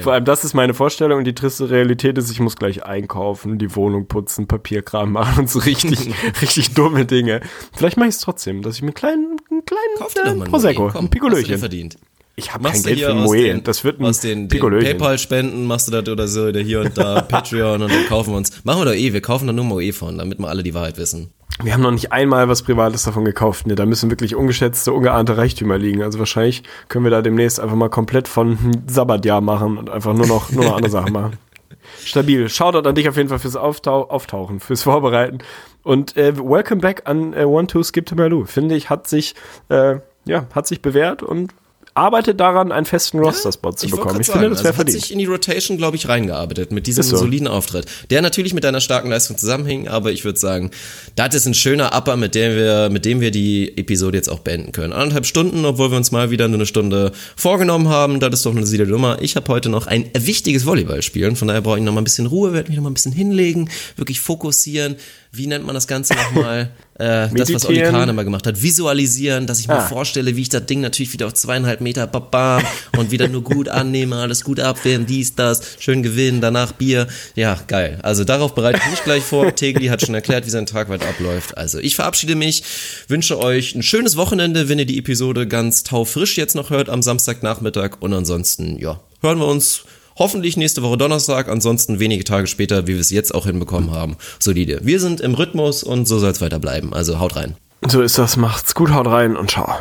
Vor allem, das ist meine Vorstellung und die triste Realität ist, ich muss gleich einkaufen, die Wohnung putzen, Papierkram machen und so richtig, (laughs) richtig dumme Dinge. Vielleicht mache ich es trotzdem, dass ich mir einen kleinen, einen kleinen äh, Prosecco, ein Picolöchen. verdient. Ich habe kein Geld für ein Moe. den, Das wird ein aus den, den. PayPal-Spenden, machst du das oder so, oder hier und da (laughs) Patreon und dann kaufen wir uns. Machen wir doch eh, wir kaufen da nur Moe von, damit wir alle die Wahrheit wissen. Wir haben noch nicht einmal was Privates davon gekauft. Ne, da müssen wirklich ungeschätzte, ungeahnte Reichtümer liegen. Also wahrscheinlich können wir da demnächst einfach mal komplett von Sabbatjahr machen und einfach nur noch, nur noch andere Sachen machen. (laughs) Stabil. Shoutout an dich auf jeden Fall fürs Auftau Auftauchen, fürs Vorbereiten. Und äh, welcome back an äh, One Two Skip to Malou. Finde ich, hat sich, äh, ja, hat sich bewährt und arbeitet daran, einen festen Roster-Spot zu Ich bekommen. Ich finde, das sagen, wäre also hat verdient. sich in die Rotation, glaube ich, reingearbeitet mit diesem so. soliden Auftritt, der natürlich mit deiner starken Leistung zusammenhing, aber ich würde sagen, das ist ein schöner Upper, mit dem wir, mit dem wir die Episode jetzt auch beenden können. Anderthalb Stunden, obwohl wir uns mal wieder nur eine Stunde vorgenommen haben, das ist doch eine solide Nummer. Ich habe heute noch ein wichtiges Volleyball spielen, von daher brauche ich noch mal ein bisschen Ruhe, werde mich noch mal ein bisschen hinlegen, wirklich fokussieren. Wie nennt man das Ganze nochmal? (laughs) äh, das, was Oli. Kahn immer gemacht hat. Visualisieren, dass ich mir Ah. vorstelle, wie ich das Ding natürlich wieder auf zweieinhalb Meter babam und wieder nur gut annehme, alles gut abwehren, dies, das, schön gewinnen, danach Bier. Ja, geil. Also darauf bereite ich mich gleich vor. (laughs) Tegli hat schon erklärt, wie sein Tag weiter abläuft. Also ich verabschiede mich, wünsche euch ein schönes Wochenende, wenn ihr die Episode ganz taufrisch jetzt noch hört am Samstagnachmittag und ansonsten, ja, hören wir uns Hoffentlich nächste Woche Donnerstag, ansonsten wenige Tage später, wie wir es jetzt auch hinbekommen haben. Solide. Wir sind im Rhythmus und so soll es weiter bleiben. Also haut rein. So ist das. Macht's gut, haut rein und ciao.